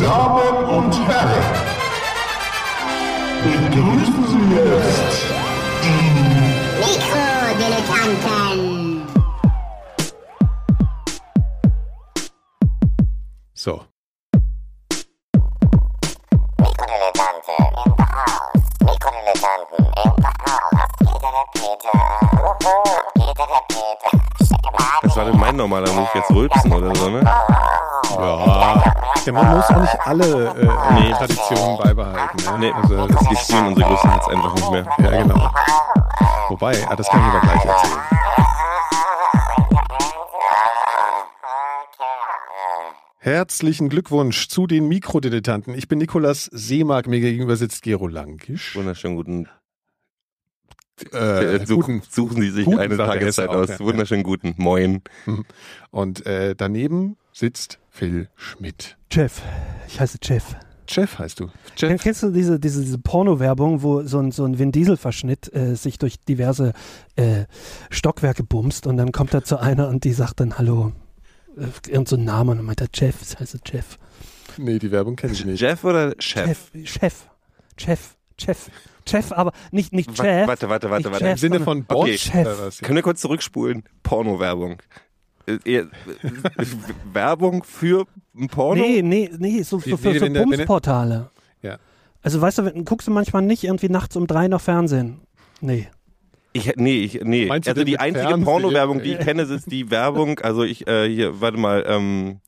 Damen und Herren, begrüßen Sie jetzt die Mikrodilettanten. Ja. man muss auch nicht alle äh, Nee. Traditionen beibehalten. Ne? Nee, Also, das die spielen unsere Größen jetzt einfach nicht mehr. ja, genau. Wobei, ah, das kann ich aber gleich erzählen. Herzlichen Glückwunsch zu den Mikrodilettanten. Ich bin Nikolas Seemark, mir gegenüber sitzt Gero Langisch. Wunderschönen guten, Äh, äh, such, guten, suchen Sie sich guten eine Tageszeit aus. ja. Wunderschönen guten Moin. und äh, daneben sitzt Phil Schmidt. Jeff. Ich heiße Jeff. Jeff heißt du. Jeff. Kennst du diese, diese, diese Porno-Werbung, wo so ein, so ein Vin Diesel-Verschnitt äh, sich durch diverse äh, Stockwerke bumst und dann kommt da zu einer und die sagt dann Hallo, äh, irgend so ein Name und meint er Jeff, das heißt Jeff. Nee, die Werbung kenne ich nicht. Jeff oder Chef? Chef, Chef, Chef, Chef, Chef, aber nicht, nicht Jeff. Warte, warte, warte, warte. Im Sinne von Bot Okay. Chef. Können wir kurz zurückspulen? Porno-Werbung. Äh, eher- Werbung für ein Porno? Nee, nee, nee, so, so für wie so Bumsportale. Ja. Also weißt du, wenn, guckst du manchmal nicht irgendwie nachts um drei noch Fernsehen? Nee. Ich, nee, ich, nee. Meinst also die einzige Fernsehen? Porno-Werbung, die ich kenne, ist die Werbung, also ich, äh, hier, warte mal, ähm,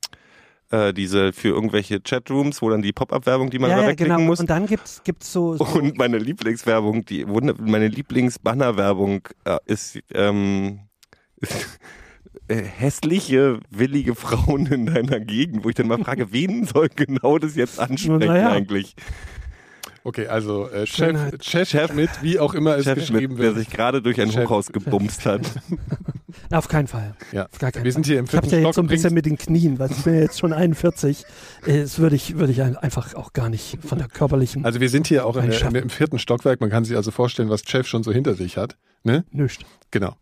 äh, diese für irgendwelche Chatrooms, wo dann die Pop-Up-Werbung, die man ja, ja, wegklicken genau. muss. Und dann gibt's, gibt's so, so Und meine Lieblingswerbung, die meine Lieblingsbannerwerbung äh, ist ähm, äh, hässliche, willige Frauen in deiner Gegend, wo ich dann mal frage, wen soll genau das jetzt ansprechen Naja. eigentlich? Okay, also äh, Chef, Schönheit. Chef, Schmidt, wie auch immer es Chef geschrieben der wird. sich gerade durch ein Chef- Hochhaus gebumst hat. Na, auf keinen Fall. Ja. Auf gar keinen Wir sind hier im Ich hab's vierten ja jetzt so ein bisschen mit den Knien, weil ich bin ja jetzt schon 41. Äh, Das würde ich, würde ich ein- einfach auch gar nicht von der körperlichen Also wir sind hier auch der, im vierten Stockwerk. Man kann sich also vorstellen, was Chef schon so hinter sich hat. Ne? Nüscht. Genau.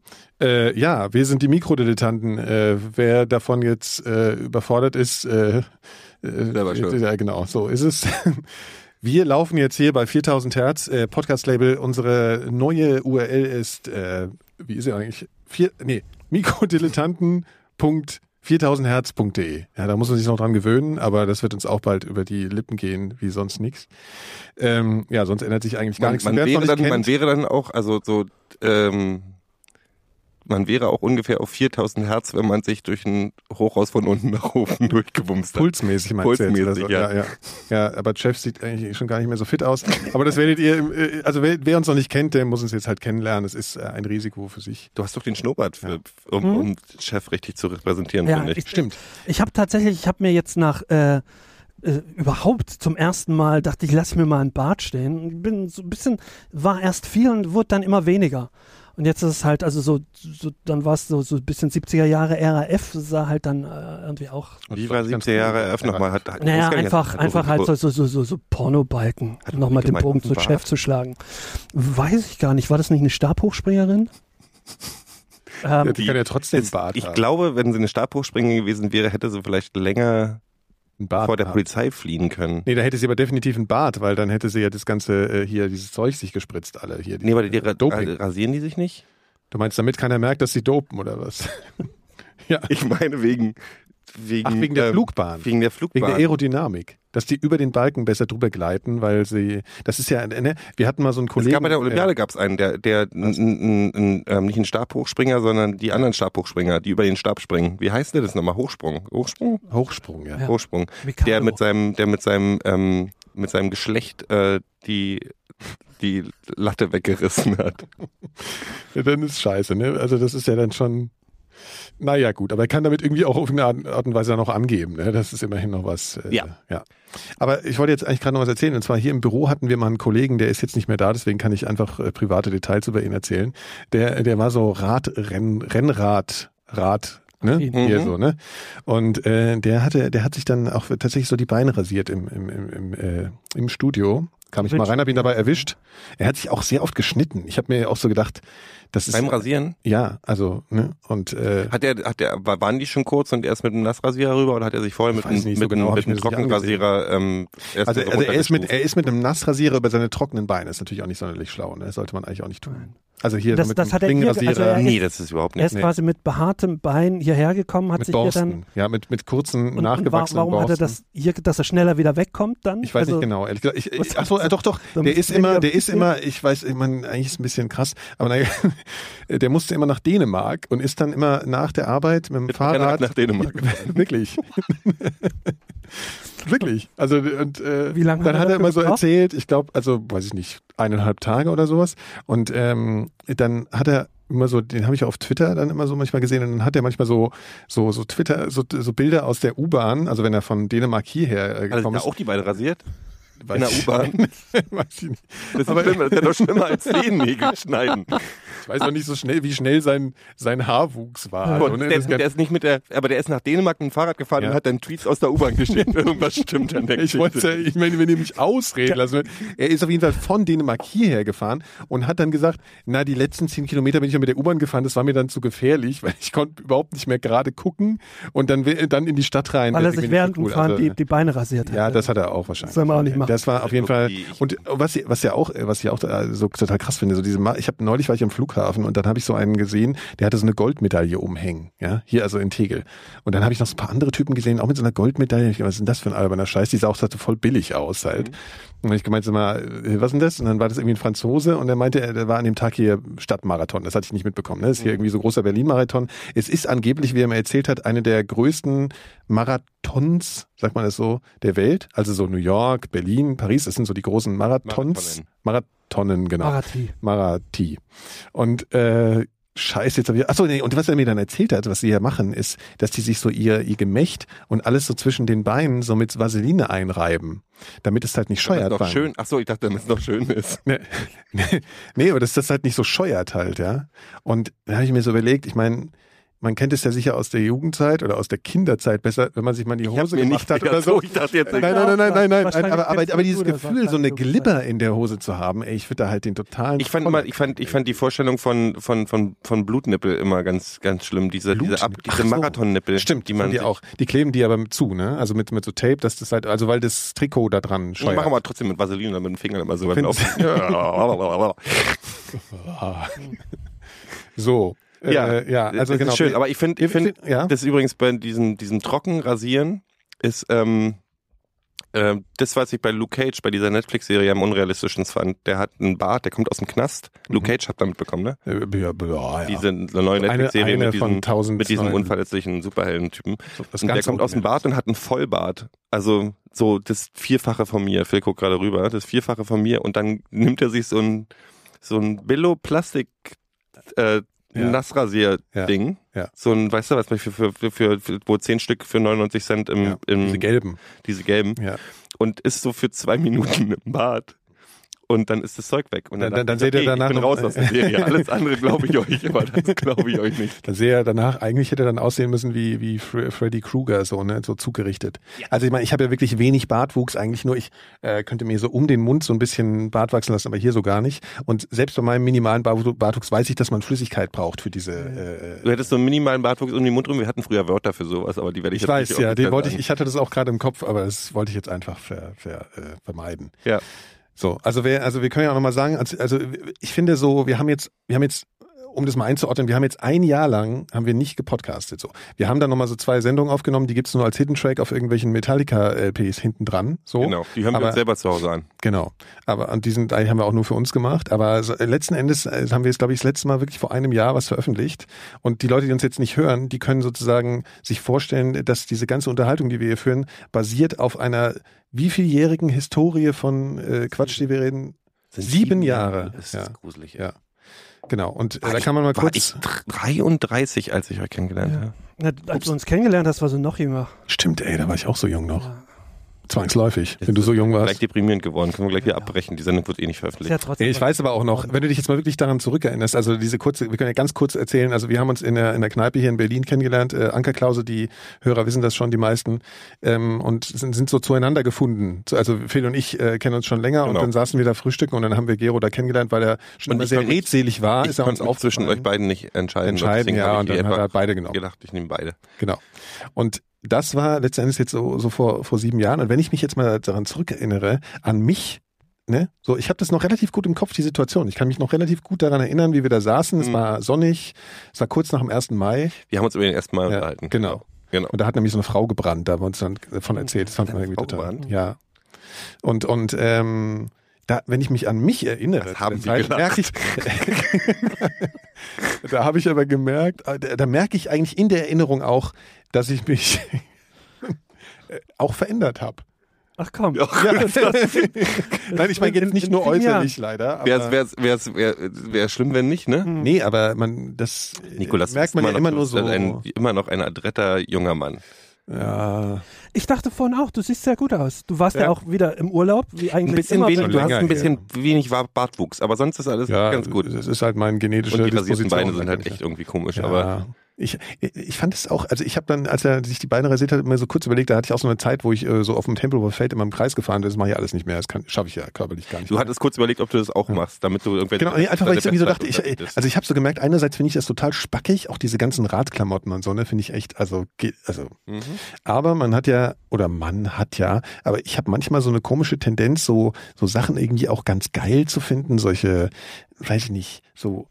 Äh, ja, wir sind die Mikrodilettanten. Äh, wer davon jetzt äh, überfordert ist, äh, äh, Selber schuld. ja genau, so ist es. Wir laufen jetzt hier bei 4000 Hertz, äh, Podcast-Label. Unsere neue URL ist, äh, wie ist sie eigentlich? Vier, nee, mikrodilettanten.4000herz.de. Ja, da muss man sich noch dran gewöhnen, aber das wird uns auch bald über die Lippen gehen, wie sonst nichts. Ähm, ja, sonst ändert sich eigentlich gar Man, nichts. man, wäre nicht dann, man wäre dann auch, also so, ähm, man wäre auch ungefähr auf 4000 Hertz, wenn man sich durch ein Hochhaus von unten nach oben durchgebumst hat. Pulsmäßig meinst du jetzt oder Pulsmäßig, so? ja. ja. Ja, aber Jeff sieht eigentlich schon gar nicht mehr so fit aus. Aber das werdet ihr, äh, also wer, wer uns noch nicht kennt, der muss uns jetzt halt kennenlernen. Es ist äh, ein Risiko für sich. Du hast doch den Schnurrbart, für, um, um Chef richtig zu repräsentieren, Ja, finde ich. ich- Stimmt. Ich habe tatsächlich, ich habe mir jetzt nach äh, äh, überhaupt zum ersten Mal dachte ich, lass mir mal ein Bart stehen. Bin so ein bisschen, war erst viel und wurde dann immer weniger. Und jetzt ist es halt, also so, so dann war es so, so ein bisschen 70er Jahre RAF, sah halt dann äh, irgendwie auch. Wie war 70er Jahre RF nochmal? Hat, hat, Naja, ich weiß gar nicht, einfach, einfach halt so, so, so, so, so Pornobalken, nochmal den Bogen Meier zu einen Chef zu schlagen. Weiß ich gar nicht. War das nicht eine Stabhochspringerin? Ja, ähm, die kann ja trotzdem Bart ich glaube, wenn sie eine Stabhochspringerin gewesen wäre, hätte sie vielleicht länger Bart vor der haben. Polizei fliehen können. Nee, da hätte sie aber definitiv einen Bart, weil dann hätte sie ja das ganze, äh, hier, dieses Zeug sich gespritzt, alle hier. Nee, aber die, Doping. rasieren die sich nicht? Du meinst, damit keiner merkt, dass sie dopen, oder was? ja. Ich meine wegen wegen, Ach, wegen der ähm, Flugbahn. Wegen der Wegen Flugbahn. der Aerodynamik. Dass die über den Balken besser drüber gleiten, weil sie, das ist ja, ne, wir hatten mal so einen es Kollegen. gab bei der äh, Olympiade gab's einen, der, der n, n, n, ähm, nicht ein Stabhochspringer, sondern die anderen Stabhochspringer, die über den Stab springen. Wie heißt der das nochmal? Hochsprung? Hochsprung? Hochsprung, ja. Ja. Hochsprung. Mikado. Der mit seinem, der mit seinem, ähm, mit seinem Geschlecht äh, die die Latte weggerissen hat. Ja, dann ist scheiße, ne? Also das ist ja dann schon. Naja, gut, aber er kann damit irgendwie auch auf eine Art Art und Weise noch angeben, ne? Das ist immerhin noch was. Äh, Ja. ja. Aber ich wollte jetzt eigentlich gerade noch was erzählen. Und zwar hier im Büro hatten wir mal einen Kollegen, der ist jetzt nicht mehr da, deswegen kann ich einfach äh, private Details über ihn erzählen. Der, der war so Radrenn, Rennrad, Rad, ne? Mhm. Hier so, ne? Und äh, der hatte, der hat sich dann auch tatsächlich so die Beine rasiert im, im, im, im, äh, im Studio. Kam ich mal rein, habe ihn dabei erwischt. Er hat sich auch sehr oft geschnitten. Ich habe mir auch so gedacht, das ist Beim Rasieren? ja, also ne und äh, Hat er, hat er, waren die schon kurz und er ist mit einem Nassrasierer rüber oder hat er sich vorher mit, einem- so mit, genau, mit ich mir einem das Trockenrasierer ähm, erst also, so also er ist mit er ist mit einem Nassrasierer über seine trockenen Beine. Ist natürlich auch nicht sonderlich schlau. Ne? Das sollte man eigentlich auch nicht tun. Also hier Das- so mit das hat er hier- also er- Nee, das ist überhaupt Er nicht. ist quasi mit behaartem Bein hierher gekommen, hat mit sich hier Borsten. dann. ja, mit mit kurzen Und, und wa nachgewachsenen warum hat er Borsten. das hier, dass er schneller wieder wegkommt dann? Ich weiß also, nicht genau, ehrlich gesagt. Ich, ich, ach äh, doch, doch. Ein Der ist immer, der ist immer, ich weiß, ich meine, eigentlich ist es ein bisschen krass, aber naja, der musste immer nach Dänemark und ist dann immer nach der Arbeit mit dem Mit Fahrrad nach Dänemark. Wirklich. Wirklich. Also und äh, Wie lange dann hat hat er er immer so gebraucht? erzählt, ich glaube, also weiß ich nicht, eineinhalb Tage oder sowas. Und ähm, dann hat er immer so, den habe ich auf Twitter dann immer so manchmal gesehen und dann hat er manchmal so so so Twitter so, so Bilder aus der U-Bahn, also wenn er von Dänemark hierher äh, Also gekommen ist ist. da auch die Beine rasiert? Weiß in der U-Bahn? weiß ich nicht. Das ist, schlimmer, das ist ja noch schlimmer als Zehennägel schneiden. Ich weiß noch nicht so schnell, wie schnell sein sein Haarwuchs war. Aber Also, ne, der, das ist, der ist nicht mit der, aber der ist nach Dänemark mit dem Fahrrad gefahren Ja. und hat dann Tweets aus der U-Bahn geschickt. Irgendwas stimmt an der Ich wollte, ja, ich meine, wenn ihr mich ausreden lassen. Er ist auf jeden Fall von Dänemark hierher gefahren und hat dann gesagt, na, die letzten zehn Kilometer bin ich ja mit der U-Bahn gefahren, das war mir dann zu gefährlich, weil ich konnte überhaupt nicht mehr gerade gucken und dann, dann in die Stadt rein. weil er Das sich während dem so Fahren cool. die, Also, die Beine rasiert hat. ja, das hat er auch wahrscheinlich. Soll man auch nicht machen. Das war auf jeden Fall. Und was, was ja auch, was ich auch äh, so total krass finde, so diese, ich habe neulich war ich am Flughafen und dann habe ich so einen gesehen, der hatte so eine Goldmedaille umhängen, ja, hier also in Tegel. Und dann habe ich noch so ein paar andere Typen gesehen, auch mit so einer Goldmedaille. Ich dachte, was ist denn das für ein alberner Scheiß? Die sah auch so voll billig aus halt. Und dann hab ich gemeint, mal, äh, was ist denn das? Und dann war das irgendwie ein Franzose und er meinte, er der war an dem Tag hier Stadtmarathon. Das hatte ich nicht mitbekommen. Ne? Das ist hier irgendwie so großer Berlin-Marathon. Es ist angeblich, wie er mir erzählt hat, eine der größten Marathons, sagt man das so, der Welt. Also so New York, Berlin, Paris, das sind so die großen Marathons. Marathonen, genau. Marathi. Marathi. Und äh, Scheiße, jetzt habe ich. Achso, nee, und was er mir dann erzählt hat, was sie hier machen, ist, dass die sich so ihr, ihr Gemächt und alles so zwischen den Beinen so mit Vaseline einreiben. Damit es halt nicht scheuert. noch beim- schön. Ach so, ich dachte, damit es noch schön ist. Nee, nee, nee, aber dass das halt nicht so scheuert halt, ja. Und da habe ich mir so überlegt, ich meine, man kennt es ja sicher aus der Jugendzeit oder aus der Kinderzeit besser, wenn man sich mal in die Ich Hose gemacht nicht hat oder so. Ich dachte jetzt, Nein, nein, nein, nein, nein, Aber, aber, aber dieses Gefühl, so eine Glibber in der Hose zu haben, ey, ich finde da halt den totalen. Ich fand immer, ich fand, ich fand die Vorstellung von, von, von, von Blutnippel immer ganz, ganz schlimm. Diese, diese, Ab, diese. Marathonnippel. Stimmt, die man die auch. Die kleben die aber mit zu, ne? Also mit, mit so Tape, dass das halt, also weil das Trikot da dran Ich scheuert. mache aber trotzdem mit Vaseline oder mit dem Finger immer so. Ja. So. Ja, äh, ja, also das genau. ist schön. Aber ich finde, ich finde, ja. das ist übrigens bei diesem, diesem Trockenrasieren ist, ähm, äh, das, was ich bei Luke Cage, bei dieser Netflix-Serie am unrealistischen fand, der hat einen Bart, der kommt aus dem Knast. Luke Cage hat damit bekommen, ne? Äh, ja, ja, ja. Diese neue Netflix-Serie mit diesem, mit diesem unverletzlichen Superhelden-Typen. Und der kommt aus dem. Bart und hat einen Vollbart. Also so das Vierfache von mir. Phil guckt gerade rüber. Das Vierfache von mir. Und dann nimmt er sich so ein, so ein Billo-Plastik äh, Ja. Nassrasier-Ding. Ja. So ein, weißt du, was für, für, für, für, für wo zehn Stück für 99 Cent im, Ja, im Diese gelben. diese gelben. Ja. Und ist so für zwei Minuten im Bad. Und dann ist das Zeug weg. Und Dann- dann ich, seht ihr okay, danach ich bin raus aus der Serie. Alles andere glaube ich euch, aber das glaube ich euch nicht. Dann sehe danach, eigentlich hätte er dann aussehen müssen wie, wie Fre Freddy Krueger, so, ne, so zugerichtet. Also ich meine, ich habe ja wirklich wenig Bartwuchs, eigentlich nur ich äh, könnte mir so um den Mund so ein bisschen Bart wachsen lassen, aber hier so gar nicht. Und selbst bei meinem minimalen Bartwuchs weiß ich, dass man Flüssigkeit braucht für diese, äh, Du hättest so einen minimalen Bartwuchs um den Mund rum. Wir hatten früher Wörter für sowas, aber die werde ich, ich jetzt weiß, nicht ja, offiziell den wollte ich, ich hatte das auch gerade im Kopf, aber das wollte ich jetzt einfach ver, ver, äh, vermeiden. Ja. So, also wir, also wir können ja auch nochmal sagen, also, also ich finde so, wir haben jetzt, wir haben jetzt, um das mal einzuordnen, wir haben jetzt ein Jahr lang, haben wir nicht gepodcastet. So, wir haben dann nochmal so zwei Sendungen aufgenommen, die gibt's nur als Hidden Track auf irgendwelchen Metallica-LPs hinten dran. So, Genau, die hören wir Aber- uns selber zu Hause an. genau. Aber und die sind, eigentlich haben wir auch nur für uns gemacht. Aber so, äh, letzten Endes äh, haben wir jetzt, glaube ich, das letzte Mal wirklich vor einem Jahr was veröffentlicht. Und die Leute, die uns jetzt nicht hören, die können sozusagen sich vorstellen, dass diese ganze Unterhaltung, die wir hier führen, basiert auf einer wievieljährigen Historie von äh, Quatsch, die wir reden. Sieben Jahre. Das Ja. ist gruselig. Ja. Genau. Und äh, da kann man mal War kurz. ich 33, als ich euch kennengelernt Ja. habe? Na, als du uns kennengelernt hast, war sie noch jünger. Stimmt, ey, da war ich auch so jung noch. Zwangsläufig, wenn du so jung warst. Gleich deprimierend geworden. Können wir gleich wieder abbrechen. Die Sendung wird eh nicht Ist ja veröffentlicht. trotzdem Ich weiß aber auch noch, wenn du dich jetzt mal wirklich daran zurückerinnerst, also diese kurze, wir können ja ganz kurz erzählen, also wir haben uns in der, in der Kneipe hier in Berlin kennengelernt, äh, Ankerklause, die Hörer wissen das schon, die meisten, ähm, und sind, sind so zueinander gefunden. So, Also Phil und ich äh, kennen uns schon länger und Genau. dann saßen wir da frühstücken und dann haben wir Gero da kennengelernt, weil er schon Und immer sehr redselig war, Ich ist er uns mich zwischen euch beiden nicht entscheiden. Entscheiden, ja, habe und dann hat einfach er beide genommen. gedacht, ich nehme beide. Genau. Und das war letztendlich jetzt so, so vor, vor sieben Jahren. Und wenn ich mich jetzt mal daran zurückerinnere, an mich, ne, so, ich habe das noch relativ gut im Kopf, die Situation. Ich kann mich noch relativ gut daran erinnern, wie wir da saßen. Es Mhm. war sonnig, es war kurz nach dem 1. Mai. Wir haben uns über den ersten Mal Ja, unterhalten. genau. Genau. Und da hat nämlich so eine Frau gebrannt, da haben wir uns dann davon erzählt. Das fand man irgendwie Frau total. gebrannt? Ja. Und, und ähm, da, wenn ich mich an mich erinnere, Was haben Sie Zeit, merke ich, da habe ich aber gemerkt, äh, da, da merke ich eigentlich in der Erinnerung auch, dass ich mich äh, auch verändert habe. Ach komm. Ja. Nein, ich meine jetzt nicht nur äußerlich leider. Wäre wär's, wär's, wär, wär schlimm, wenn nicht, ne? nee, aber man, das äh, Nikolas, merkt man ja immer du nur bist so. Ein, immer noch ein adretter junger Mann. ja, Ich dachte vorhin auch, du siehst sehr gut aus. Du warst ja, Ja. auch wieder im Urlaub, wie eigentlich Ein bisschen immer. wenig, du hast ein bisschen wenig Bartwuchs, aber sonst ist alles ja, ganz gut. Das ist halt mein genetische Und die rasierten Beine sind halt echt irgendwie komisch, Ja, aber ich, ich fand es auch, also ich habe dann, als er sich die Beine rasiert hat, immer so kurz überlegt, da hatte ich auch so eine Zeit, wo ich äh, so auf dem Tempelhofer Feld immer im Kreis gefahren bin, das mache ich alles nicht mehr, das schaffe ich ja körperlich gar nicht. du mehr. hattest kurz überlegt, ob du das auch machst, damit du irgendwelche Genau, nee, einfach weil ich irgendwie so dachte, ich, also ich habe so gemerkt, einerseits finde ich das total spackig, auch diese ganzen Radklamotten und so, ne, finde ich echt, also also Mhm. aber man hat ja, oder man hat ja, aber ich habe manchmal so eine komische Tendenz, so, so Sachen irgendwie auch ganz geil zu finden, solche, weiß ich nicht, so,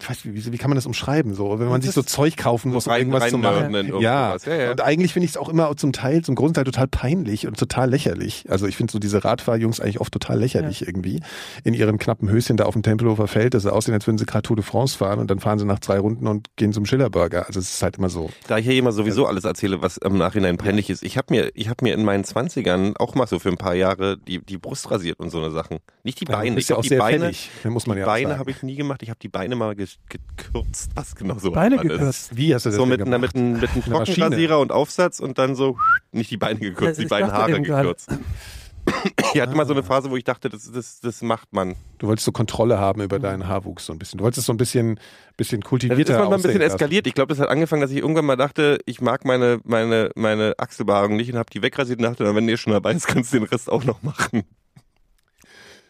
ich weiß nicht, wie, wie kann man das umschreiben, so, wenn man sich so Zeug kaufen muss, um rein- irgendwas zu machen. Ja. Ja, ja. und eigentlich finde ich es auch immer zum Teil, zum großen Teil total peinlich und total lächerlich. Also ich finde so diese Radfahrjungs eigentlich oft total lächerlich irgendwie. In ihren knappen Höschen da auf dem Tempelhofer Feld, dass sie aussehen, als würden sie gerade Tour de France fahren und dann fahren sie nach drei Runden und gehen zum Schillerburger. Also es ist halt immer so. Da ich ja immer sowieso alles erzähle, was im Nachhinein peinlich ist. Ich habe mir, ich habe mir in meinen Zwanzigern auch mal so für ein paar Jahre die, die Brust rasiert und so eine Sachen. Nicht die Beine. ist ich ja auch die sehr Beine, fällig, muss man die ja auch Beine habe ich nie gemacht. Ich habe die Beine mal ge gekürzt. Was genau so Beine gekürzt. Wie hast du das So mit, gemacht? mit, einem, mit einem. Trockenrasierer und Aufsatz und dann so nicht die Beine gekürzt, Also die ich beiden Haare gekürzt. Ich hatte mal so eine Phase, wo ich dachte, das, das, das macht man. Du wolltest so Kontrolle haben über deinen Haarwuchs so ein bisschen. Du wolltest es so ein bisschen, bisschen Das ist kultivierter manchmal ein bisschen eskaliert. Ich glaube, das hat angefangen, dass ich irgendwann mal dachte, ich mag meine, meine, meine Achselbehaarung nicht und habe die wegrasiert und dachte, wenn ihr schon dabei ist, kannst du den Rest auch noch machen.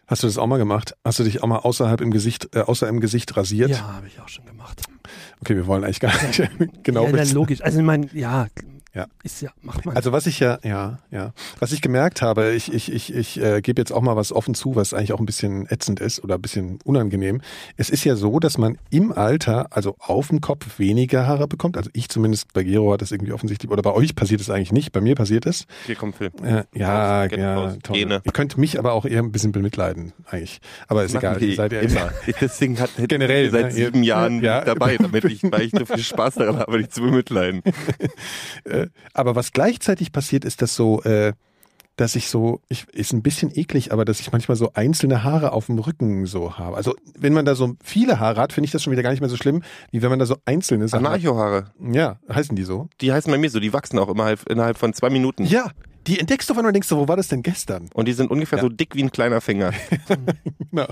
Hast du das auch mal gemacht? Hast du dich auch mal außerhalb im Gesicht, äh, außer im Gesicht rasiert? Ja, habe ich auch schon gemacht. Okay, wir wollen eigentlich gar nicht genau ja, wissen. logisch. Also ich meine, ja, Ja. ist ja, macht man. Also was ich ja, ja, ja, was ich gemerkt habe, ich, ich, ich, ich äh, gebe jetzt auch mal was offen zu, was eigentlich auch ein bisschen ätzend ist oder ein bisschen unangenehm. Es ist ja so, dass man im Alter, also auf dem Kopf weniger Haare bekommt. Also ich zumindest, bei Gero hat das irgendwie offensichtlich, oder bei euch passiert es eigentlich nicht, bei mir passiert es. Hier kommt Film. Äh, ja, Raus, ja, raus, toll. Gene. Ihr könnt mich aber auch eher ein bisschen bemitleiden, eigentlich. Aber ist egal, ihr seid ja immer. Das Ding hat Generell, seit ne? Ihr- sieben Jahren Ja. dabei, damit ich, weil ich so viel Spaß daran habe, dich zu bemitleiden. Äh, aber was gleichzeitig passiert, ist, dass so, äh, dass ich so, ich, ist ein bisschen eklig, aber dass ich manchmal so einzelne Haare auf dem Rücken so habe. Also wenn man da so viele Haare hat, finde ich das schon wieder gar nicht mehr so schlimm, wie wenn man da so einzelne Sachen hat. Anarchohaare, Ja, heißen die so? die heißen bei mir so, die wachsen auch immer halb- innerhalb von zwei Minuten. Ja, die entdeckst du auf einmal und denkst du, wo war das denn gestern? Und die sind ungefähr so dick wie ein kleiner Finger. Genau.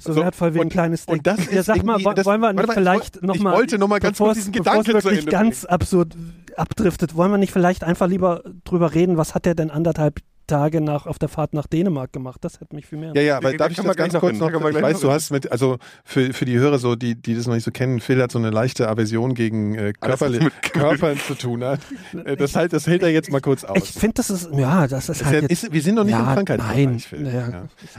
so, wertvoll wie ein und, klees Steak. und das ja, sag mal, das- wollen wir nicht mal, vielleicht ich, nochmal, Ich wollte noch mal ganz kurz diesen Gedanken es zu wirklich Ende ganz absurd abdriftet, wollen wir nicht vielleicht einfach lieber drüber reden, was hat der denn anderthalb Tage nach, auf der Fahrt nach Dänemark gemacht? Das hätte mich viel mehr. Ja, ja, weil darf ich kann das man gleich ganz noch kurz noch, ich weiß, du hast mit, also für, für die Hörer so, die, die das noch nicht so kennen, Phil hat so eine leichte Aversion gegen äh, Körperli Körpern zu tun hat. Äh, Das, halt, das hält er jetzt mal kurz aus. Ich finde, das ist, ja, das ist Das ist halt ja, jetzt, ist, wir sind noch nicht ja, im Krankheitsbereich, nein, Phil. naja.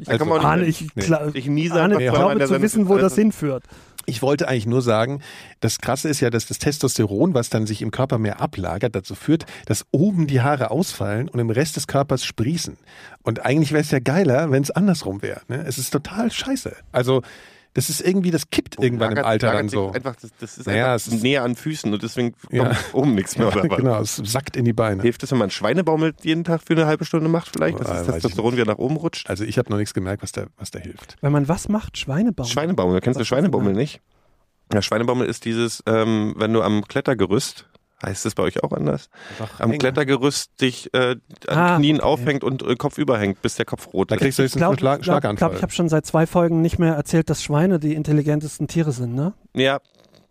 Ja. Kann man auch Ahne, nicht- ich, Nee. klar, Ich niese ahne, einfach ich zweimal glaube zu wissen, wo das Also- hinführt. Ich wollte eigentlich nur sagen, das Krasse ist ja, dass das Testosteron, was dann sich im Körper mehr ablagert, dazu führt, dass oben die Haare ausfallen und im Rest des Körpers sprießen. Und eigentlich wäre es ja geiler, wenn es andersrum wäre. Ne? Es ist total scheiße. Also das ist irgendwie, das kippt irgendwann im Lagert- Alter lagert dann so. Einfach, das, das ist Naja, einfach es ist- näher an Füßen und deswegen kommt Ja. oben nichts mehr. Oder was? genau, es sackt in die Beine. Hilft es, wenn man Schweinebaumel jeden Tag für eine halbe Stunde macht vielleicht, dass das Testosteron wieder nach oben rutscht? Also ich habe noch nichts gemerkt, was da, was da hilft. Wenn man was macht, Schweinebaum. Schweinebaumel, kennst du Was ist Schweinebaumel nicht? Ja, Schweinebaumel ist dieses, ähm, wenn du am Klettergerüst Heißt das bei euch auch anders? Einfach Am hängen. Klettergerüst dich äh, an Ah, Knien okay. aufhängt und äh, Kopf überhängt, bis der Kopf rot Da ist. kriegst du jetzt Ich glaube, einen Schlag, glaub, glaub, Schlaganfall. ich habe schon seit zwei Folgen nicht mehr erzählt, dass Schweine die intelligentesten Tiere sind, ne? Ja,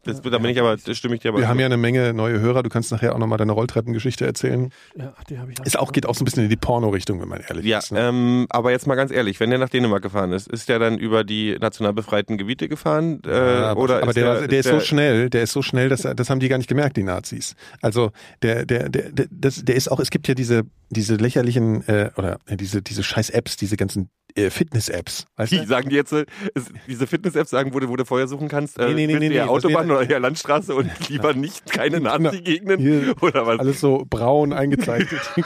das, da bin ich aber, das stimme ich dir aber wir haben ja eine Menge neue Hörer. Du kannst nachher auch nochmal deine Rolltreppengeschichte erzählen. Ja, die habe ich Ist auch, geht auch so ein bisschen in die Porno-Richtung, wenn man ehrlich Ja, ist. Ne? ähm, aber jetzt mal ganz ehrlich, wenn der nach Dänemark gefahren ist, ist der dann über die national befreiten Gebiete gefahren? Äh, Ja, aber, oder aber ist der, der, war- der ist so schnell, der ist so schnell, dass das haben die gar nicht gemerkt, die Nazis. Also der, der, der, der, das, der ist auch, es gibt ja diese, diese lächerlichen äh, oder äh, diese, diese scheiß Apps, diese ganzen Fitness-Apps. Weißt Die du? sagen die jetzt, äh, es- diese Fitness-Apps sagen, wo du, wo du vorher suchen kannst, äh, Nee, nee, nee, nee, Autobahn oder eher Landstraße und lieber nicht keine Nazi-Gegenden Hier, oder was? Alles so braun eingezeichnet.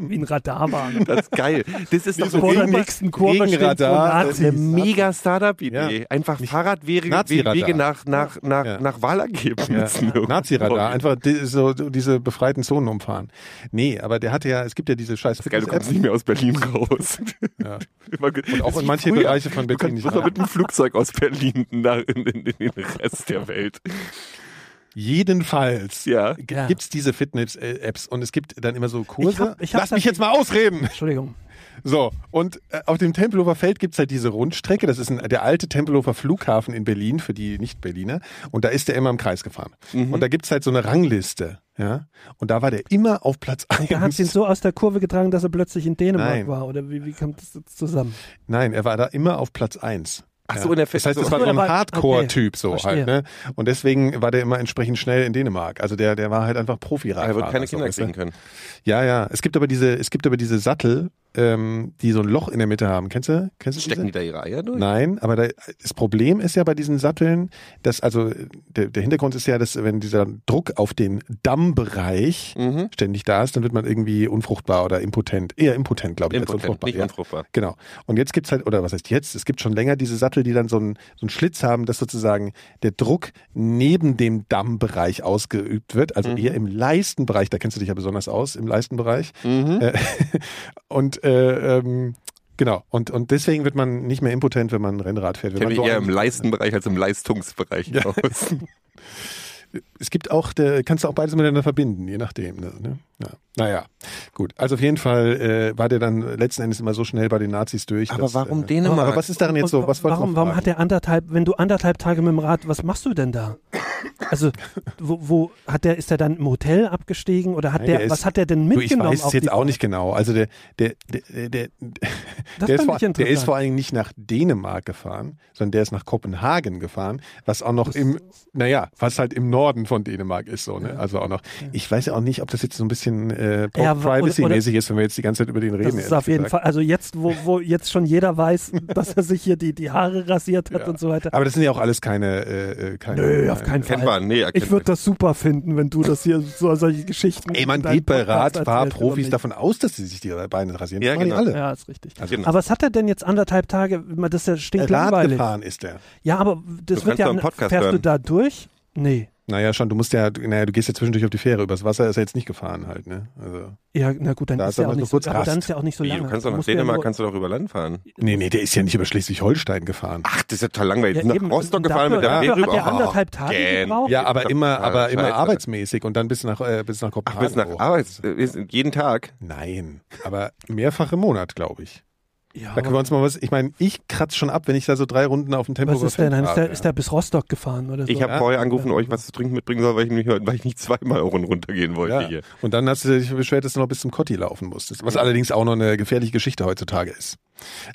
wie ein Radar waren. Das ist geil. Das ist doch so Vor der nächsten Kurve eine mega Startup-Idee. Ja. Einfach Fahrradwege nach, nach, nach, Ja. nach Wahlergebnissen. Ja, Nazi-Radar, einfach die, so, diese befreiten Zonen umfahren. Nee, aber der hatte ja, es gibt ja diese scheiß Das ist geil, du kommst Fitness-Apps. nicht mehr aus Berlin raus. Ja. Und auch in manche Bereiche von Du Berlin kannst nicht rein. mit dem Flugzeug aus Berlin nach, in, in, in den Rest der Welt. Jedenfalls Ja. g- Ja. gibt's diese Fitness-Apps und es gibt dann immer so Kurse. Ich hab- ich hab's Lass mich jetzt mal ausreden. Entschuldigung. So, und äh, auf dem Tempelhofer Feld gibt's halt diese Rundstrecke. Das ist ein, der alte Tempelhofer Flughafen in Berlin für die Nicht-Berliner. Und da ist der immer im Kreis gefahren. Mhm. Und da gibt's halt so eine Rangliste. Ja? Und da war der immer auf Platz Da hat sie ihn 1. so aus der Kurve getragen, dass er plötzlich in Dänemark Nein. war. Oder wie, wie kommt das jetzt zusammen? Nein, er war da immer auf Platz 1. Ach so, in der Das heißt, es war so, so ein Hardcore-Typ so verstehe. halt. Ne? Und deswegen war der immer entsprechend schnell in Dänemark. Also der, der war halt einfach Profi-Radfahrer. Er wird keine so, Kinder du? kriegen können. Ja, ja. Es gibt aber diese, es gibt aber diese Sattel, ähm, die so ein Loch in der Mitte haben. Kennst du? Kennst du Stecken diese? die da ihre Eier durch? Nein, aber da, das Problem ist ja bei diesen Satteln, dass also der, der Hintergrund ist ja, dass wenn dieser Druck auf den Dammbereich Mhm. ständig da ist, dann wird man irgendwie unfruchtbar oder impotent. Eher impotent, glaube ich, als Impotent, unfruchtbar. nicht ja. unfruchtbar. Genau. Und jetzt gibt's halt, oder was heißt jetzt? Es gibt schon länger diese Sattel, die dann so einen, so einen Schlitz haben, dass sozusagen der Druck neben dem Dammbereich ausgeübt wird, also eher im Leistenbereich, da kennst du dich ja besonders aus, im Leistenbereich. Mhm. Äh, und äh, ähm, genau, und, und deswegen wird man nicht mehr impotent, wenn man Rennrad fährt. Wenn man so eher im Leistungsbereich als im Leistungsbereich Ja. aus. es gibt auch, der, kannst du auch beides miteinander verbinden, je nachdem. Ne? Ja. Naja, gut. Also auf jeden Fall äh, war der dann letzten Endes immer so schnell bei den Nazis durch. Aber dass, warum äh, Dänemark? Aber was ist daran jetzt so? Was warum, warum hat der anderthalb, wenn du anderthalb Tage mit dem Rad, was machst du denn da? Also, wo, wo hat der, ist der dann im Hotel abgestiegen oder hat Nein, der, der ist- was hat der denn Du, ich mitgenommen? weiß es jetzt auch nicht genau. Also der, der, der, der, Das der, ist vor, der ist vor allen Dingen nicht nach Dänemark gefahren, sondern der ist nach Kopenhagen gefahren, was auch noch im, naja, was halt im Norden von Dänemark ist so, ne? Also auch noch. Ich weiß ja auch nicht, ob das jetzt so ein bisschen äh, Ja, Privacy-mäßig ist, wenn wir jetzt die ganze Zeit über den reden. Das ist auf jeden gesagt. Fall, also jetzt, wo, wo jetzt schon jeder weiß, dass er sich hier die, die Haare rasiert hat Ja. und so weiter. Aber das sind ja auch alles keine, äh, äh, keine. Nö, auf keinen Fall. Nee, Ich würde das super finden, wenn du das hier so solche Geschichten. Ey, man geht bei Radfahrprofis davon aus, dass sie sich die Beine rasieren. Ja, genau. die alle. Ja, ist richtig. Also, Genau. Aber was hat er denn jetzt anderthalb Tage? Das ist ja Rad stinklangweilig. gefahren ist der. Ja, aber das Du wird ja. einen Podcast fährst du hören. da durch? Nee. Naja, schon, du musst ja, naja, du gehst ja zwischendurch auf die Fähre. Übers Wasser ist er jetzt nicht gefahren halt, ne? Also. Ja, na gut, dann Da ist ist ja aber auch nicht so, kurz aber dann ist ja auch nicht so Wie, lange. du kannst doch nach Dänemark, kannst du doch über Land fahren. Nee, nee, der ist ja nicht über Schleswig-Holstein gefahren. Ach, das ist ja total langweilig. Ja, nach eben, Rostock gefahren mit der Fähre dafür hat er anderthalb Oh, Tage gähn. gebraucht. Ja, aber immer, Ja, aber immer scheiße. arbeitsmäßig und dann bis nach, äh, bis nach Ach, Kopenhagen. bis nach. Arbeits... äh, Jeden Tag. Nein, aber mehrfach im Monat, glaube ich. Ja, Da können wir uns mal was, ich meine, ich kratze schon ab, wenn ich da so drei Runden auf dem Tempo was ist der dann? Ist der, ist der bis Rostock gefahren oder so? Ich habe Ja. vorher angerufen, euch was zu trinken mitbringen soll, weil ich, mich, weil ich nicht zweimal runtergehen wollte ja. hier. Und dann hast du dich beschwert, dass du noch bis zum Kotti laufen musstest. Was allerdings auch noch eine gefährliche Geschichte heutzutage ist.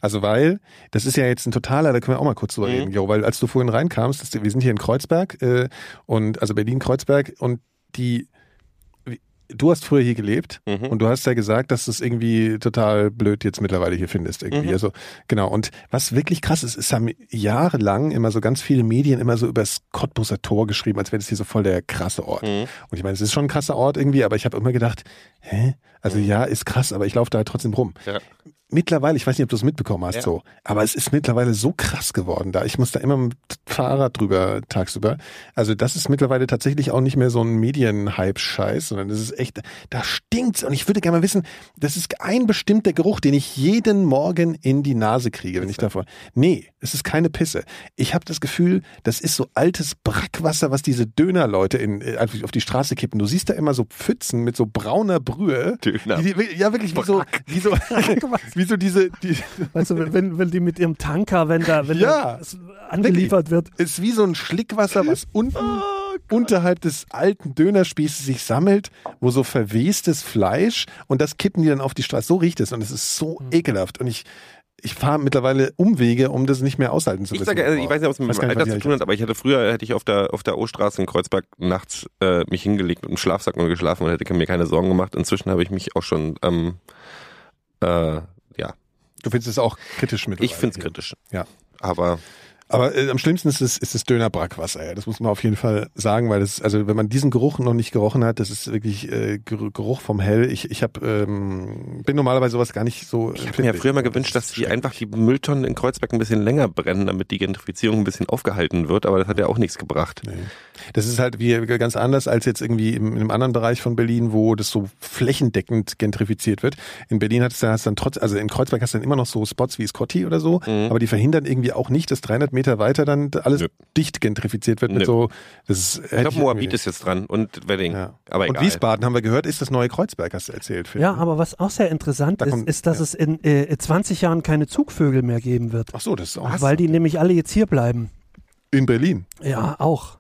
Also weil, das ist ja jetzt ein totaler, da können wir auch mal kurz drüber Mhm. reden, Jo, weil als du vorhin reinkamst, das, wir sind hier in Kreuzberg äh, und also Berlin-Kreuzberg und die Du hast früher hier gelebt Mhm. und du hast ja gesagt, dass du es irgendwie total blöd jetzt mittlerweile hier findest. Irgendwie. Mhm. Also genau. Und was wirklich krass ist, es haben jahrelang immer so ganz viele Medien immer so über das Cottbuser Tor geschrieben, als wäre das hier so voll der krasse Ort. Mhm. Und ich meine, es ist schon ein krasser Ort irgendwie, aber ich habe immer gedacht, hä? Also ja, ist krass, aber ich laufe da halt trotzdem rum. Ja. Mittlerweile, ich weiß nicht, ob du es mitbekommen hast, Ja. so, aber es ist mittlerweile so krass geworden da. Ich muss da immer mit Fahrrad drüber tagsüber. Also das ist mittlerweile tatsächlich auch nicht mehr so ein Medien-Hype-Scheiß, sondern das ist echt, da stinkt's. Und ich würde gerne mal wissen, das ist ein bestimmter Geruch, den ich jeden Morgen in die Nase kriege, wenn ich davor. Nee, es ist keine Pisse. Ich habe das Gefühl, das ist so altes Brackwasser, was diese Dönerleute in, äh, auf die Straße kippen. Du siehst da immer so Pfützen mit so brauner Brühe. Döner. Die, die, ja, wirklich wie so, wie so, wie so diese, die, Weißt du, wenn- wenn, die mit ihrem Tanker, wenn da, wenn Ja, angeliefert wird. ist wie so ein Schlickwasser, was unten Oh unterhalb des alten Dönerspießes sich sammelt, wo so verwestes Fleisch und das kippen die dann auf die Straße. So riecht es und es ist so Hm. ekelhaft und ich ich fahre mittlerweile Umwege, um das nicht mehr aushalten zu Ich müssen. sage, also ich weiß nicht, ob es mit nicht, Alter zu ich tun hat, aber ich hatte früher, hätte ich auf der, auf der O-Straße in Kreuzberg nachts äh, mich hingelegt mit einem Schlafsack und geschlafen und hätte mir keine Sorgen gemacht. Inzwischen habe ich mich auch schon, ähm, äh, Du findest es auch kritisch mit. ich finde es kritisch. Ja. Aber Aber äh, am schlimmsten ist es, ist das Dönerbrackwasser. Ja. Das muss man auf jeden Fall sagen, weil das, also wenn man diesen Geruch noch nicht gerochen hat, das ist wirklich äh, Ger- Geruch vom Hell. Ich, ich hab, ähm, bin normalerweise sowas gar nicht so. ich habe mir ja früher mal gewünscht, dass die einfach die Mülltonnen in Kreuzberg ein bisschen länger brennen, damit die Gentrifizierung ein bisschen aufgehalten wird, aber das hat ja auch nichts gebracht. Nee. Das ist halt wie ganz anders als jetzt irgendwie im, in einem anderen Bereich von Berlin, wo das so flächendeckend gentrifiziert wird. In Berlin hat es dann, hast dann trotz, also in Kreuzberg hast du dann immer noch so Spots wie Scotty oder so, Mhm. aber die verhindern irgendwie auch nicht, dass 300 Meter weiter dann alles Nö. dicht gentrifiziert wird mit Nö. so. Das Ich glaube, Moabit ist jetzt dran und Wedding. ja. Aber Und egal. Wiesbaden haben wir gehört, ist das neue Kreuzberg, hast du erzählt. Phil. Ja, aber was auch sehr interessant Da ist, kommt- ist, dass ja. es in äh, 20 Jahren keine Zugvögel mehr geben wird. Ach so, das ist auch Weil die nämlich alle jetzt hier bleiben. in Berlin. Ja, auch.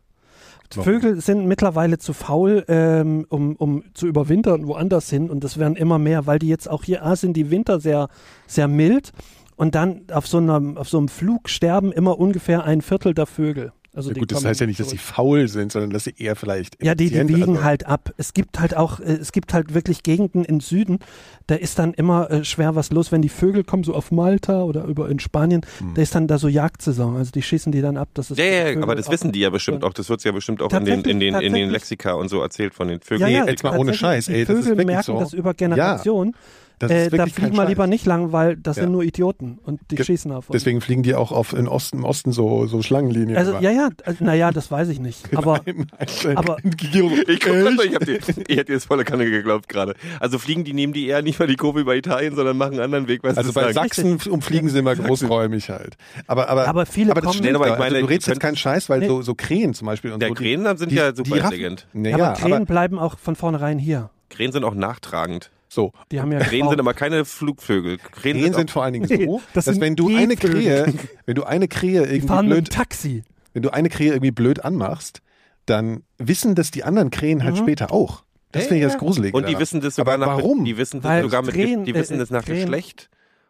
Vögel sind mittlerweile zu faul, ähm, um, um zu überwintern woanders hin und das werden immer mehr, weil die jetzt auch hier A sind die Winter sehr, sehr mild und dann auf so, einem, auf so einem Flug sterben immer ungefähr ein Viertel der Vögel. Also Ja, die gut, das heißt ja nicht, dass sie faul sind, sondern dass sie eher vielleicht. Ja, die, die wiegen also- halt ab. Es gibt halt auch, äh, es gibt halt wirklich Gegenden im Süden, da ist dann immer äh, schwer was los, wenn die Vögel kommen, so auf Malta oder über in Spanien, Hm. da ist dann da so Jagdsaison. Also die schießen die dann ab. Das ist Ja, ja, Vögel aber das wissen die ja bestimmt auch. Das wird ja bestimmt auch in den, in, den, in den Lexika und so erzählt von den Vögeln. Ja, ja, jetzt mal ohne Scheiß, Die ey, das ist Vögel wirklich merken so. das über Generationen. Ist Äh, da fliegen wir lieber nicht lang, weil das Ja. sind nur Idioten und die Ge- schießen auf uns. Deswegen fliegen die auch auf in Osten, im Osten so, so Schlangenlinien. also über. ja, ja, also, naja, das weiß ich nicht. Aber aber- Ich, guck ich, hab dir, ich hätte dir das volle Kanne geglaubt gerade. Also fliegen die, nehmen die eher nicht mal die Kurve über Italien, sondern machen einen anderen Weg. Also bei. Sachsen umfliegen sie immer großräumig halt. Aber, aber, Aber viele aber das kommen- aber ich also meine, du redest die jetzt keinen Scheiß, weil Nee. so, so Krähen zum Beispiel und Ja, so. die- Krähen sind die, ja die super intelligent. Ja, aber Krähen aber bleiben auch von vornherein hier. Krähen sind auch nachtragend. So. Die haben ja Krähen sind aber keine Flugvögel. Krähen, Krähen sind, sind vor allen Dingen Nee, so, das dass wenn du eine Gehvögel. Krähe, wenn du eine Krähe irgendwie blöd, Taxi. wenn du eine Krähe irgendwie blöd anmachst, dann wissen das die anderen Krähen halt Mhm. später auch. Das finde ich das Gruselige. und die wissen das sogar Aber nach, warum? die wissen das Weil sogar mit, Krähen, die wissen äh, das nach Krähen- Geschlecht.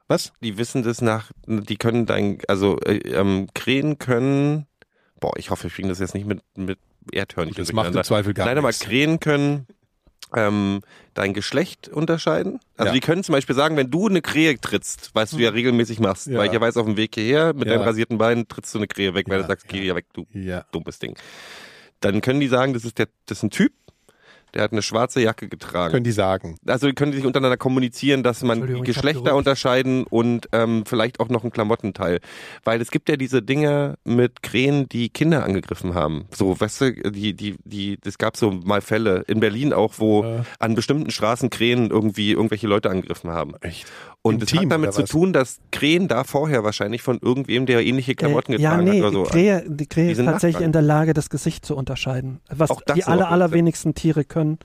Was? Die wissen das nach, die können dein, also äh, ähm, Krähen können, boah, ich hoffe, wir kriegen das jetzt nicht mit, mit Erdhörnchen Das macht im. Zweifel gar Nein, aber nichts. Krähen können ähm, dein Geschlecht unterscheiden. Also Ja. die können zum Beispiel sagen, wenn du eine Krähe trittst, was du ja regelmäßig machst, Ja. weil ich ja weiß, auf dem Weg hierher mit Ja. deinen rasierten Beinen trittst du eine Krähe weg, weil du sagst, geh ja. ja weg, du dummes Ding. Dann können die sagen, das ist der, das ist ein Typ, der hat eine schwarze Jacke getragen. Können die sagen. Also die können sich untereinander kommunizieren, dass man die Geschlechter unterscheiden und ähm, vielleicht auch noch ein Klamottenteil. Weil es gibt ja diese Dinge mit Krähen, die Kinder angegriffen haben. So, weißt du, die, die, die, es gab so mal Fälle in Berlin auch, wo Ja. an bestimmten Straßen Krähen irgendwie irgendwelche Leute angegriffen haben. Echt? Und es Team hat damit zu tun, dass Krähen da vorher wahrscheinlich von irgendwem, der ähnliche Klamotten äh, ja, getragen nee, hat oder so. die Krähe, die Krähe ist sind tatsächlich nachtragend. in der Lage, das Gesicht zu unterscheiden. Was Auch das die aller, allerwenigsten Tiere können.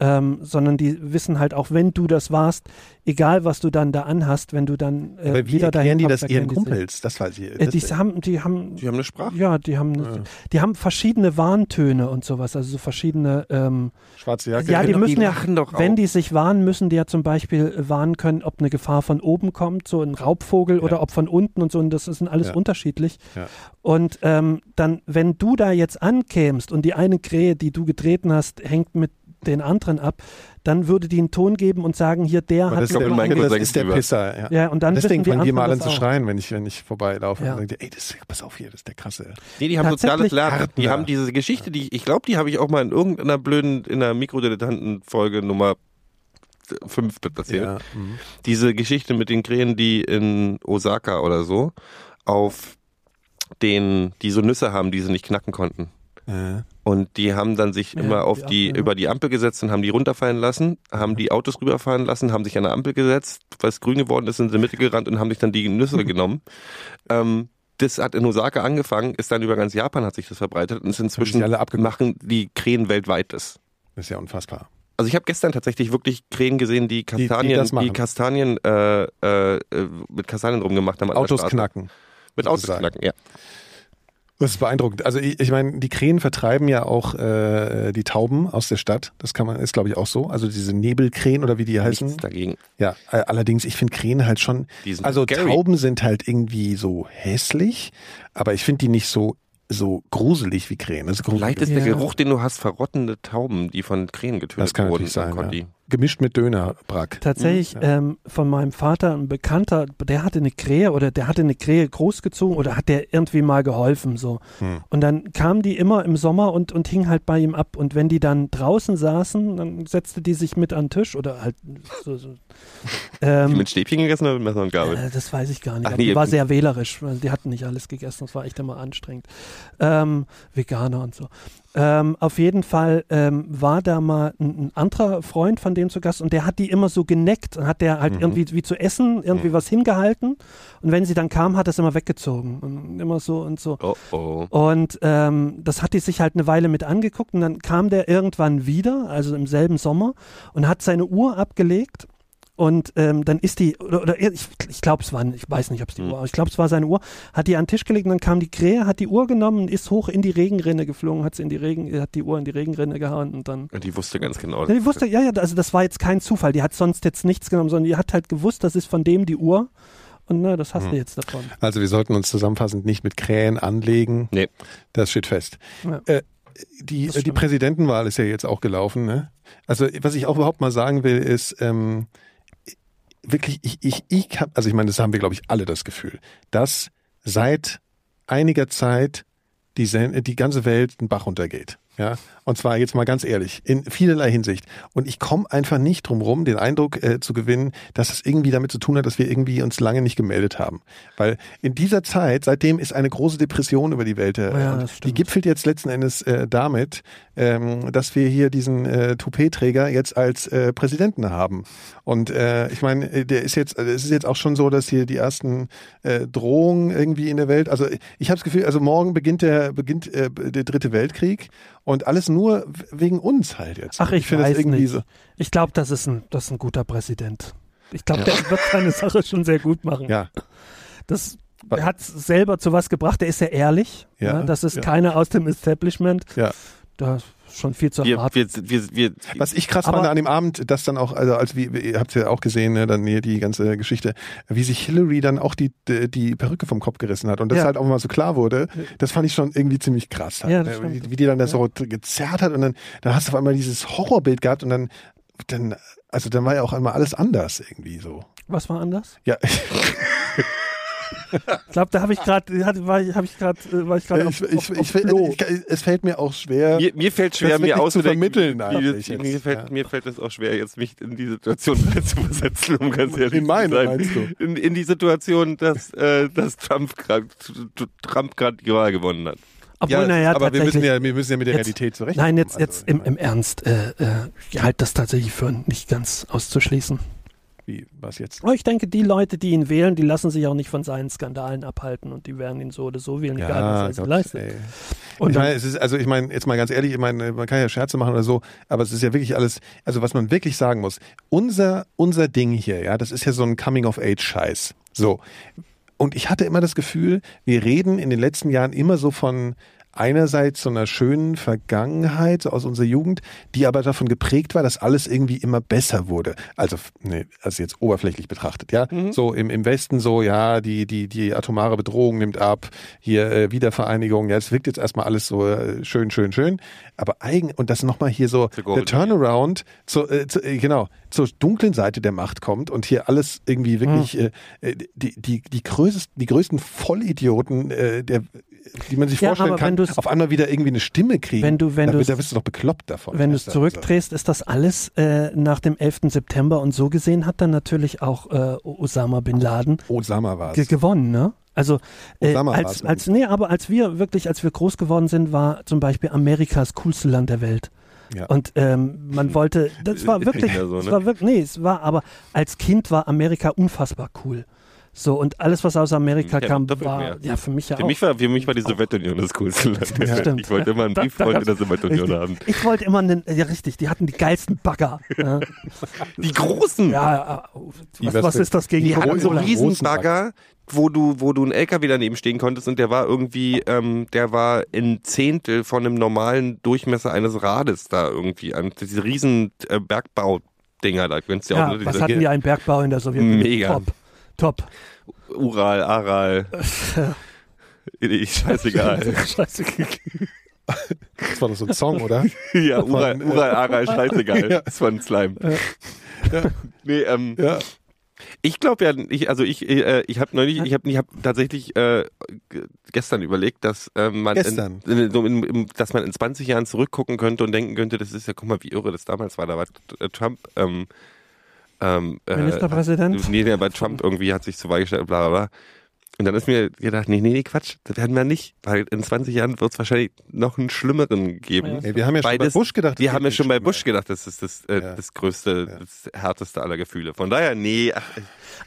Ähm, sondern die wissen halt auch, wenn du das warst, egal was du dann da anhast, wenn du dann äh, Aber wie wieder erklären die das ihren die. Kumpels? Das weiß ich. Äh, die haben, die haben, Die haben eine Sprache. ja, die haben, Ja. die haben verschiedene Warntöne und sowas, also so verschiedene. Ähm, Schwarze Jacke. ja, die die müssen ja, lachen doch wenn die sich warnen, müssen die ja zum Beispiel äh, warnen können, ob eine Gefahr von oben kommt, so ein Raubvogel oder ob von unten und so. Und das ist alles Ja. unterschiedlich. Ja. Und ähm, dann, wenn du da jetzt ankämst und die eine Krähe, die du getreten hast, hängt mit den anderen ab, dann würde die einen Ton geben und sagen, hier der Aber hat das, ist glaub, der, in meinen das ist der. Pisser. Ja. ja, und dann Deswegen fangen die mal an zu schreien, wenn ich, wenn ich vorbeilaufe. Ja. Und denke, ey, das, pass auf hier, das ist der krasse. Nee, die haben soziales Lernen. Die haben diese Geschichte, die ich glaube, die habe ich auch mal in irgendeiner blöden, in einer Mikrodilettanten-Folge Nummer fünf das erzählt. Ja. mhm. Diese Geschichte mit den Krähen, die in Osaka oder so auf den, die so Nüsse haben, die sie nicht knacken konnten. Äh, Und die haben dann sich Ja, immer auf die die, Ampel, über die Ampel gesetzt und haben die runterfallen lassen, haben die Autos rüberfahren lassen, haben sich an der Ampel gesetzt, weil es grün geworden ist, sind in die Mitte gerannt und haben sich dann die Nüsse genommen. Ähm, das hat in Osaka angefangen, ist dann über ganz Japan hat sich das verbreitet und ist inzwischen alle machen die Krähen weltweit das. Ist ja unfassbar. Also ich habe gestern tatsächlich wirklich Krähen gesehen, die die Kastanien, das die, machen. Kastanien äh, äh, mit Kastanien rumgemacht haben. Autos knacken. Mit Autos knacken, ja. Das ist beeindruckend. Also ich, ich meine, die Krähen vertreiben ja auch äh, die Tauben aus der Stadt. Das kann man, ist glaube ich auch so. Also diese Nebelkrähen oder wie die heißen. Nichts dagegen. Ja, äh, allerdings, ich finde Krähen halt schon. Also scary. Tauben sind halt irgendwie so hässlich, aber ich finde die nicht so so gruselig wie Krähen. Das ist gruselig. Vielleicht ist Ja. der Geruch, den du hast, verrottende Tauben, die von Krähen getötet Das kann wurden. sein. Ja. Gemischt mit Dönerbrack. Tatsächlich ähm, von meinem Vater ein Bekannter, der hatte eine Krähe oder der hatte eine Krähe großgezogen oder hat der irgendwie mal geholfen so. Hm. Und dann kam die immer im Sommer und, und hing halt bei ihm ab. Und wenn die dann draußen saßen, dann setzte die sich mit an den Tisch oder halt so. so. Die Ähm, mit Stäbchen gegessen oder mit Messer und Gabel? äh, das weiß ich gar nicht. Ach nee, die war sehr wählerisch, weil die hatten nicht alles gegessen. Das war echt immer anstrengend. Ähm, Veganer und so. Ähm, auf jeden Fall ähm, war da mal ein, ein anderer Freund von dem zu Gast und der hat die immer so geneckt und hat der halt Mhm. irgendwie wie zu essen, irgendwie Mhm. was hingehalten und wenn sie dann kam, hat er es immer weggezogen und immer so und so. Oh oh. Und ähm, das hat die sich halt eine Weile mit angeguckt und dann kam der irgendwann wieder, also im selben Sommer, und hat seine Uhr abgelegt. Und ähm, dann ist die, oder, oder ich, ich glaube, es war, ich weiß nicht, ob es die Hm. Uhr war, ich glaube, es war seine Uhr, hat die an den Tisch gelegt und dann kam die Krähe, hat die Uhr genommen und ist hoch in die Regenrinne geflogen, hat sie in die Regen, hat die Uhr in die Regenrinne gehauen und dann. Und die wusste ganz genau. Ja, die wusste, ja, ja, also das war jetzt kein Zufall, die hat sonst jetzt nichts genommen, sondern die hat halt gewusst, das ist von dem die Uhr und na, das hast Hm. du jetzt davon. Also wir sollten uns zusammenfassend nicht mit Krähen anlegen. Nee. Das steht fest. Ja. Äh, die, die. Präsidentenwahl ist ja jetzt auch gelaufen. Ne? Also was ich auch überhaupt mal sagen will, ist ähm, wirklich, ich, ich, ich hab, also ich meine, das haben wir, glaube ich, alle das Gefühl, dass seit einiger Zeit die, die ganze Welt den Bach runtergeht. Ja, und zwar jetzt mal ganz ehrlich, in vielerlei Hinsicht. Und ich komme einfach nicht drum rum, den Eindruck äh, zu gewinnen, dass es irgendwie damit zu tun hat, dass wir irgendwie uns lange nicht gemeldet haben. Weil in dieser Zeit, seitdem ist eine große Depression über die Welt. Äh, Ja, die gipfelt jetzt letzten Endes äh, damit, ähm, dass wir hier diesen äh, Toupet-Träger jetzt als äh, Präsidenten haben. Und äh, ich meine, äh, der ist jetzt, also es ist jetzt auch schon so, dass hier die ersten äh, Drohungen irgendwie in der Welt, also ich habe das Gefühl, also morgen beginnt der beginnt äh, der dritte Weltkrieg und alles nur wegen uns halt jetzt. Ach, ich, finde weiß das irgendwie nicht. so. Ich glaube, das ist ein, das ist ein guter Präsident. Ich glaube, der wird seine Sache schon sehr gut machen. Ja, Das er hat selber zu was gebracht. Der ist ja ehrlich. Ja, Ja, das ist ja. keiner aus dem Establishment. ja. Da ist schon viel zu Wir, hart. wir, wir, wir, Was ich krass fand an dem Abend, dass dann auch, also als wie, ihr habt ja auch gesehen, ne, dann hier die ganze Geschichte, wie sich Hillary dann auch die, die, Perücke vom Kopf gerissen hat und das Ja. halt auch mal so klar wurde, das fand ich schon irgendwie ziemlich krass. Halt, Ja, das ne, wie, wie die dann da so gezerrt hat und dann, dann hast du auf einmal dieses Horrorbild gehabt und dann, dann, also dann war ja auch einmal alles anders irgendwie so. was war anders? Ja, Ich glaube, da habe ich gerade, war ich, habe ich gerade, war ich gerade ich, auf, ich, auf, ich, auf Klo. ich, es fällt mir auch schwer. mir, mir fällt schwer, mir wirklich zu auszudenken, vermitteln wie, eigentlich wie, jetzt, mir, fällt, ja. mir fällt es auch schwer, jetzt mich in die Situation zu versetzen, um ganz ehrlich In meine, zu sein. meinst du? In, in die Situation, dass, äh, dass Trump gerade Trump gerade die Wahl gewonnen hat. Obwohl, ja, naja, aber wir müssen ja, wir müssen ja mit der Jetzt- Realität zurecht. Nein, jetzt, jetzt im, im Ernst. Äh, äh, ich halte das tatsächlich für nicht ganz auszuschließen. Wie, was jetzt? Aber ich denke, die Leute, die ihn wählen, die lassen sich auch nicht von seinen Skandalen abhalten und die werden ihn so oder so wählen, egal was er Gott, leistet. ey. Und ich meine, es ist, also ich meine, jetzt mal ganz ehrlich, ich meine, man kann ja Scherze machen oder so, aber es ist ja wirklich alles, also was man wirklich sagen muss, unser, unser Ding hier, ja, das ist ja so ein Coming-of-Age-Scheiß. So. Und ich hatte immer das Gefühl, wir reden in den letzten Jahren immer so von einerseits so einer schönen Vergangenheit aus unserer Jugend, die aber davon geprägt war, dass alles irgendwie immer besser wurde. Also, nee, also jetzt oberflächlich betrachtet, ja. So im, im Westen so, ja, die, die, die atomare Bedrohung nimmt ab, hier äh, Wiedervereinigung, ja, es wirkt jetzt erstmal alles so äh, schön, schön, schön. Aber eigen, und das nochmal hier so, der Turnaround, zu, äh, zu, äh, genau, zur dunklen Seite der Macht kommt und hier alles irgendwie wirklich äh, äh, die, die, die, größten, die größten Vollidioten äh, der die man sich Ja, vorstellen aber wenn kann, auf einmal wieder irgendwie eine Stimme kriegen. Wenn du- wenn da, da bist du doch bekloppt davon. Wenn du es zurückdrehst, ist das alles äh, nach dem 11. September und so gesehen hat dann natürlich auch äh, Osama Bin Laden Osama war ge es. gewonnen, ne? Also äh, als, als nee, aber als wir wirklich, als wir groß geworden sind, war zum Beispiel Amerika das coolste Land der Welt. Ja. Und ähm, man wollte, das war wirklich, Ja, so, das ne? war wirklich, nee, es war aber als Kind war Amerika unfassbar cool. So und alles, was aus Amerika Ja, kam, war mehr. ja für mich ja Für auch. mich war, für mich war die Sowjetunion das coolste Land. Ja, stimmt. Ich wollte immer einen Brieffreund in der Sowjetunion richtig. haben. Ich wollte immer einen, ja richtig, die hatten die geilsten Bagger. Ja, Die großen! ja Die was, was ist das gegen Die hatten so Riesenbagger, wo du, wo du einen LKW daneben stehen konntest und der war irgendwie, ähm, der war ein Zehntel von einem normalen Durchmesser eines Rades da irgendwie an. Diese riesen äh, Bergbaudinger da. Du ja, auch, ne? was hatten die einen Bergbau in der Sowjetunion? Mega. Top. Top. Ural, Aral. Ich, scheißegal. Scheiße. Das war doch so ein Song, oder? ja, Ural, äh, Ural, Aral, scheißegal. Ja. Das war ein Slime. Nee, ähm, Ja. Ich glaube ja, ich, also ich, äh, ich habe neulich, ich habe ich hab tatsächlich äh, gestern überlegt, dass ähm, man? In, in, in, in, dass man in 20 Jahren zurückgucken könnte und denken könnte, das ist ja, guck mal, wie irre das damals war. Da war äh, Trump, ähm, ähm, äh, Ministerpräsident? Nee, der bei Trump irgendwie hat sich zu Wahl gestellt, bla bla bla. Und dann ist mir gedacht, nee, nee, nee, Quatsch, das werden wir nicht, weil in 20 Jahren wird es wahrscheinlich noch einen schlimmeren geben. Ey, wir haben ja schon Beides- bei Bush gedacht. Wir das haben ja schon bei Bush gedacht, das ist das, äh, Ja. das größte, das härteste aller Gefühle. Von daher, nee,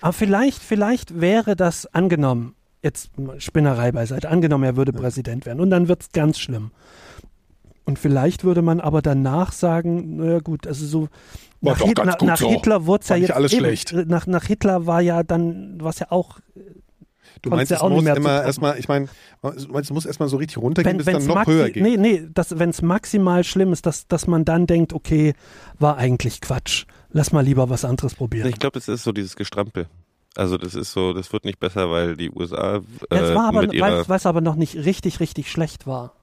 Aber vielleicht, vielleicht wäre das angenommen, jetzt Spinnerei beiseite, angenommen, er würde Präsident werden und dann wird es ganz schlimm. Und vielleicht würde man aber danach sagen, naja gut, also so War nach, doch Hit- ganz nach, gut nach so. Hitler wurde es ja jetzt alles eben, schlecht. Nach, nach Hitler war ja dann, was ja auch, Du konntest meinst, ja es muss mehr immer erstmal, ich meine, du meinst, es muss erstmal so richtig runtergehen, wenn bis es dann noch höher geht. nee, nee, das, wenn es maximal schlimm ist, dass, dass man dann denkt, okay, war eigentlich Quatsch. Lass mal lieber was anderes probieren. Ich glaube, das ist so dieses Gestrampel. Also das ist so, das wird nicht besser, weil die USA äh, Ja, es war aber, mit ihrer weil es aber noch nicht richtig, richtig schlecht war.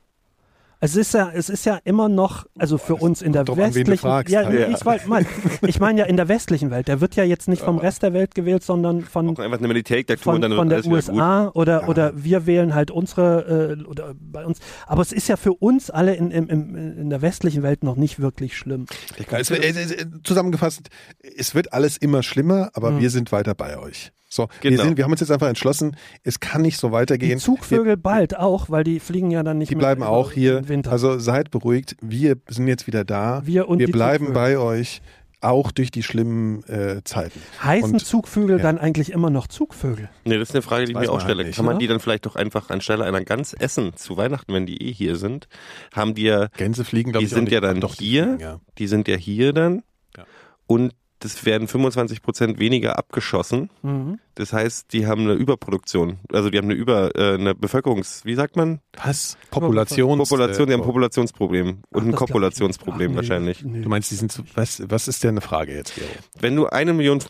Es ist ja, es ist ja immer noch, also für uns in der westlichen, fragst, ja, halt. nee, ich mein, mein, ich meine ja in der westlichen Welt. Der wird ja jetzt nicht vom Rest der Welt gewählt, sondern von auch einfach eine Militärdiktatur von, und dann von der. USA oder oder wir wählen halt unsere äh, oder bei uns. Aber es ist ja für uns alle in, in, in, in der westlichen Welt noch nicht wirklich schlimm. Ja, es, wird- äh, äh, zusammengefasst, es wird alles immer schlimmer, aber Mhm. wir sind weiter bei euch. So, wir, Genau. sind, wir haben uns jetzt einfach entschlossen, es kann nicht so Die weitergehen. Zugvögel bald auch, weil die fliegen ja dann nicht Die mehr bleiben über auch hier. Also seid beruhigt, wir sind jetzt wieder da. Wir und die bleiben Zugvögel. bei euch, auch durch die schlimmen äh, Zeiten. Heißen und- Zugvögel ja. dann eigentlich immer noch Zugvögel? Nee, das ist eine Frage, die ich mir auch stelle. halt nicht, Kann man oder? die dann vielleicht doch einfach anstelle einer Gans essen zu Weihnachten, wenn die eh hier sind? Haben die ja, Gänse fliegen, glaube die ich, auch sind ja dann Doch, die hier, fliegen, ja. die sind ja hier dann Ja. und das werden 25 Prozent weniger abgeschossen. Mhm. Das heißt, die haben eine Überproduktion. Also die haben eine Über, äh, eine Bevölkerungs, wie sagt man? Was? Populations... Population, die haben ein äh, Populationsproblem und Ach, ein Kopulationsproblem wahrscheinlich. nee. Du meinst, die sind zu, was, was ist denn eine Frage jetzt, Gero? Wenn du eine Million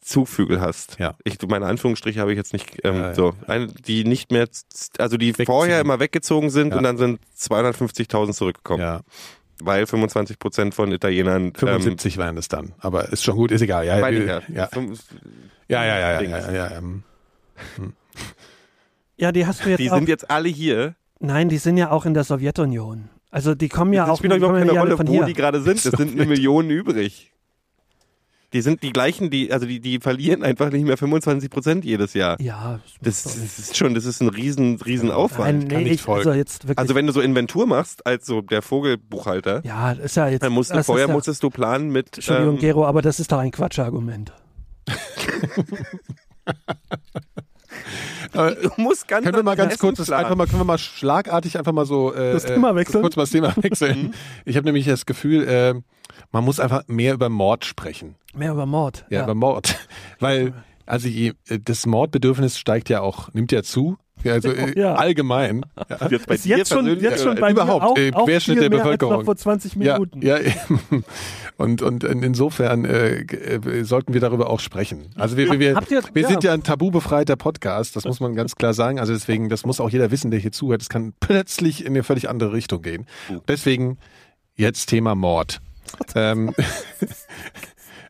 Zugvögel hast, Ja. ich, meine Anführungsstriche habe ich jetzt nicht, ähm, Ja, so, ja. eine, die nicht mehr, also die Wegziehen. vorher immer weggezogen sind Ja. und dann sind 250.000 zurückgekommen, Ja, weil 25 Prozent von Italienern, ähm, 75 wären es dann. Aber ist schon gut, ist egal. Ja, ja, ja, ja, ja, ja, ja, ja, ja, ähm. Ja, die hast du jetzt Die auch. sind jetzt alle hier. Nein, die sind ja auch in der Sowjetunion. Also die kommen ja das auch spielt doch überhaupt kommen keine ja Rolle, von wo hier. die gerade sind. Es sind eine Million übrig. Die sind die gleichen, die, also die, die verlieren einfach nicht mehr 25 Prozent jedes Jahr. Ja, Das, das ist schon, das ist ein riesen, riesen Nein, Aufwand. kann nee, nicht ich, also jetzt wirklich. Also wenn du so Inventur machst, als so der Vogelbuchhalter, ja, ist ja jetzt. dann musst du vorher ja, musstest du planen mit. Entschuldigung, ähm, Gero, aber das ist doch ein Quatschargument. Du musst ganz Können wir mal ganz kurz, das einfach mal, können wir mal schlagartig einfach mal so äh, Das Thema äh, wechseln? kurz mal das Thema wechseln. Ich habe nämlich das Gefühl, äh, man muss einfach mehr über Mord sprechen. Mehr über Mord. Ja, über Mord. Weil, also je, das Mordbedürfnis steigt ja auch, nimmt ja zu. Ja, also äh, Ja. allgemein. Ja. Jetzt bei Ist jetzt schon, jetzt schon äh, bei überhaupt, mir auch, äh, auch Querschnitt viel der mehr als Bevölkerung. noch vor 20 Ja, Minuten. ja, eben. Und, und in- insofern äh, äh, sollten wir darüber auch sprechen. Also wir, wir, ihr- wir ja. sind ja ein tabubefreiter Podcast, das muss man ganz klar sagen. Also deswegen, das muss auch jeder wissen, der hier zuhört. Es kann plötzlich in eine völlig andere Richtung gehen. Deswegen jetzt Thema Mord. Ähm,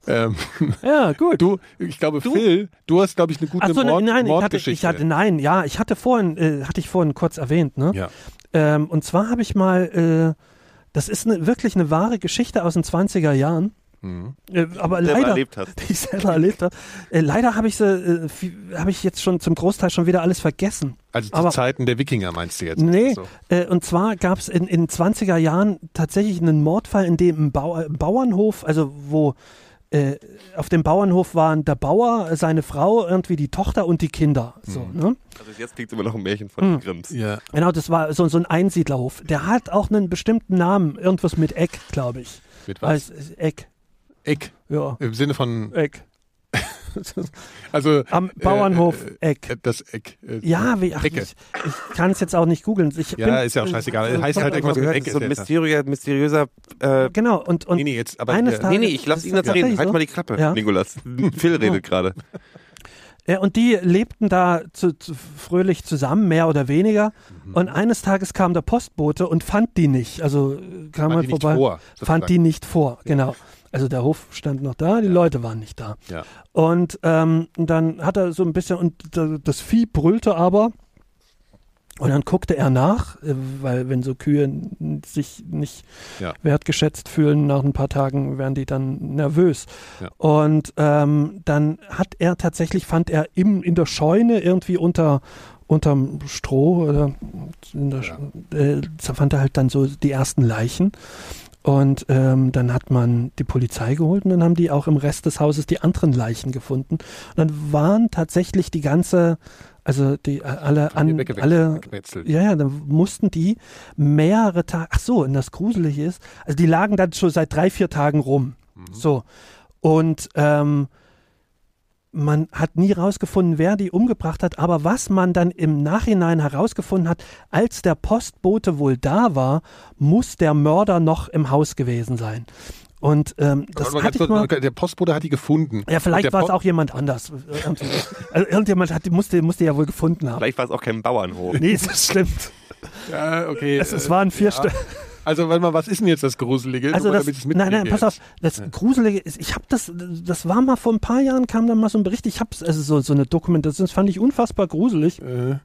Ähm, Ja, gut. du, ich glaube, Phil, du hast, glaube ich, eine gute Ach so, ne, Mord, nein, ich hatte, Mordgeschichte. ich hatte, nein, ja, ich hatte vorhin, äh, hatte ich vorhin kurz erwähnt, ne? ja. Ähm, und zwar habe ich mal, äh, das ist eine, wirklich eine wahre Geschichte aus den 20er Jahren. Mhm. Äh, aber selber leider, erlebt hast. die ich selber erlebt habe. Äh, leider habe ich sie, äh, habe ich jetzt schon zum Großteil schon wieder alles vergessen. Also die Aber- Zeiten der Wikinger meinst du jetzt? Nee, So. äh, und zwar gab es in in 20er Jahren tatsächlich einen Mordfall, in dem ein Bau äh, Bauernhof, also wo äh, auf dem Bauernhof waren der Bauer, seine Frau, irgendwie die Tochter und die Kinder. So, Mhm. ne? Also jetzt klingt immer noch ein Märchen von Hm. Grimms. Ja. Genau, das war so, so ein Einsiedlerhof. Der hat auch einen bestimmten Namen, irgendwas mit Eck, glaube ich. Mit was? Also, Eck, Eck. ja, Im Sinne von, Eck. also Am Bauernhof äh, Eck. äh, das Eck. äh, Ja, wie, ach, ich, ich kann es jetzt auch nicht googeln. Ich Ja, bin- ist ja auch scheißegal. Heißt halt irgendwas mit gehört, Eck. so ein ist jetzt- mysteriöser, mysteriöser äh, Genau, und, und Nee, nee, jetzt, aber eines Tages- Nee, nee, ich lass ist ihn jetzt reden. Halt so? mal die Klappe, Ja. Nikolas. Phil redet gerade. Ja, und die lebten da zu, zu, fröhlich zusammen, mehr oder weniger. Mhm. Und eines Tages kam der Postbote und fand die nicht. Also äh, kam Fand nicht vorbei. vor, fand die nicht vor, genau. Also der Hof stand noch da, die Leute waren nicht da. Ja. Und ähm, dann hat er so ein bisschen, und das Vieh brüllte aber. Und dann guckte er nach, äh, weil wenn so Kühe sich nicht Ja. wertgeschätzt fühlen, nach ein paar Tagen werden die dann nervös. Ja. Und ähm, dann hat er tatsächlich, fand er im, in der Scheune irgendwie unter unterm Stroh oder in der, Ja. äh, fand er halt dann so die ersten Leichen. Und ähm, dann hat man die Polizei geholt und dann haben die auch im Rest des Hauses die anderen Leichen gefunden. Und dann waren tatsächlich die ganze, also die äh, alle an Weggewe- alle ja, ja, dann mussten die mehrere Tage, ach so, und das Gruselige ist, also die lagen dann schon seit drei, vier Tagen rum. Mhm. So. Und ähm, man hat nie rausgefunden, wer die umgebracht hat, aber was man dann im Nachhinein herausgefunden hat, als der Postbote wohl da war, muss der Mörder noch im Haus gewesen sein. Und ähm, das Aber hatte ich mal, der Postbote hat die gefunden. ja, vielleicht war es auch jemand anders. Also irgendjemand hat, die musste, musste ja wohl gefunden haben. Vielleicht war es auch kein Bauernhof. Nee, das stimmt. Ja, okay. Es, es äh, waren vier ja. St Also, warte mal, was ist denn jetzt das Gruselige? Also das, ich's nein, nein, pass auf, das Gruselige ist, ich habe das, das war mal vor ein paar Jahren, kam da mal so ein Bericht, ich habe also so, so eine Dokumentation, das fand ich unfassbar gruselig. Äh,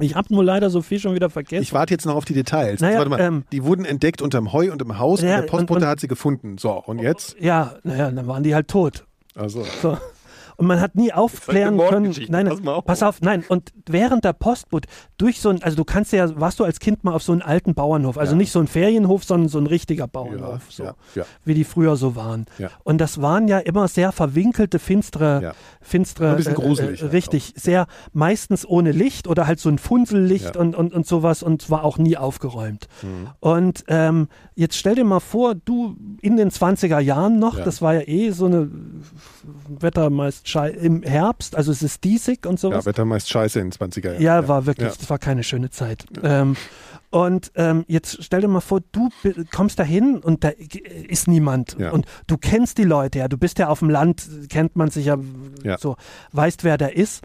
Ich habe nur leider so viel schon wieder vergessen. Ich warte jetzt noch auf die Details. Naja, warte mal, ähm, die wurden entdeckt unterm Heu und im Haus Ja, und der Postbote und- und- hat sie gefunden. So, und jetzt? ja, naja, dann waren die halt tot. Also, So. Und man hat nie aufklären können. Nein, pass auf. pass auf, nein. Und während der Postbote durch so ein, also du kannst ja, warst du als Kind mal auf so einen alten Bauernhof, also Ja. nicht so ein Ferienhof, sondern so ein richtiger ja, Bauernhof, so ja, ja. wie die früher so waren. Ja. Und das waren ja immer sehr verwinkelte, finstere, Ja. finstere, Ein bisschen gruselig äh, halt richtig, sehr meistens ohne Licht oder halt so ein Funsellicht Ja. und, und, und sowas und war auch nie aufgeräumt. Mhm. Und ähm, jetzt stell dir mal vor, du in den 20er Jahren noch, Ja. das war ja eh so eine Wetter meist schei- im Herbst, also es ist diesig und Ja, sowas. Wetter meist scheiße in den 20er Jahren. Ja, war wirklich, Ja. das war keine schöne Zeit. Ähm, und ähm, jetzt stell dir mal vor, du kommst da hin und da ist niemand. Ja. Und du kennst die Leute ja, du bist ja auf dem Land, kennt man sich ja, Ja. so, weißt, wer da ist.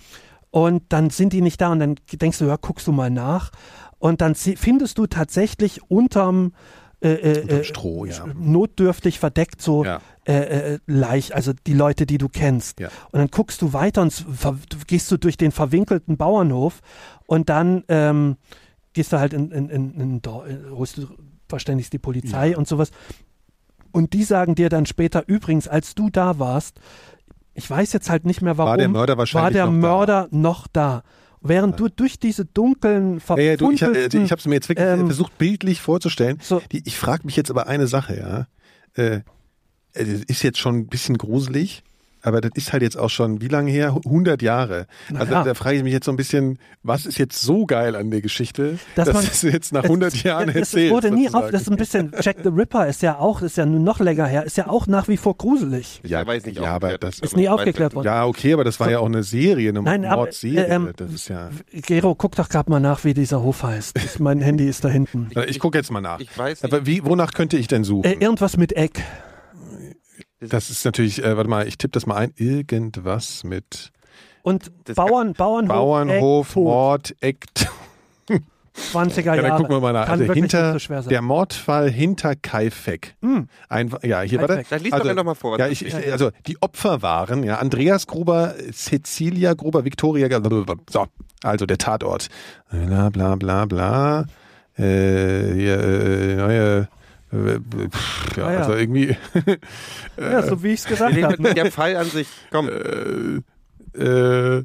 Und dann sind die nicht da und dann denkst du, ja, guckst du mal nach. Und dann findest du tatsächlich unterm äh, äh, äh, Stroh, ja. notdürftig verdeckt so Ja. äh, äh, Leich, also die Leute, die du kennst. Ja. Und dann guckst du weiter und gehst du durch den verwinkelten Bauernhof und dann ähm, gehst du halt in, in, in, in du verständigst die Polizei und sowas. Und die sagen dir dann später, übrigens, als du da warst, ich weiß jetzt halt nicht mehr warum, War der Mörder war wahrscheinlich der noch da. Mörder noch da. Während du durch diese dunklen, Ja, ja, du, ich, äh, ich habe es mir jetzt wirklich ähm, versucht, bildlich vorzustellen. so, Die, ich frage mich jetzt aber eine Sache, ja. Äh, äh, ist jetzt schon ein bisschen gruselig, aber das ist halt jetzt auch schon, wie lange her? 100 Jahre. Na also ja. da frage ich mich jetzt so ein bisschen, was ist jetzt so geil an der Geschichte, Dass dass man- es jetzt nach Es- 100 Jahren es, erzählt Es wurde nie auf, sozusagen. das ist ein bisschen, Jack the Ripper ist ja auch, ist ja noch länger her, ist ja auch nach wie vor gruselig. Ja, Ich weiß nicht ja, aber das- Ist nie aufgeklärt worden. Ja, okay, aber das war ja auch eine Serie, eine Nein, aber, Mordserie. äh, ähm, das ist ja. Gero, guck doch gerade mal nach, wie dieser Hof heißt. Ich, mein Handy ist da hinten. Ich gucke jetzt mal nach. Ich weiß nicht. Aber wie, wonach könnte ich denn suchen? Äh, irgendwas mit Eck. Das ist natürlich, äh, warte mal, ich tippe das mal ein. Irgendwas mit Und Das Bauern, Bauernhof. Bauernhof, Eck. Mord, Eck. 20er Ja, Jahre. dann gucken wir mal nach. Kann Also hinter nicht so schwer sein. der Mordfall hinter Kaifek. Ein, ja, hier warte. Kaifek. Dann lies doch also, einfach mal vor, Ja, ich, ich, also die Opfer waren ja Andreas Gruber, Cecilia Gruber, Victoria. Blablabla. So, also der Tatort. Bla bla bla bla. Äh, hier, äh, neue. Pff, ja, Ah, ja. also irgendwie. ja, so wie ich es gesagt habe. Der Fall an sich, komm, äh, äh,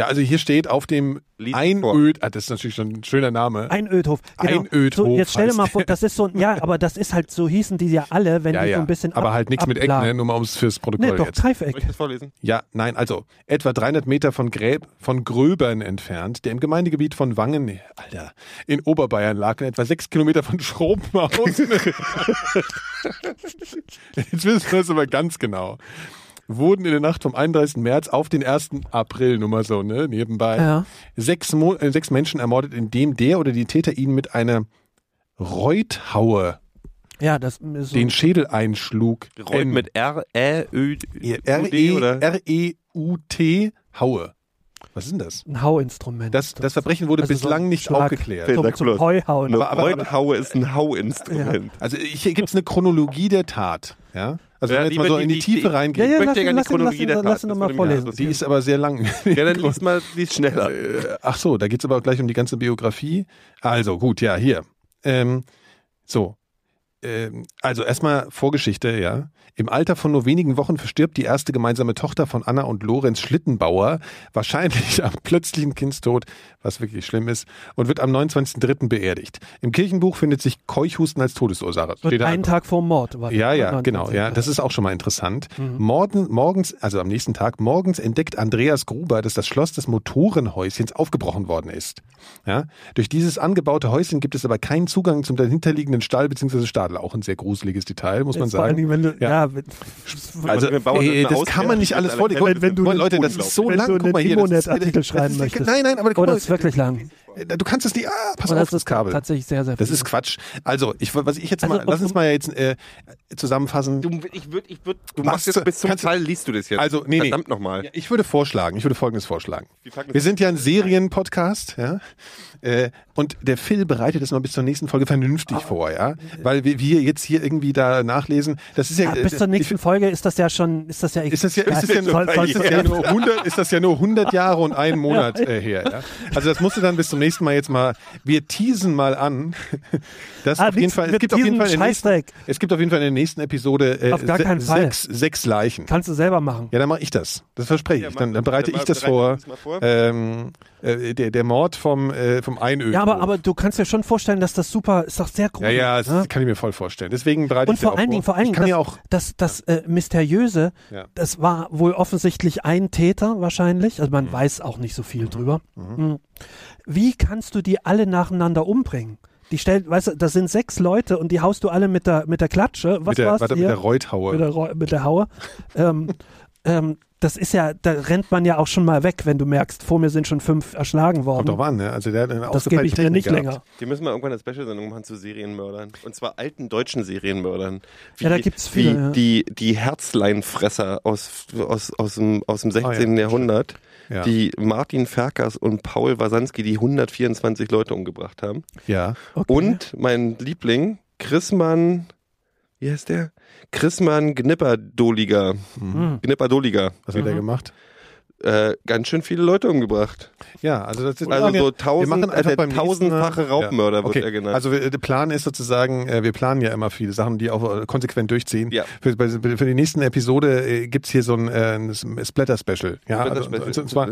ja, also hier steht auf dem Einöd, ah, das ist natürlich schon ein schöner Name. Einödhof. Genau. Einödhof So, jetzt stell dir mal vor, das ist so, ein- ja, aber das ist halt, so hießen die ja alle, wenn ja, die ja. so ein bisschen Aber ab, halt nichts mit Eck, ne? nur mal ums fürs Protokoll Nee, doch, jetzt. soll Greifeck. ich das vorlesen? Ja, nein, also etwa 300 Meter von, Gräb, von Gröbern entfernt, der im Gemeindegebiet von Wangen, Alter, in Oberbayern lag und etwa sechs Kilometer von Schrobenhausen. Jetzt wissen wir es aber ganz genau. Wurden in der Nacht vom 31. März auf den 1. April, nur mal so, ne, nebenbei, Ja. sechs, Mo äh, sechs Menschen ermordet, indem der oder die Täter ihnen mit einer Reuthaue Ja, das ist so. den Schädel einschlug. Reut N. mit R, Ä, Ö, R-E- oder? R-E-U-T, Haue. Was ist denn das? ein Hauinstrument. Das, das Verbrechen wurde Also so bislang ein nicht Schlag. aufgeklärt. Zum. Heuhauen. Eine aber- Reuthaue ist ein Hauinstrument. Also hier gibt es eine Chronologie der Tat. Ja? Also Ja, wenn wir die jetzt mal so wird- in die, die- Tiefe die- reingehen. ja, ja, möchte lass ja lass die ihn, lass Chronologie ihn, der lass Tat, ihn mich vorlesen. Die ist aber sehr lang. Ja, dann lies mal, lies schneller. Äh, Ach so, da geht es aber auch gleich um die ganze Biografie. Also gut, ja, hier. Ähm, so. Ähm, also erstmal Vorgeschichte, ja. Im Alter von nur wenigen Wochen verstirbt die erste gemeinsame Tochter von Anna und Lorenz Schlittenbauer, wahrscheinlich am plötzlichen Kindstod, was wirklich schlimm ist, und wird am 29.03. beerdigt. Im Kirchenbuch findet sich Keuchhusten als Todesursache. Steht einen Tag vor Mord. war Ja, ja, genau. 19. Ja, das ist auch schon mal interessant. Mhm. Morgen, morgens, also am nächsten Tag, morgens entdeckt Andreas Gruber, dass das Schloss des Motorenhäuschens aufgebrochen worden ist. Ja, durch dieses angebaute Häuschen gibt es aber keinen Zugang zum dahinterliegenden Stall bzw. Stadel. Auch ein sehr gruseliges Detail, muss man Jetzt vor allen sagen. Dingen, wenn du, Ja. ja, wenn, Also, bauen ey, das mal das kann man nicht alles vorlesen. Wenn- wenn du Boah, einen Leute, das ist so wenn lang. du Guck mal hier. das ist- das schreiben ist- möchtest. Nein, nein, aber guck oh, mal, das ist wirklich lang. du kannst es nicht. Ah, pass Aber auf das das ist Kabel. tatsächlich sehr, sehr Das viel. ist Quatsch. Also, ich, was ich jetzt Also, mal, lass uns mal jetzt äh, zusammenfassen. Du, ich würde, ich würde, du machst jetzt bis zum Fall, liest du das jetzt. Also, nee, nee. Verdammt nochmal. Ja, ich würde vorschlagen, ich würde Folgendes vorschlagen. Wir sind ja ein Serienpodcast, ja. Äh, und der Phil bereitet es mal bis zur nächsten Folge vernünftig vor, ja. Weil wir, wir jetzt hier irgendwie da nachlesen. Das ist ja, Ja, bis zur äh, nächsten Folge ist das ja schon, ist das ja ist das ja, ist das ja, nur, Soll- ist du- das ja nur 100, ist das ja nur 100 Jahre und einen Monat äh, her. Ja? Also das musst du dann bis zum nächsten Mal jetzt mal, wir teasen mal an, dass Ah, auf jeden Fall, es gibt auf jeden Fall nächsten, es gibt auf jeden Fall in der nächsten Episode äh, Auf gar se- keinen Fall. sechs, sechs Leichen. Kannst du selber machen. Ja, dann mache ich das. Das verspreche Ja, ich. Dann, dann das. bereite Dann ich das vor. das. Ähm, äh, der, der Mord vom, äh, vom Einöl. Ja, aber, aber du kannst dir schon vorstellen, dass das super, ist doch sehr ja, gruselig. ja, das ne? kann ich mir voll vorstellen. Deswegen bereite Und ich vor allen Dingen, vor allen Dingen, kann das, ja auch. das, das äh, Mysteriöse, Ja. das war wohl offensichtlich ein Täter wahrscheinlich. Also Mhm. man weiß auch nicht so viel drüber. Mhm. Wie kannst du die alle nacheinander umbringen? Die stellt, weißt du, das sind sechs Leute und die haust du alle mit der mit der Klatsche. Was mit der, war's warte, hier? mit der Reuthaue. mit der, Reu- mit der Haue. ähm, ähm, das ist ja, da rennt man ja auch schon mal weg, wenn du merkst, vor mir sind schon fünf erschlagen worden. Kommt doch an, ne? Also der hat eine das gebe ich mir ausgefeilte nicht Technik länger. Wir müssen mal irgendwann eine Special-Sendung machen zu Serienmördern. Und zwar alten deutschen Serienmördern. Wie, Ja, da gibt's viele, Wie ja. die, die Herzleinfresser aus, aus, aus, dem, aus dem 16. Ah, ja. Jahrhundert, Ja. die Martin Ferkers und Paul Wasanski, die 124 Leute umgebracht haben. ja. Okay. Und mein Liebling, Chrismann, wie heißt der? Chrismann Gnipperdoliger. Hm. Gnipperdoliger. Was hat der Mhm. gemacht? Äh, ganz schön viele Leute umgebracht. Ja, also das ist Also so tausend, äh, Mal- tausendfache Raubmörder ja. wird okay. er genannt. Also wir- der Plan ist sozusagen, äh, wir planen ja immer viele Sachen, die auch äh, konsequent durchziehen. Ja. Für, für die nächsten Episode äh, gibt's hier so ein, äh, ein Splatter-Special. Ja, also, Splatter-Special. und, und zwar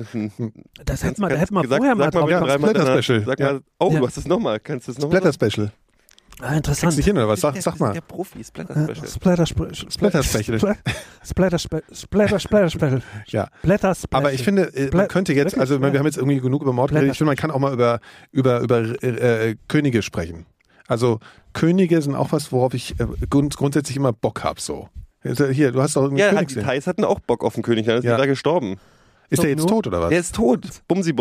das hätte man, da hätte man Sag- vorher mal drauf danach. Splatter-Special. Sag Ja. mal, oh, Ja. du hast es nochmal. Kannst du es nochmal? Splatter-Special. Ah, interessant. Kriegst nicht hin, oder was? Sag, Der- sag mal. Der Profi, Splatter Äh, Special. Splatter, Splatter, Splatter Special. Splatter, Splatter, Splatter, Splatter, Splatter. Ja. Blätter, Splatter. Aber ich finde, äh, man könnte jetzt, also wir haben jetzt irgendwie genug über Mord geredet. Ich finde, man kann auch mal über, über, über äh, äh, Könige sprechen. Also Könige sind auch was, worauf ich äh, grund, grundsätzlich immer Bock habe. So. Also Hier, du hast doch einen Ja, König die. Thais hatten auch Bock auf den König, dann ist Ja. ja. da gestorben. Ist der Doch, jetzt nur- tot oder was? Der ist tot. Bumsi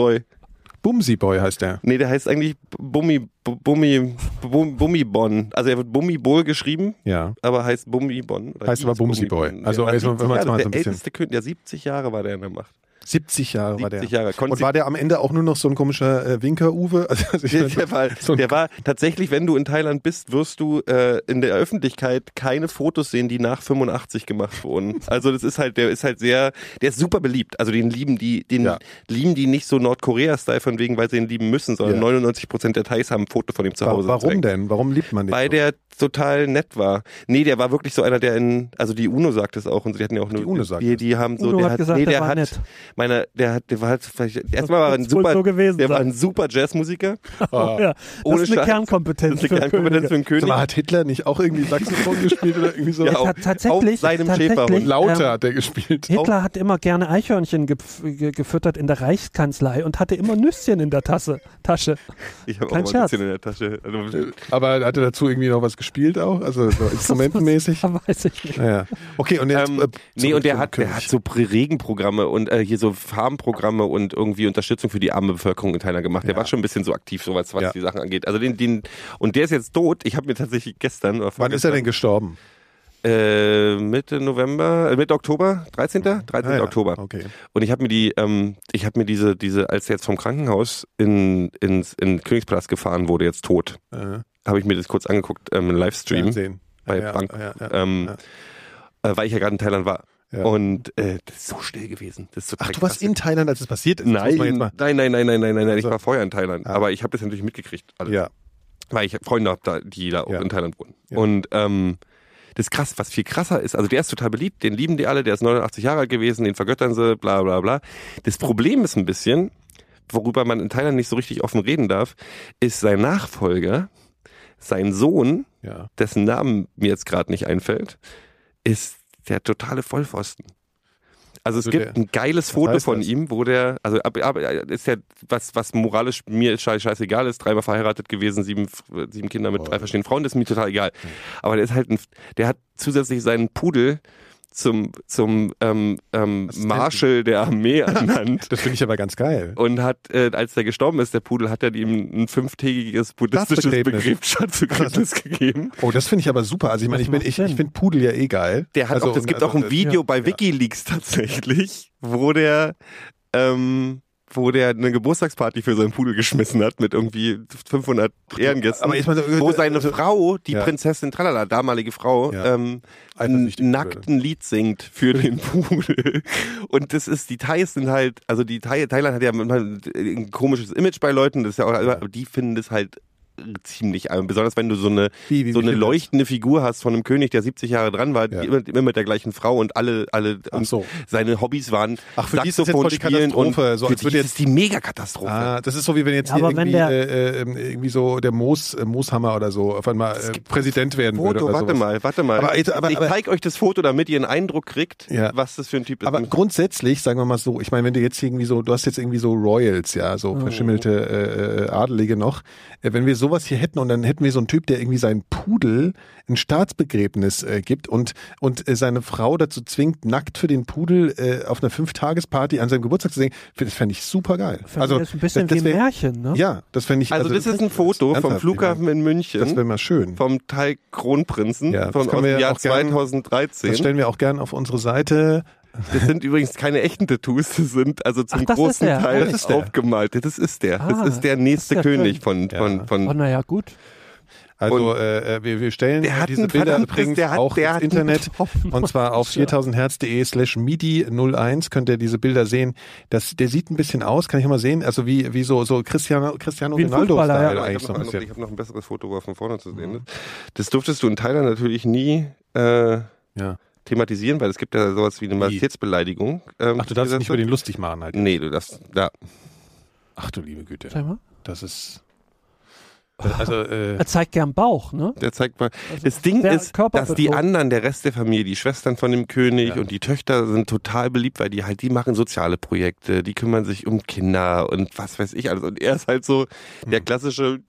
Boy. Bumsi Boy heißt der. Nee, der heißt eigentlich Bummi, Bummi, Bum- Bummibon. Also er wird Bummibol geschrieben, Ja. aber heißt Bummibon. Oder Heißt aber hieß Bumsi Boy. Bummibon. Also Der jetzt, wenn man 70 jetzt mal so ein der bisschen- älteste König, ja 70 Jahre war der in der Macht. 70 Jahre war der. 70 Jahre. Konzi- Und war der am Ende auch nur noch so ein komischer äh, Winker-Uwe? Also, Der, war, so der war tatsächlich, wenn du in Thailand bist, wirst du äh, in der Öffentlichkeit keine Fotos sehen, die nach 85 gemacht wurden. Also das ist halt, der ist halt sehr, der ist super beliebt. Also den lieben die, den Ja. lieben die nicht so Nordkorea-Style von wegen, weil sie ihn lieben müssen, sondern Ja. 99 Prozent der Thais haben ein Foto von ihm zu Hause. Warum direkt. denn? Warum liebt man den? Weil so? der total nett war. Nee, der war wirklich so einer, der in, also die UNO sagt es auch und so, die hatten ja auch nur, Die UNO sagt die, es. die haben so, Uno der hat gesagt, nee, der der, hat, nett. Meine, der hat, der war halt, vielleicht, erstmal war er ein super, so gewesen der war ein super Jazzmusiker. Ah. ja, das Ohne ist eine Scheiß. Kernkompetenz. Das ist eine für Kernkompetenz für einen König. Sag mal, hat Hitler nicht auch irgendwie Saxophon gespielt oder irgendwie so? Ja, auf- tatsächlich, auf seinem tatsächlich, Schäferhund. Lauter ähm, hat der gespielt. Hitler hat immer gerne Eichhörnchen gef ge gefüttert in der Reichskanzlei und hatte immer Nüsschen in der Tasse, Tasche. Ich habe auch mal Scherz. bisschen in der Tasche. Also, Aber hat er dazu irgendwie noch was gespielt auch? Also so instrumentenmäßig? Weiß ich nicht. Ja. Okay, und jetzt. ähm, äh, nee, und der hat, der König. hat so Regenprogramme und äh, hier so Farmprogramme und irgendwie Unterstützung für die arme Bevölkerung in Thailand gemacht. Der Ja. war schon ein bisschen so aktiv, so was, was Ja. die Sachen angeht. Also den, den, und der ist jetzt tot. Ich habe mir tatsächlich gestern oder Wann ist er denn gestorben? Äh, Mitte November, äh, Mitte Oktober, 13. 13. Ah, ja. Oktober. Okay. Und ich habe mir die, ähm, ich habe mir diese, diese, als er jetzt vom Krankenhaus in, ins, in Königspalast gefahren wurde, jetzt tot, Äh, habe ich mir das kurz angeguckt ähm, im Livestream, Fernsehen. bei ja, ja, ja, ähm, ja. äh, weil ich ja gerade in Thailand war. Ja. Und äh, das ist so still gewesen. Das ist total Ach, du warst in Thailand, als es passiert ist? Nein, nein, nein, nein, nein, nein, nein, nein. Ich Also- war vorher in Thailand. Ja. Aber ich habe das natürlich mitgekriegt. Alles. Ja. Weil ich Freunde habe, da, die da auch Ja. in Thailand wohnen. Und ähm, das ist krass, was viel krasser ist. Also der ist total beliebt, den lieben die alle, der ist 89 Jahre alt gewesen, den vergöttern sie, bla bla bla. Das Problem ist ein bisschen, worüber man in Thailand nicht so richtig offen reden darf, ist sein Nachfolger, sein Sohn, ja. dessen Namen mir jetzt gerade nicht einfällt, ist der totale Vollpfosten. Also es Also gibt der- ein geiles Foto von das? ihm, wo der, also ist ja was, was moralisch mir scheiß, scheißegal ist, dreimal verheiratet gewesen, sieben, sieben Kinder mit drei verschiedenen Frauen, das ist mir total egal. Aber der ist halt ein, der hat zusätzlich seinen Pudel zum, zum ähm, ähm. Marshal der Armee ernannt. Das finde ich aber ganz geil. Und hat, äh, als der gestorben ist, der Pudel, hat er ihm ein fünftägiges buddhistisches. Begräbnisbegräbnis gegeben. Oh, das finde ich aber super. Also ich meine, ich, bin- ich, ich finde Pudel ja eh geil. Der hat also, auch, es gibt also, auch ein Video ja. bei WikiLeaks tatsächlich, wo der, ähm, wo der eine Geburtstagsparty für seinen Pudel geschmissen hat mit irgendwie 500 Ehrengästen. aber ich meine, wo seine Frau, die Ja. Prinzessin Tralala, damalige Frau, Ja. ähm, Eifersüchtig ein wurde. nackten Lied singt für den Pudel. Und das ist, die Thais sind halt, also die Thai, Thailand hat ja manchmal ein komisches Image bei Leuten, das ist ja auch, aber die finden das halt ziemlich, äh, besonders wenn du so eine Wie, wie, so eine viel das? leuchtende Figur hast von einem König, der 70 Jahre dran war, Ja. immer, immer mit der gleichen Frau und alle, alle Ach und so. seine Hobbys waren Ach, für die ist das jetzt Saxophon voll die spielen und Katastrophe, so für als die würde ist jetzt- es die Megakatastrophe. Ah, das ist so wie wenn jetzt Ja, hier irgendwie, der- äh, äh, irgendwie so der Moos, äh, Mooshammer oder so auf einmal äh, Präsident werden würde. Foto, Oder warte sowas. mal, warte mal. Aber ich aber- zeige euch das Foto, damit ihr einen Eindruck kriegt, Ja. was das für ein Typ ist. Aber grundsätzlich, sagen wir mal so, ich meine, wenn du jetzt irgendwie so, du hast jetzt irgendwie so Royals, ja, so verschimmelte äh, äh, Adelige noch, wenn wir sowas hier hätten und dann hätten wir so einen Typ, der irgendwie seinen Pudel ein Staatsbegräbnis äh, gibt und und äh, seine Frau dazu zwingt, nackt für den Pudel äh, auf einer Fünftagesparty an seinem Geburtstag zu singen, das fände ich super geil. Also, das ist ein bisschen das, das wie ein wär- Märchen, ne? Ja, das fände ich. also, das ist ein Foto vom Flughafen in Das München, wäre mal schön. vom Thai Kronprinzen Ja, das von können aus wir dem ja Jahr auch gern- 2013. Das stellen wir auch gern auf unsere Seite. Das sind übrigens keine echten Tattoos, das sind also zum Ach, großen. Teil Das ist der. aufgemalte. Das ist der. Ah, das ist der nächste das ist ja König schön. von, Ja. von, von Oh, naja, gut. Also äh, äh, wir, wir stellen diese Bilder übrigens der hat- auch der ins Internet und zwar auf Ja. 4000herz.de slash midi01 könnt ihr diese Bilder sehen. Das, der sieht ein bisschen aus, kann ich mal sehen, also wie, wie so, so Cristiano, Cristiano Ronaldo ja. ich eigentlich so habe ein noch, ein- ich bisschen. hab noch ein besseres Foto, wo er von vorne zu sehen ist. Das durftest du in Thailand natürlich nie äh, Ja. Thematisieren, weil es gibt ja sowas wie eine Majestätsbeleidigung. Ähm, Ach, du darfst nicht über den lustig machen halt. Nee, du darfst, ja. Ach du liebe Güte. Sag mal. Das ist also äh, Er zeigt gern Bauch, ne? Der zeigt mal. Das Ding ist, dass die anderen, der Rest der Familie, die Schwestern von dem König Ja. und die Töchter sind total beliebt, weil die halt, die machen soziale Projekte, die kümmern sich um Kinder und was weiß ich alles. Und er ist halt so Hm. der klassische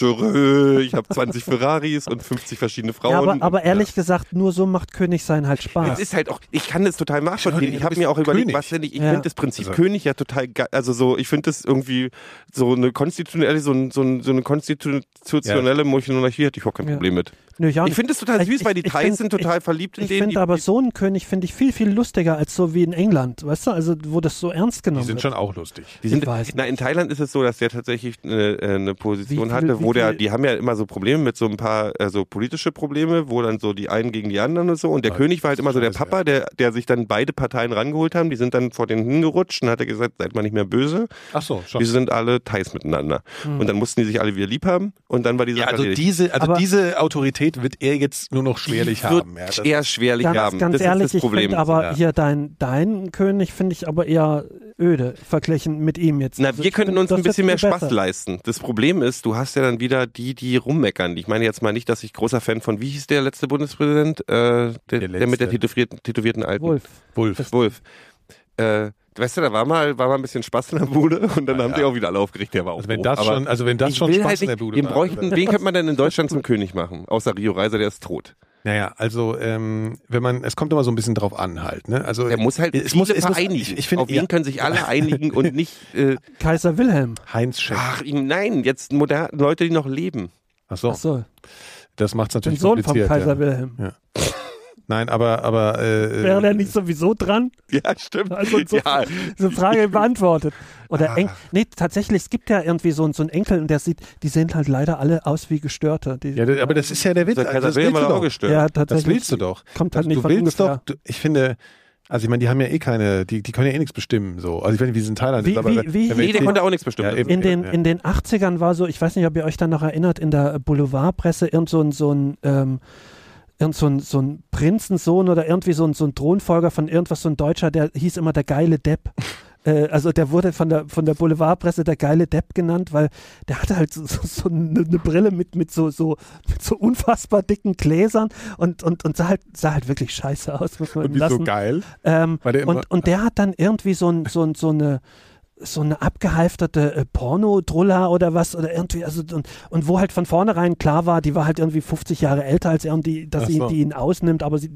Dürrö, ich habe 20 Ferraris und 50 verschiedene Frauen. Ja, aber, aber ehrlich gesagt, nur so macht König sein halt Es Spaß. ist halt auch, ich kann das total nachvollziehen. Ich habe mir auch überlegt, König. was finde ich, ich Ja. finde das Prinzip Also- König ja total geil. Also so, ich finde das irgendwie so eine konstitutionelle, so, ein, so, ein, so eine konstitutionelle Monarchie hätte ich überhaupt kein Ja. Problem mit. Nö, ich, Ich finde es total Ich- süß, weil die ich- ich Thais find- sind total verliebt in Ich den. finde die- aber die- so einen König finde ich viel, viel lustiger als so wie in England, weißt du? Also wo das so ernst Die genommen sind wird. schon auch lustig. Die sind, Ich weiß na, in Thailand ist es so, dass der tatsächlich eine, äh, eine Position Wie viel- hatte, wo der, die haben ja immer so Probleme mit so ein paar, also politische Probleme, wo dann so die einen gegen die anderen und so. Und der Ja, König war halt immer so der Papa, der, der sich dann beide Parteien rangeholt haben. Die sind dann vor denen hingerutscht und hat er gesagt, seid mal nicht mehr böse. Ach so, schon. Wir sind alle Thais miteinander. Und dann mussten die sich alle wieder lieb haben. Und dann war die Ja, Sache also erledigt. diese, also Aber- diese Autorität wird er jetzt nur noch schwerlich Die wird haben. Ja, eher schwerlich Ganz, haben. ganz das ehrlich, ist das Problem. ich finde aber ja. hier dein, dein König finde ich aber eher öde verglichen mit ihm jetzt. Na, Also wir könnten uns ein bisschen mehr Spaß besser. leisten. Das Problem ist, du hast ja dann wieder die, die rummeckern. Ich meine jetzt mal nicht, dass ich großer Fan von, wie hieß der letzte Bundespräsident? Äh, der, der, letzte. mit der tätowierten, tätowierten Alten. Wolf. Wolf. Wolf. Äh, weißt du, da war mal, war mal ein bisschen Spaß in der Bude und dann Ja, haben ja. die auch wieder alle aufgeregt. Der war auch Also wenn das Aber schon, also wenn das ich schon will Spaß halt in der nicht, Bude war, bräuchten, wen könnte man denn in Deutschland zum König machen? Außer Rio Reiser, der ist tot. Naja, also ähm, wenn man, es kommt immer so ein bisschen drauf an halt. Ne? Also Der muss halt es viele muss, es muss, vereinigen. ich, ich finde, Auf wen ja, können sich alle einigen und nicht, äh, Kaiser Wilhelm. Heinz Scheck. ach, ihm, nein, jetzt moderne Leute, die noch leben. Ach so, Ach so, das macht's den natürlich Sohn vom kompliziert. Kaiser ja. Wilhelm. Nein, aber aber äh, Wäre der nicht sowieso dran? Ja, stimmt. Also so, ja, so Frage beantwortet. Oder Ah. Eng nee, tatsächlich, es gibt ja irgendwie so, so einen Enkel und der sieht, die sehen halt leider alle aus wie Gestörte. Die, ja, das- aber das ist ja der Witz. der Also das willst du doch. gestört. ja, Das tatsächlich. willst du doch. Kommt halt Also nicht du von willst ungefähr. doch, du, ich finde, also ich meine, die haben ja eh keine, die, die können ja eh nichts bestimmen so. Also ich weiß nicht, wie es in Thailand Wie- ist, aber wie- wie- nee, der konnte auch nichts bestimmen. Ja, eben. In den, Ja. in den 80ern war so, ich weiß nicht, ob ihr euch dann noch erinnert, in der Boulevardpresse irgend so ein, so ein, ähm, irgend so ein, so ein Prinzensohn oder irgendwie so ein, so ein Thronfolger von irgendwas, so ein Deutscher, der hieß immer der geile Depp. Äh, also der wurde von der, von der Boulevardpresse der geile Depp genannt, weil der hatte halt so, so, so eine, eine Brille mit, mit, so, so, mit so unfassbar dicken Gläsern und, und, und sah, halt, sah halt wirklich scheiße aus, muss man und ihm wie so lassen. geil. Ähm, und, und der hat dann irgendwie so, ein, so, ein, so eine so eine abgehalfterte äh, Porno-Drulla oder was oder irgendwie, also und, und wo halt von vornherein klar war, die war halt irgendwie 50 Jahre älter als er und die, dass Ach sie so. die ihn ausnimmt, aber sie,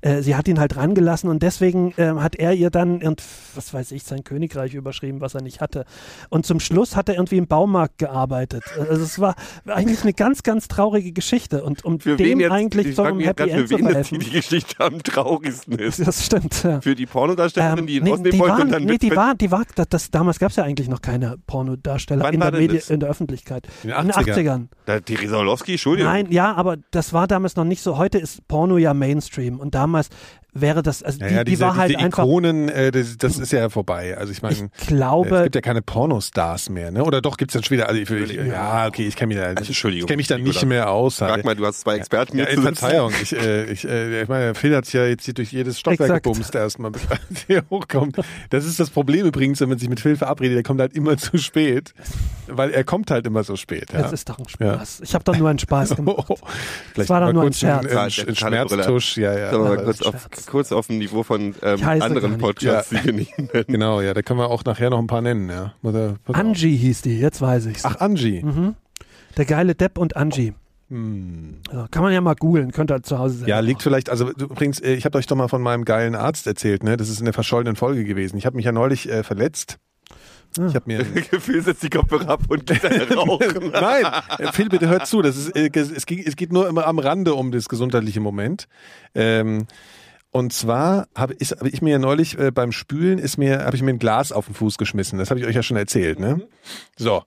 äh, sie hat ihn halt rangelassen und deswegen ähm, hat er ihr dann, irgend, was weiß ich, sein Königreich überschrieben, was er nicht hatte. Und zum Schluss hat er irgendwie im Baumarkt gearbeitet. Also es war eigentlich eine ganz, ganz traurige Geschichte und um Für dem jetzt, eigentlich ich so jetzt Happy End zu verhelfen. die, Geschichte am traurigsten ist. Das stimmt, ja. Für die Pornodarstellerin, Ähm, die ihn nee, ausnehmen wollte waren, und dann nee, die war, die war, das, damals gab es ja eigentlich noch keine Pornodarsteller Wann in der, Medi in der Öffentlichkeit. In den In den 80ern. 80ern. Da, Theresa Orlowski, Entschuldigung. Nein, ja, aber das war damals noch nicht so. Heute ist Porno ja Mainstream und damals wäre das, also Ja, die, ja, die diese, war halt diese einfach, Ikonen, äh, das, das ist ja vorbei. Also ich meine, ich es glaube, gibt ja keine Pornostars mehr, ne? Oder doch gibt's dann schon wieder? Also ich, ich, ja, okay, ich kenne mich da, ich, Entschuldigung, ich kenn mich da nicht mehr aus. Halt. mal, du hast zwei Experten Ja, sitzen. Verzeihung, ich, äh, ich, äh, ich meine, Phil hat sich ja jetzt hier durch jedes Stockwerk Exakt. gebumst erstmal, bis er hier hochkommt. Das ist das Problem übrigens, wenn man sich mit Phil verabredet, der kommt halt immer zu spät, weil er kommt halt immer so spät. Ja. das ist doch ein Spaß. Ich habe doch nur einen Spaß gemacht. Vielleicht war doch nur ein ein, Scherz. ein, Ja, ein, Knallbrille. Schmerztusch, ja, ja. Mal kurz auf, Scherz. Kurz auf dem Niveau von ähm, anderen. Podcasts, die wir nicht nennen. Genau, ja, da können wir auch nachher noch ein paar nennen, ja. Angie hieß die, jetzt weiß ich's. Ach, Angie. Mhm. Der geile Depp und Angie. Hm. Ja, kann man ja mal googeln, könnt ihr zu Hause selber Ja, liegt machen. vielleicht, also übrigens, äh, ich habe euch doch mal von meinem geilen Arzt erzählt, ne? Das ist in der verschollenen Folge gewesen. Ich habe mich ja neulich äh, verletzt. Ich habe mir Gefühl setzt die Kopfhörer ab und geht rauchen. Nein, äh, Phil, bitte hört zu. Das ist, äh, es, geht, es geht nur immer am Rande um das gesundheitliche Moment. Ähm, und zwar habe ich, hab ich mir ja neulich äh, beim Spülen ist mir habe ich mir ein Glas auf den Fuß geschmissen. Das habe ich euch ja schon erzählt, ne? So.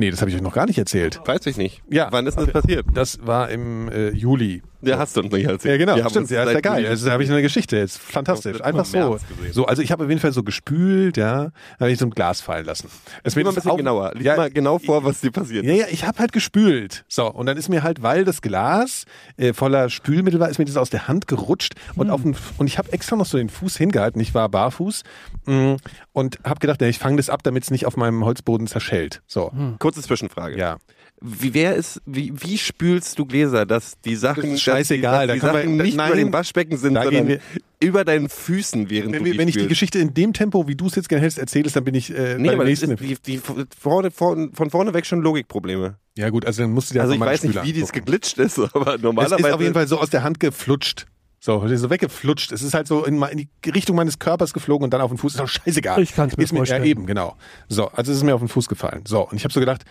Nee, das habe ich euch noch gar nicht erzählt. Weiß ich nicht. Ja. Wann ist das passiert? Das war im äh, Juli. Der hast du uns nicht erzählt. Ja, genau, Wir stimmt. Ja, ist ja geil. Also, da habe ich eine Geschichte jetzt. Fantastisch. Einfach so. So, also ich habe auf jeden Fall so gespült, ja. Da habe ich so ein Glas fallen lassen. Es Lies mal ein bisschen auf- genauer. Lies Ja, mal genau vor, was dir passiert. Ja, ja, ich habe halt gespült. So, und dann ist mir halt, weil das Glas äh, voller Spülmittel war, ist mir das aus der Hand gerutscht und auf den, und ich habe extra noch so den Fuß hingehalten. Ich war barfuß mh, und habe gedacht, ja, ich fange das ab, damit es nicht auf meinem Holzboden zerschellt. So, Kurze Zwischenfrage. ja. Wie, wer ist, wie, wie spülst du Gläser, dass die Sachen, Das ist scheißegal, dass die, da dass die können wir- Sachen nicht nein, über den Waschbecken sind, sondern über deinen Füßen, während Wenn, du die wenn ich die. Geschichte in dem Tempo, wie du es jetzt gerne hältst, erzählst, dann bin ich äh, Nee, aber nächsten. ist die, die vorne, von, von vorne weg schon Logikprobleme. ja gut, also dann musst du dir Also ich weiß nicht, wie dies geglitscht ist, aber Es normalerweise. ist auf jeden Fall so aus der Hand geflutscht. So, es so weggeflutscht. Es ist halt so in, in die Richtung meines Körpers geflogen und dann auf den Fuß. Ist doch scheißegal. Ich kann's mir ist mir vorstellen. Ja, eben, genau. So, also es ist mir auf den Fuß gefallen. So, und ich habe so gedacht,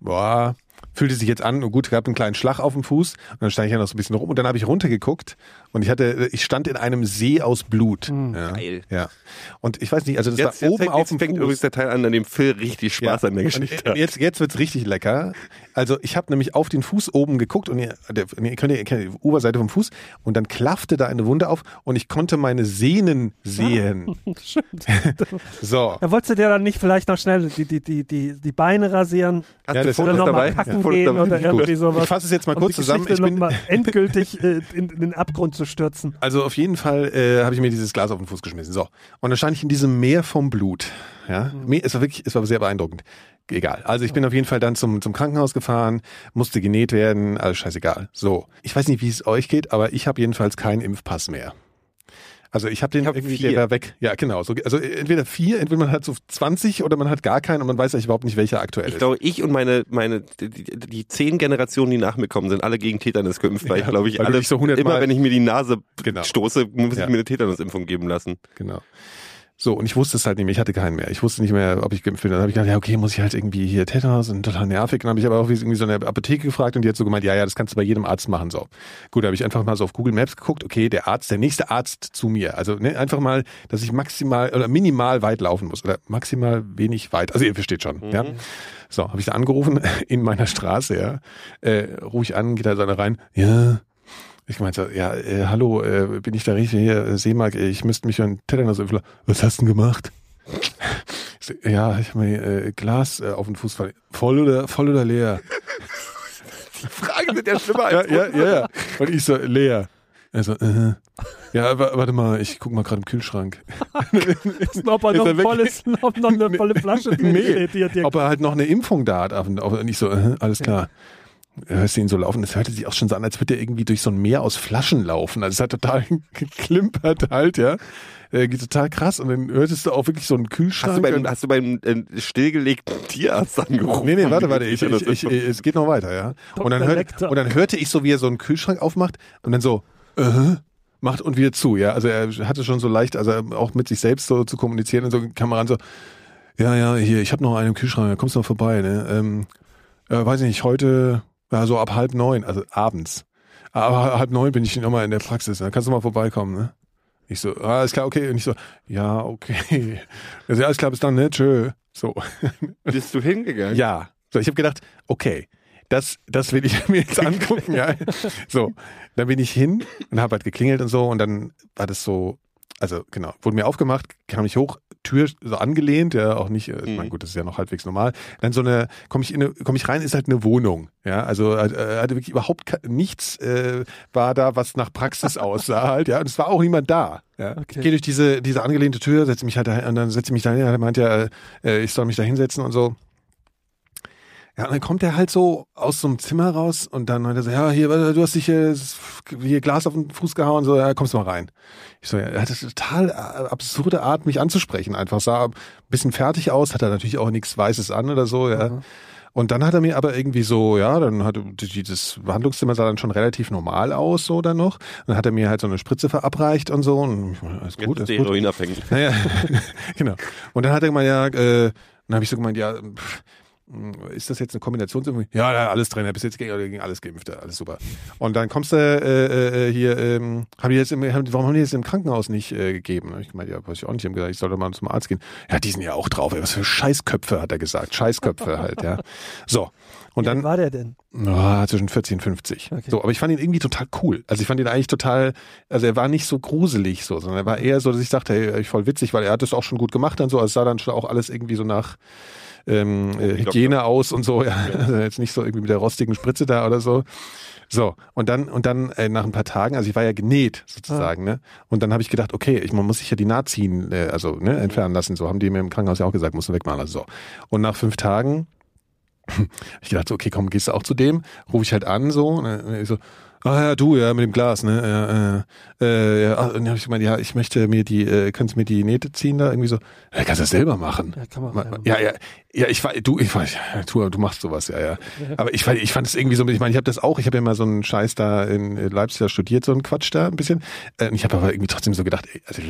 boah, fühlte sich jetzt an, und gut, gab einen kleinen Schlag auf dem Fuß und dann stand ich ja noch so ein bisschen rum und dann habe ich runtergeguckt und ich hatte, ich stand in einem See aus Blut. Ja, Geil. Ja. Und ich weiß nicht, also das Jetzt, war jetzt, oben fängt, auf jetzt dem fängt Fuß. übrigens der Teil an, an dem Phil richtig Spaß an der Geschichte Und hat. jetzt, jetzt wird's richtig lecker. Also ich habe nämlich auf den Fuß oben geguckt und ihr, der, ihr könnt ihr kennt die Oberseite vom Fuß und dann klaffte da eine Wunde auf und ich konnte meine Sehnen sehen. so. Ja, wolltest du dir dann nicht vielleicht noch schnell die, die, die, die, die Beine rasieren Hast Ja, du Fotos nochmal dabei? Kacken Fotos gehen oder irgendwie sowas? Ich fasse es jetzt mal um kurz die zusammen. Ich bin, endgültig äh, in, in den Abgrund zu stürzen. Also auf jeden Fall äh, habe ich mir dieses Glas auf den Fuß geschmissen. So. Und dann stand ich in diesem Meer vom Blut. Ja, Meer, es war wirklich, es war sehr beeindruckend. Egal. Also ich bin auf jeden Fall dann zum, zum Krankenhaus gefahren, musste genäht werden, alles scheißegal. So. Ich weiß nicht, wie es euch geht, aber ich habe jedenfalls keinen Impfpass mehr. Also ich habe den Ich hab irgendwie, vier. der war weg. Ja, genau. So, also entweder vier, entweder man hat so 20 oder man hat gar keinen und man weiß eigentlich überhaupt nicht, welcher aktuell Ich ist. glaube, ich und meine, meine, die, die, zehn Generationen, die nach mir kommen, sind alle gegen Tetanus geimpft, weil Ja, ich glaube, ich alle, so 100 immer Mal- wenn ich mir die Nase Genau. stoße, muss Ja. ich mir eine Tetanusimpfung geben lassen. Genau. So, und ich wusste es halt nicht mehr, ich hatte keinen mehr. Ich wusste nicht mehr, ob ich geimpft bin. Dann habe ich gedacht, ja, okay, muss ich halt irgendwie hier Tetanus und total nervig. Dann habe ich aber auch irgendwie so eine Apotheke gefragt und die hat so gemeint, ja, ja, das kannst du bei jedem Arzt machen. So. Gut, da habe ich einfach mal so auf Google Maps geguckt, okay, der Arzt, der nächste Arzt zu mir. Also ne, einfach mal, dass ich maximal oder minimal weit laufen muss. Oder maximal wenig weit. Also ihr versteht schon, ja. So, habe ich da angerufen in meiner Straße, ja. Äh, rufe ich an, geht da so einer rein, ja, ich meinte, ja, äh, hallo, äh, bin ich da richtig hier, äh, Seemark, ich müsste mich einen Tetanus impfen. Was hast du denn gemacht? Ja, ich habe mir äh, Glas äh, auf den Fuß fallen. Voll oder, voll oder leer? Fragen sind ja schlimmer Ja, als ja, ja, ja. Und ich so, leer. Er so, äh. Ja, wa- warte mal, ich guck mal gerade im Kühlschrank. Ob er Ist noch, er volles, ob noch eine volle Flasche drin Nee, steht, die er dir ob er halt noch eine Impfung da hat. Und ich so, äh, alles klar. Hörst du ihn so laufen? Das hörte sich auch schon so an, als würde er irgendwie durch so ein Meer aus Flaschen laufen. Also es hat total geklimpert halt, ja. Äh, geht total krass. Und dann hörtest du auch wirklich so einen Kühlschrank. Hast du beim, hast du beim äh, stillgelegten Tierarzt angerufen? Nee, nee, warte, warte, ich, ich, ich, ist- es geht noch weiter, ja. Und dann, hört, und dann hörte ich so, wie er so einen Kühlschrank aufmacht und dann so, äh, macht und wieder zu, ja. Also er hatte schon so leicht, also auch mit sich selbst so zu kommunizieren und so kam er ran so, ja, ja, hier, ich habe noch einen im Kühlschrank, da kommst du mal vorbei, ne? Ähm, äh, weiß ich nicht, heute, ja, so ab halb neun, also abends. Aber halb neun bin ich nochmal in der Praxis, dann kannst du mal vorbeikommen, ne? Ich so, ah, alles klar, okay. Und ich so, ja, okay. Also, ja, alles klar, bis dann, ne? Tschö. So. Bist du hingegangen? Ja. So, ich habe gedacht, okay, das, das will ich mir jetzt angucken, ja. So, dann bin ich hin und habe halt geklingelt und so und dann war das so, also genau, wurde mir aufgemacht, kam ich hoch, Tür so angelehnt, ja, auch nicht, äh, ich meine, Mhm. gut, das ist ja noch halbwegs normal. Dann so eine, komme ich in eine, komme ich rein, ist halt eine Wohnung, ja, also äh, hatte wirklich überhaupt nichts äh, war da, was nach Praxis aussah halt, ja, und es war auch niemand da, ja. Okay. Ich gehe durch diese, diese angelehnte Tür, setze mich halt da, und dann setze ich mich da hin, er meint ja, äh, ich soll mich da hinsetzen und so. Ja, und dann kommt er halt so aus so einem Zimmer raus und dann meint er so, ja, hier, du hast dich hier, hier Glas auf den Fuß gehauen, so, ja, kommst du mal rein. Ich so, ja, er hatte total äh, absurde Art, mich anzusprechen. Einfach sah ein bisschen fertig aus, hat er natürlich auch nichts Weißes an oder so, ja. Und dann hat er mir aber irgendwie so, ja, dann hat dieses Behandlungszimmer sah dann schon relativ normal aus, so dann noch. Dann hat er mir halt so eine Spritze verabreicht und so. Und alles Jetzt gut, ist alles gut. Naja, genau. Und dann hat er gemeint, ja, äh, dann habe ich so gemeint, ja, pff, ist das jetzt eine Kombinationsimpfung? Ja, da alles drin, bis jetzt gegen, alles geimpft, alles super. Und dann kommst du äh, äh, hier, ähm, haben die jetzt im, haben, warum haben die jetzt im Krankenhaus nicht äh, gegeben? Ich gemeint, ja, weiß ich auch nicht, ich habe gesagt, ich sollte mal zum Arzt gehen. Ja, die sind ja auch drauf, ey, was für Scheißköpfe, hat er gesagt. Scheißköpfe halt, ja. So. Und Wie dann, war der denn? Ah, zwischen 40 und 50. Okay. So, aber ich fand ihn irgendwie total cool. Also ich fand ihn eigentlich total, also er war nicht so gruselig so, sondern er war eher so, dass ich dachte, hey, voll witzig, weil er hat es auch schon gut gemacht dann so. Also es sah dann schon auch alles irgendwie so nach ähm, äh, Hygiene aus und so. Ja. Also jetzt nicht so irgendwie mit der rostigen Spritze da oder so. So, und dann, und dann äh, nach ein paar Tagen, also ich war ja genäht sozusagen, ne? Und dann habe ich gedacht, okay, ich, man muss sich ja die Naht ziehen, äh, also ne, entfernen lassen. So haben die mir im Krankenhaus ja auch gesagt, musst du wegmachen. Also so. Und nach fünf Tagen ich dachte, so, okay, komm, gehst du auch zu dem? Rufe ich halt an, so, und ich so, ah ja, du, ja, mit dem Glas, ne, äh, äh, ja, und dann habe ich gemeint, ja, ich möchte mir die, äh, könntest du mir die Nähte ziehen da, irgendwie so, ja, kannst du das selber machen. Ja, kann man. Ma- ma- Ja, ja, ja, ich weiß, du, ich ja, du, du machst sowas, ja, ja. Aber ich, fand- ich fand es irgendwie so, ich meine, ich habe das auch, ich habe ja mal so einen Scheiß da in Leipzig da studiert, so einen Quatsch da ein bisschen. Äh, und ich habe aber irgendwie trotzdem so gedacht, ey, also,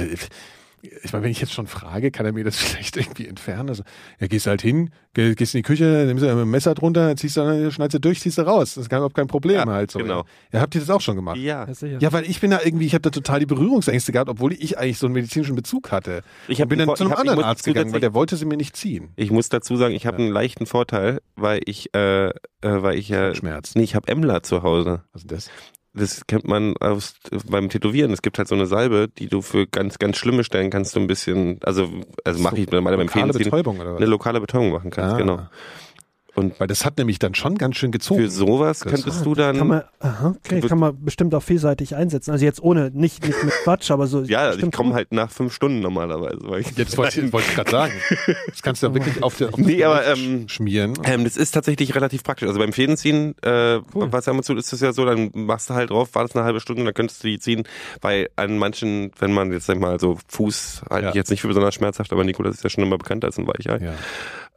ich meine, wenn ich jetzt schon frage, kann er mir das vielleicht irgendwie entfernen? Also, ja, gehst halt hin, geh- gehst in die Küche, nimmst du ein Messer drunter, ziehst du, schneidest du durch, ziehst du raus. Das ist überhaupt kein Problem Ja, halt so. genau. Ja, habt ihr das auch schon gemacht? Ja. Ja, sicher. Ja, weil ich bin da irgendwie, ich habe da total die Berührungsängste gehabt, obwohl ich eigentlich so einen medizinischen Bezug hatte. Ich hab bin dann zu einem hab- anderen Arzt gegangen, weil der wollte sie mir nicht ziehen. Ich muss dazu sagen, ich habe einen leichten Vorteil, weil ich, äh, äh, weil ich ja, Schmerz. nee, ich habe Emler zu Hause. Was ist das? Das kennt man aus, beim Tätowieren. Es gibt halt so eine Salbe, die du für ganz, ganz schlimme Stellen kannst du ein bisschen, also, also mache ich normalerweise beim Lokale Fädenziehen, Betäubung oder was? eine lokale Betäubung machen kannst, Ah. genau. Und Weil das hat nämlich dann schon ganz schön gezogen. für sowas Das- könntest Ah, du dann, Kann man, aha, okay, kann man bestimmt auch vielseitig einsetzen. Also jetzt ohne, nicht, nicht mit Quatsch, aber so. ja, ich stimmt komme halt nach fünf Stunden normalerweise. Ich, das wollte ich, wollte ich gerade sagen. Das kannst du ja wirklich auf der auf Nee, das aber, ähm, sch- schmieren. Ähm, das ist tatsächlich relativ praktisch. Also beim Fädenziehen, äh, Cool. was haben zu, ist das ja so, dann machst du halt drauf, wartest eine halbe Stunde, dann könntest du die ziehen. Bei an manchen, wenn man jetzt sag ich mal so Fuß halte Ja. ich jetzt nicht für besonders schmerzhaft, aber Nikolas ist ja schon immer bekannt als ein Weichei. Ja.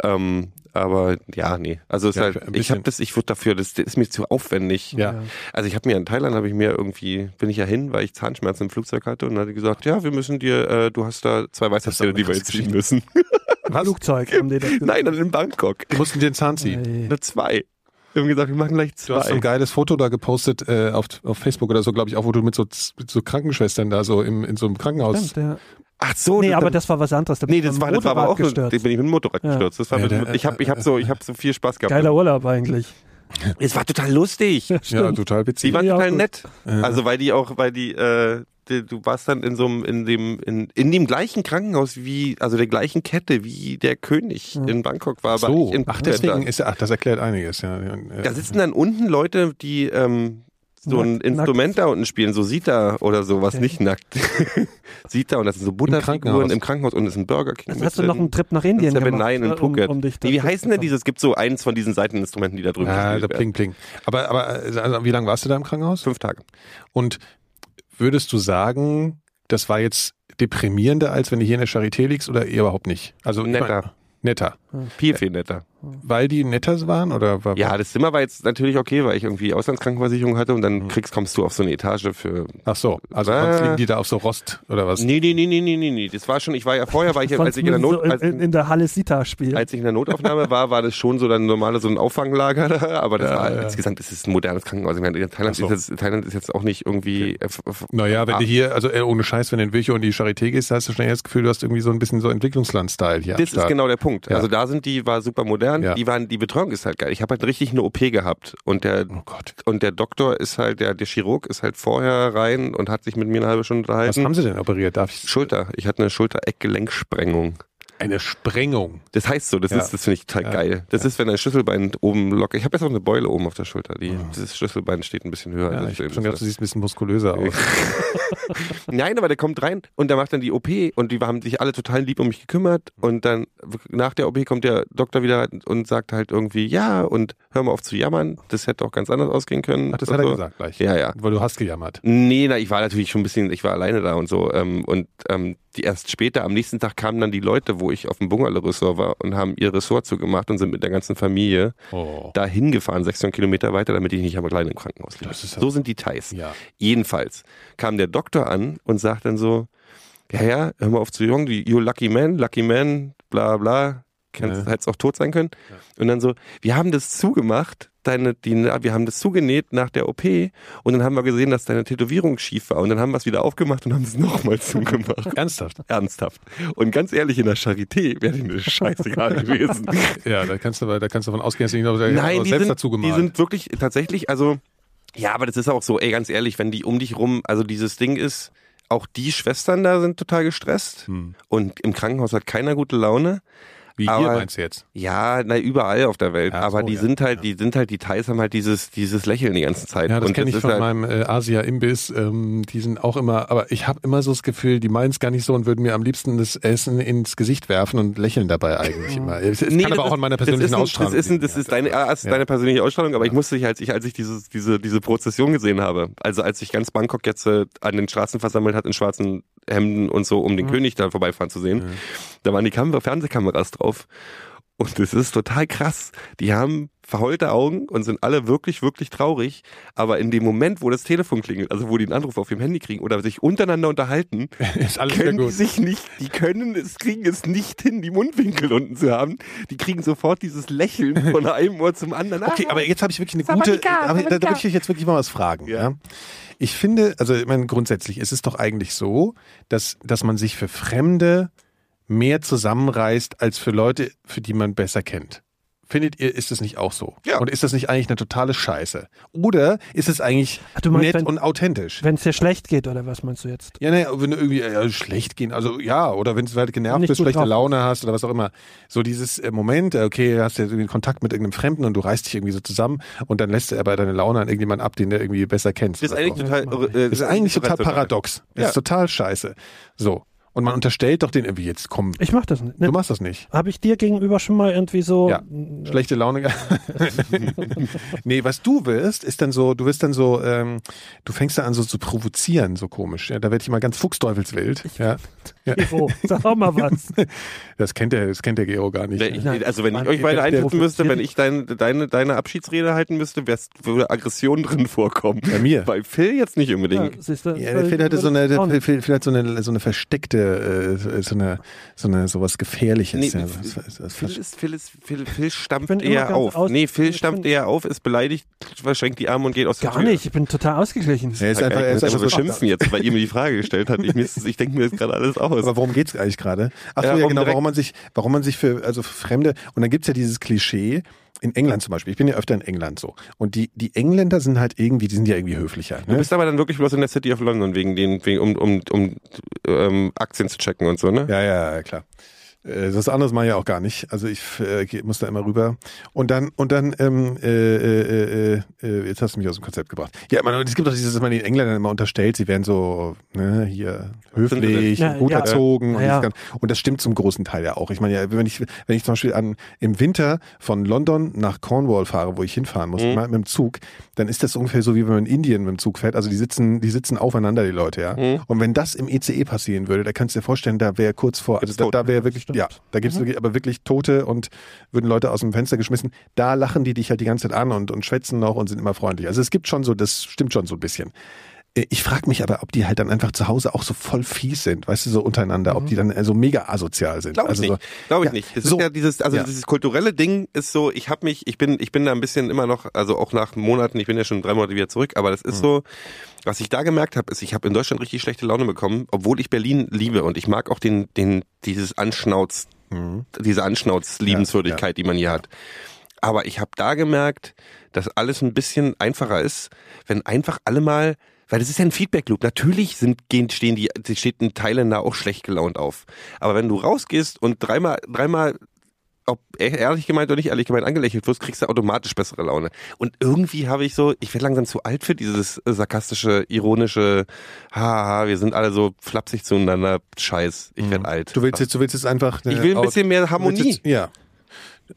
Ähm, aber ja, nee. Also es Ja, ist halt, ich habe das, ich wurde dafür, das, das ist mir zu aufwendig. Ja. Also ich habe mir in Thailand habe ich mir irgendwie bin ich ja hin, weil ich Zahnschmerzen im Flugzeug hatte und dann hat die gesagt, ja, wir müssen dir, äh, du hast da zwei Weisheitszähne, eine die wir jetzt ziehen müssen. Flugzeug haben die das gesagt. Nein, dann in Bangkok. Die mussten dir den Zahn ziehen. Ey. Eine zwei. Wir haben gesagt, wir machen gleich Du hast so ein zwei. geiles Foto da gepostet äh, auf, auf Facebook oder so, glaube ich, auch, wo du mit so, mit so Krankenschwestern da so im, in so einem Krankenhaus. Stimmt, ja. Ach so, Nee, das- aber das war was anderes. Da Nee, das war, das war aber auch nur, gestürzt. ich bin ich mit dem Motorrad Ja. gestürzt. Das war Ja, mit, der- ich habe ich hab so, ich hab so viel Spaß gehabt. Geiler Urlaub eigentlich. Es war total lustig. Ja, Stimmt. total witzig. Die waren Ja, total nett. Ja. Also weil die auch, weil die, äh, die, du warst dann in so einem, in dem, in, in dem gleichen Krankenhaus wie, also der gleichen Kette wie der König in Bangkok war, aber so, ach, deswegen ist ach, das erklärt einiges, ja. ja. Da sitzen dann unten Leute, die ähm, so ein Nackt- Instrument da unten spielen, so Sita oder sowas, Okay. nicht nackt. Sita und das sind so Butterfiguren Krankenhaus. im Krankenhaus und es ist ein Burger King. Also hast du noch einen Trip nach Indien gemacht? Nine in um, Phuket. um dich nee, wie da heißen denn diese? Es gibt so eins von diesen Seiteninstrumenten, die da drüben Ja, werden. Pling Pling. Aber, aber also, wie lange warst du da im Krankenhaus? Fünf Tage. Und würdest du sagen, das war jetzt deprimierender, als wenn du hier in der Charité liegst oder eher überhaupt nicht? Also ich Netter. mein, netter. Viel, viel netter. Weil die netter waren oder war, Ja, das Zimmer war jetzt natürlich okay, weil ich irgendwie Auslandskrankenversicherung hatte und dann kriegst, kommst du auf so eine Etage für. Ach so, also sonst liegen die da auf so Rost oder was? Nee, nee, nee, nee, nee, nee, nee. Das war schon, ich war ja vorher, war ich, als ich in der Not, so als, in, in der Halle Sita spielen. als ich in der Notaufnahme war, war das schon so dann normale so ein Auffanglager da, aber das Ja, war ja. insgesamt, das ist ein modernes Krankenhaus. Ich meine, Thailand, so. ist jetzt, Thailand ist jetzt auch nicht irgendwie. äh, f- Naja, wenn Ah. du hier, also äh, ohne Scheiß, wenn du in Virchow in die Charité gehst, hast du schnell das Gefühl, du hast irgendwie so ein bisschen so Entwicklungsland-Style hier. Das ist genau der Punkt. Ja. Also da sind die, war super modern, Ja. die waren, die Betreuung ist halt geil. Ich habe halt richtig eine OP gehabt und der Oh und der Doktor ist halt, der, der Chirurg ist halt vorher rein und hat sich mit mir eine halbe Stunde Was unterhalten. haben sie denn operiert? Darf ich? Schulter. Ich hatte eine Schulter-Eckgelenksprengung. Eine Sprengung. Das heißt so, das Ja. ist, das finde ich total Ja. geil. Das ist, wenn ein Schlüsselbein oben locker. Ich habe jetzt auch eine Beule oben auf der Schulter. Die, Das Schlüsselbein steht ein bisschen höher. Ja, als ich schon gedacht, du siehst ein bisschen muskulöser aus. Nein, aber der kommt rein und der macht dann die OP und die haben sich alle total lieb um mich gekümmert und dann nach der OP kommt der Doktor wieder und sagt halt irgendwie, ja und hör mal auf zu jammern, das hätte auch ganz anders ausgehen können. Ach, das hat er so. gesagt gleich. Ja, ja. Weil du hast gejammert. Nee, na, ich war natürlich schon ein bisschen, ich war alleine da und so. Ähm, und ähm, die erst später, am nächsten Tag kamen dann die Leute, wo ich auf dem Bungalow-Ressort war und haben ihr Ressort zugemacht und sind mit der ganzen Familie Oh. dahin gefahren, 16 Kilometer weiter, damit ich nicht am alleine im Krankenhaus liege. Ja- So sind die Thais. Ja. Jedenfalls kam der Doktor an und sagt dann so, ja, ja, hör mal auf zu jung, you lucky man, lucky man, bla bla, kannst, Ja. hättest auch tot sein können. Und dann so, wir haben das zugemacht, deine, die, wir haben das zugenäht nach der OP und dann haben wir gesehen, dass deine Tätowierung schief war und dann haben wir es wieder aufgemacht und haben es nochmal zugemacht. Ernsthaft? Ernsthaft. Und ganz ehrlich, in der Charité wäre die eine scheißegal gewesen. Ja, da kannst du, da kannst du davon ausgehen, dass du nicht noch Nein, die selbst sind, dazu die gemalt. sind wirklich tatsächlich, also ja, aber das ist auch so, ey, ganz ehrlich, wenn die um dich rum, also dieses Ding ist, auch die Schwestern da sind total gestresst Hm. und im Krankenhaus hat keiner gute Laune. Wie hier aber- meinst du jetzt? Ja, na, überall auf der Welt. Ach aber so, die ja, sind halt, ja. die sind halt, die Thais haben halt dieses, dieses Lächeln die ganze Zeit. Ja, das kenne ich ist von halt, meinem äh, Asia-Imbiss. Ähm, die sind auch immer, aber ich habe immer so das Gefühl, die meinen es gar nicht so und würden mir am liebsten das Essen ins Gesicht werfen und lächeln dabei eigentlich immer. Es, es Nee, kann das aber auch ist- an meiner persönlichen ein, Ausstrahlung. Das ist, ein, das ja. ist deine, ja, das ist deine persönliche Ausstrahlung, aber ich musste dich, als ich, als ich dieses, diese, diese Prozession gesehen habe, also als sich ganz Bangkok jetzt äh, an den Straßen versammelt hat in schwarzen Hemden und so, um den König da vorbeifahren zu sehen, da waren die Kam Fernsehkameras drauf. Und es ist total krass. Die haben verheulte Augen und sind alle wirklich, wirklich traurig. Aber in dem Moment, wo das Telefon klingelt, also wo die einen Anruf auf dem Handy kriegen oder sich untereinander unterhalten, Ist alles können die gut. sich nicht, die können es, kriegen es nicht hin, die Mundwinkel unten zu haben. Die kriegen sofort dieses Lächeln von einem Ohr zum anderen. Okay, aber jetzt habe ich wirklich eine gute, aber da, da möchte ich jetzt wirklich mal was fragen. Ja. Ja. Ich finde, also ich meine, grundsätzlich ist es doch eigentlich so, dass, dass man sich für Fremde mehr zusammenreißt als für Leute, für die man besser kennt. Findet ihr, ist das nicht auch so? Ja. Und ist das nicht eigentlich eine totale Scheiße? Oder ist es eigentlich Ach, du meinst, nett wenn- und authentisch? Wenn es dir schlecht geht, oder was meinst du jetzt? Ja, naja, wenn du irgendwie äh, schlecht gehen, also ja, oder wenn du halt genervt bist, schlechte drauf Laune hast oder was auch immer. So dieses äh, Moment, äh, okay, hast du irgendwie Kontakt mit irgendeinem Fremden und du reißt dich irgendwie so zusammen und dann lässt du aber deine Laune an irgendjemanden ab, den du irgendwie besser kennst. Das ist eigentlich so. total, äh, das ist eigentlich total paradox. Das Ja. ist total scheiße. So. Und man unterstellt doch den irgendwie jetzt, komm, Ich mach das nicht. du machst das nicht. Habe ich dir gegenüber schon mal irgendwie so. Ja. Schlechte Laune. gehabt? nee, was du wirst, ist dann so, du wirst dann so, ähm, du fängst dann an so zu provozieren, so komisch. Ja, da werde ich mal ganz fuchsteufelswild. Ja. ja. Gero, sag auch mal was. Das kennt der, das kennt der Geo gar nicht. Ich, also wenn ich Mann, euch beide einschätzen müsste, wenn ich dein, deine, deine Abschiedsrede halten müsste, würde Aggression drin vorkommen. Bei mir. Bei Phil jetzt nicht Ja, unbedingt. siehst du, Ja, der Phil hatte so eine. Phil, Phil hat so eine, so eine versteckte, äh, so eine, so eine, sowas Gefährliches. Nee, ja, Phil- was, was, was, Phil ist, Phil ist, Phil, Phil stampft eher auf. aus- nee, Phil stampft eher auf, ist beleidigt, verschränkt die Arme und geht aus der Gar Tür. nicht, ich bin total ausgeglichen. er ist einfach, er ist einfach so, schimpfen jetzt, weil ihr mir die Frage gestellt habt. Ich, ich denke mir jetzt gerade alles aus. Aber worum geht's eigentlich gerade? Ach so, Ja, ja, genau, warum man sich, warum man sich für, also für Fremde, und dann gibt's ja dieses Klischee, in England zum Beispiel, ich bin ja öfter in England so, und die, die Engländer sind halt irgendwie, die sind ja irgendwie höflicher. Du Ne? bist aber dann wirklich bloß in der City of London wegen den, wegen, um, um, um ähm, Aktien zu checken und so, ne? Ja, ja, ja, klar. Äh, Das anderes mache ich ja auch gar nicht. Also ich äh, muss da immer rüber. Und dann, und dann, ähm, äh, äh, äh, äh, jetzt hast du mich aus dem Konzept gebracht. Ja, man, es gibt doch dieses, dass man den Engländern immer unterstellt, sie wären so, ne, hier höflich, Ja, gut ja. erzogen. Und, Ja, ja. dieses Gan- und das stimmt zum großen Teil ja auch. Ich meine, ja, wenn ich, wenn ich zum Beispiel an, im Winter von London nach Cornwall fahre, wo ich hinfahren muss, Mhm. mit dem Zug, dann ist das ungefähr so, wie wenn man in Indien mit dem Zug fährt. Also die sitzen, die sitzen aufeinander, die Leute, ja. Mhm. Und wenn das im ECE passieren würde, da kannst du dir vorstellen, da wäre kurz vor, also da, da wäre wirklich, Stimmt. ja, da gibt's wirklich, aber wirklich Tote und würden Leute aus dem Fenster geschmissen. Da lachen die dich halt die ganze Zeit an und, und schwätzen noch und sind immer freundlich. Also es gibt schon so, das stimmt schon so ein bisschen. Äh, Ich frage mich aber, ob die halt dann einfach zu Hause auch so voll fies sind, weißt du, so untereinander, ob die dann äh, so mega asozial sind. Glaube ich also so, nicht. Glaube ich ja, nicht. Das so. ist ja dieses, also Ja. dieses kulturelle Ding ist so, ich habe mich, ich bin, ich bin da ein bisschen immer noch, also auch nach Monaten, ich bin ja schon drei Monate wieder zurück, aber das ist Mhm. so, was ich da gemerkt habe, ist, ich habe in Deutschland richtig schlechte Laune bekommen, obwohl ich Berlin liebe und ich mag auch den, den, dieses Anschnauz, Mhm. diese Anschnauz-Liebenswürdigkeit, die man hier hat. Aber ich habe da gemerkt, dass alles ein bisschen einfacher ist, wenn einfach alle mal, weil das ist ja ein Feedback-Loop. Natürlich sind, gehen, stehen die, steht ein Thailänder auch schlecht gelaunt auf. Aber wenn du rausgehst und dreimal, dreimal, ob ehrlich gemeint oder nicht ehrlich gemeint angelächelt wirst, kriegst du automatisch bessere Laune. Und irgendwie habe ich so, ich werde langsam zu alt für dieses äh, sarkastische, ironische, haha, wir sind alle so flapsig zueinander, Scheiß, ich werde alt. Mhm. Du willst jetzt, du willst jetzt einfach. ich will ein bisschen mehr Harmonie. Jetzt, ja.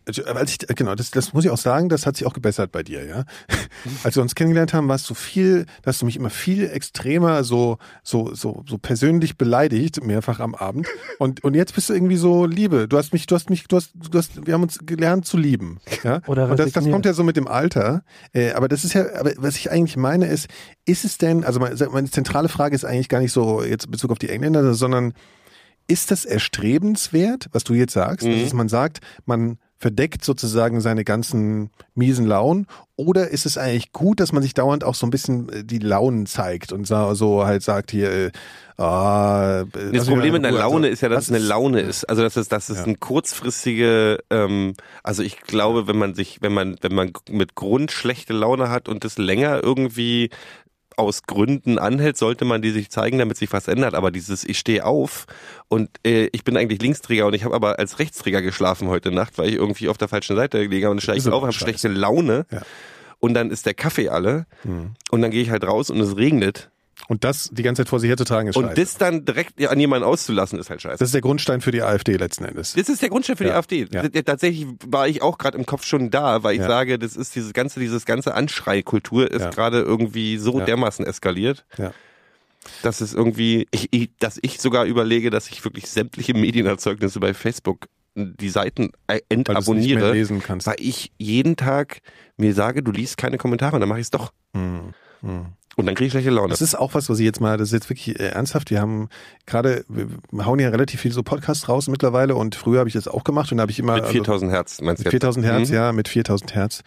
Als ich, genau, das, das muss ich auch sagen, das hat sich auch gebessert bei dir, ja. Als wir uns kennengelernt haben, warst du viel, hast du mich immer viel extremer so, so, so, so persönlich beleidigt, mehrfach am Abend. Und, und jetzt bist du irgendwie so Liebe. Du hast mich, du hast mich, du hast, du hast, wir haben uns gelernt zu lieben, ja. Oder und das, das kommt ja so mit dem Alter. Äh, aber das ist ja, aber was ich eigentlich meine ist, ist es denn, also meine, meine zentrale Frage ist eigentlich gar nicht so jetzt in Bezug auf die Engländer, sondern ist das erstrebenswert, was du jetzt sagst, Mhm. dass man sagt, man verdeckt sozusagen seine ganzen miesen Launen oder ist es eigentlich gut, dass man sich dauernd auch so ein bisschen äh, die Launen zeigt und so, so halt sagt hier, äh, ah, äh, Das Problem mit in einer. Laune ist ja, dass was es eine Laune ist. Also dass es, dass es Ja. ein kurzfristige, ähm, also ich glaube, wenn man sich, wenn man, wenn man mit Grund schlechte Laune hat und das länger irgendwie aus Gründen anhält, sollte man die sich zeigen, damit sich was ändert. Aber dieses Ich stehe auf und äh, ich bin eigentlich Linksträger und ich habe aber als Rechtsträger geschlafen heute Nacht, weil ich irgendwie auf der falschen Seite gelegen habe und steige ich auf, habe schlechte Laune Ja. und dann ist der Kaffee alle Hm. und dann gehe ich halt raus und es regnet. Und das die ganze Zeit vor sich herzutragen ist Und scheiße. das dann direkt an jemanden auszulassen, ist halt scheiße. Das ist der Grundstein für die AfD letzten Endes. Das ist der Grundstein für die Ja, AfD. ja. Tatsächlich war ich auch gerade im Kopf schon da, weil ich Ja. sage, das ist dieses ganze, dieses ganze Anschreikultur ist gerade irgendwie so dermaßen eskaliert, Ja. dass es irgendwie, ich, ich, dass ich sogar überlege, dass ich wirklich sämtliche Medienerzeugnisse bei Facebook die Seiten Weil mehr entabonniere, lesen kannst. weil ich jeden Tag mir sage, du liest keine Kommentare und dann mache ich es doch. Hm, hm. Und dann kriege ich schlechte Laune. Das ist auch was, was ich jetzt mal, das ist jetzt wirklich äh, ernsthaft. Wir haben gerade, wir hauen ja relativ viel so Podcasts raus mittlerweile und früher habe ich das auch gemacht und da habe ich immer mit 4000 Hertz, meinst du also, jetzt? 4000 Hertz, Mhm. ja, mit 4000 Hertz.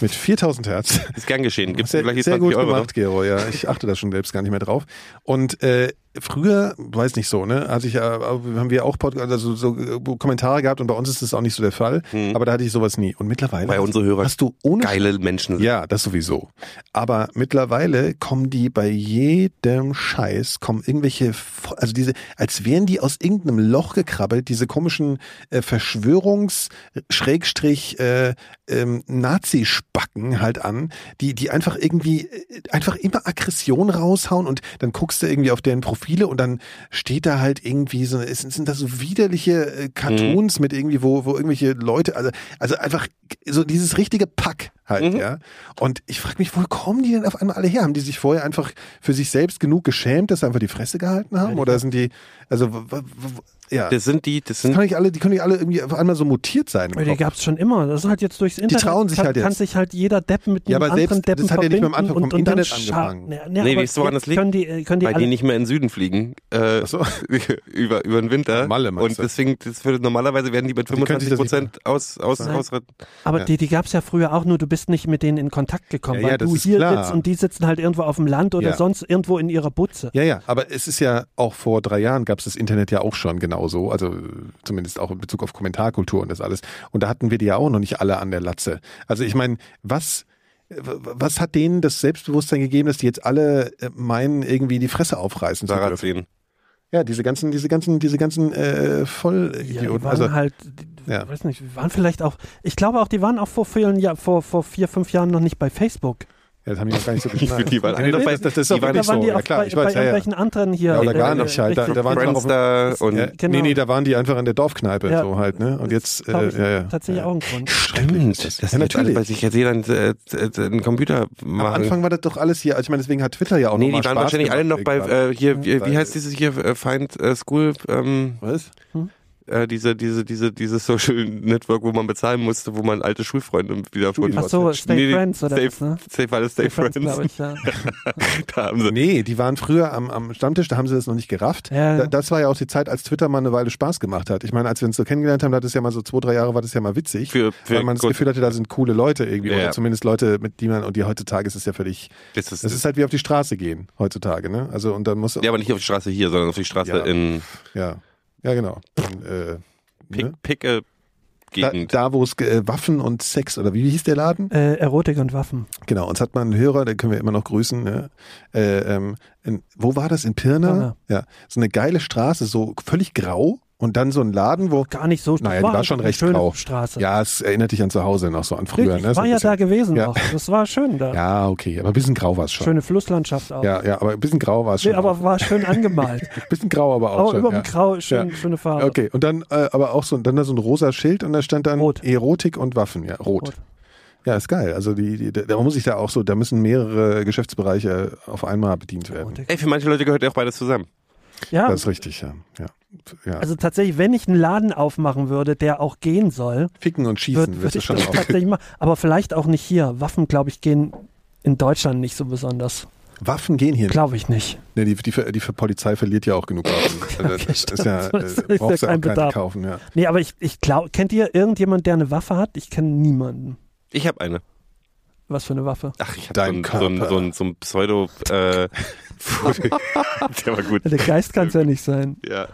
Mit 4000 Hertz. Ist gern geschehen. Gibt's sehr, vielleicht die sehr 20 gut Euro gemacht, Gero, ja. Ich achte da schon selbst gar nicht mehr drauf. Und äh, früher, weiß nicht so, ne, hatte ich, äh, haben wir auch Pod also so Kommentare gehabt und bei uns ist das auch nicht so der Fall. Mhm. Aber da hatte ich sowas nie. Und mittlerweile Weil unsere Hörer hast du ohne Geile Menschen ja, das sowieso. Aber mittlerweile kommen die bei jedem Scheiß, kommen irgendwelche, also diese, als wären die aus irgendeinem Loch gekrabbelt, diese komischen äh, Verschwörungs-, Schrägstrich, äh, ähm, Nazi-Spacken halt an, die, die einfach irgendwie, äh, einfach immer Aggression raushauen und dann guckst du irgendwie auf deren Profile und dann steht da halt irgendwie so, es sind da so widerliche äh, Cartoons mit irgendwie, wo, wo irgendwelche Leute, also, also einfach so dieses richtige Pack halt, Mhm. ja. Und ich frage mich, wo kommen die denn auf einmal alle her? Haben die sich vorher einfach für sich selbst genug geschämt, dass sie einfach die Fresse gehalten haben? Oder sind die, also, ja. Das sind die, das Das sind kann nicht alle, die können nicht alle irgendwie auf einmal so mutiert sein. Die Kopf. gab's schon immer. Das ist halt jetzt durchs Internet. trauen sich kann, halt jetzt. Kann sich halt jeder Deppen mit Ja, einem aber anderen selbst- Deppen das hat ja nicht mit dem verbinden Anfang und, vom Internet angefangen. Nee, Nee, aber weißt du, woran das liegt? Können die, äh, können die weil die nicht mehr in den Süden fliegen, äh, so. über, über den Winter. Malle, meinst und du? deswegen, das würde, normalerweise werden die mit Die können sich 25 das nicht Prozent aus, aus, ausretten. aber Ja. die, die gab's ja früher auch nur, du bist nicht mit denen in Kontakt gekommen, Ja, ja, weil das du hier klar. sitzt und die sitzen halt irgendwo auf dem Land oder Ja. sonst irgendwo in ihrer Butze. Ja, ja, aber es ist ja auch vor drei Jahren gab es das Internet ja auch schon genauso, also zumindest auch in Bezug auf Kommentarkultur und das alles. Und da hatten wir die ja auch noch nicht alle an der Latze. Also ich meine, was was hat denen das Selbstbewusstsein gegeben, dass die jetzt alle äh, meinen, irgendwie die Fresse aufreißen zu dürfen? 10. Ja, diese ganzen, diese ganzen, diese ganzen äh, Ja, die Vollidioten. waren also halt, die, ja. weiß nicht, waren vielleicht auch, ich glaube auch, die waren auch vor vielen Jahr, vor, vor vier, fünf Jahren noch nicht bei Facebook. Ja, das haben die noch gar nicht so geschnallt. Die waren Nee, noch das, bei- das, das ist da waren so. die Ja klar, bei, ich bei weiß, ja, ja. irgendwelchen anderen hier. Ja, oder gar äh, nicht halt. Da, da waren auf, und ja, Genau. Nee, nee, da waren die einfach in der Dorfkneipe Ja. so halt, ne? Und jetzt, äh, ich, ja, ja. tatsächlich ja. auch ein Grund. Stimmt, das Ja, ist jetzt natürlich. weil jetzt jeder einen, äh, äh, einen Computer Am machen. Anfang war das doch alles hier, also ich meine, deswegen hat Twitter ja auch nee, noch mal die waren Spaß wahrscheinlich alle noch bei äh, hier, wie, heißt dieses hier äh, Find äh, School, ähm, Was? Äh, diese diese diese diese Social Network, wo man bezahlen musste, wo man alte Schulfreunde wieder von Ach so, Stay Nee, Friends oder Stay, was, ne? Stay, das Stay, Friends. glaube ich, ja. da haben sie. Nee, die waren früher am, am Stammtisch, da haben sie das noch nicht gerafft. Ja. Da, das war ja auch die Zeit, als Twitter mal eine Weile Spaß gemacht hat. Ich meine, als wir uns so kennengelernt haben, da hat es ja mal so zwei, drei Jahre, war das ja mal witzig. Für, für weil man das gut, Gefühl hatte, da sind coole Leute irgendwie. Ja. Oder zumindest Leute, mit die man, und die heutzutage ist es ja völlig, das ist, das ist halt wie auf die Straße gehen, heutzutage, ne? Also, und dann muss, ja, aber nicht auf die Straße hier, sondern auf die Straße Ja. in ja, ja, genau. Äh, Pick, ne? Picke Da, Gegend. da wo es äh, Waffen und Sex oder wie hieß der Laden? Äh, Erotik und Waffen. Genau, uns hat man einen Hörer, den können wir immer noch grüßen. Ne? Äh, ähm, in, wo war das? In Pirna? Pirna. Ja, so eine geile Straße, so völlig grau und dann so ein Laden, wo Gar nicht so. Naja, die war einfach schon eine recht schöne grau. Straße. ja, es erinnert dich an zu Hause noch so an früher. Richtig, ne? ich So war ein ja da gewesen Ja. auch. Das war schön da. Ja, okay, aber ein bisschen grau war es schon. Schöne Flusslandschaft auch. Ja, ja, aber ein bisschen grau war es schon. Nee, aber war schön angemalt. ein bisschen grau, aber auch Aber schon. über dem ja. Grau schön, Ja. schöne Farbe. Okay, und dann äh, aber auch so, dann da so ein rosa Schild und da stand dann Rot. Erotik und Waffen, ja, rot. Rot. Ja, ist geil. Also die, die da muss ich da auch so, da müssen mehrere Geschäftsbereiche auf einmal bedient werden. Erotik. Ey, für manche Leute gehört ja auch beides zusammen. Ja, Das ist richtig, ja. ja. Ja. also tatsächlich, wenn ich einen Laden aufmachen würde, der auch gehen soll, Ficken und Schießen würde würd ich schon das auch. tatsächlich machen. Aber vielleicht auch nicht hier. Waffen, glaube ich, gehen in Deutschland nicht so besonders. Waffen gehen hier. Glaube ich nicht. Nee, die, die, die Polizei verliert ja auch genug Waffen. Also das ist ja, Das ist äh, ja kein keine Bedarf. kaufen, ja. Nee, aber ich, ich glaube, kennt ihr irgendjemand, der eine Waffe hat? Ich kenne niemanden. Ich habe eine. Was für eine Waffe? Ach, ich habe Dein so, ein- so, so, ein- so ein Pseudo. Äh, der war gut. Der Geist kann es ja nicht sein. Ja.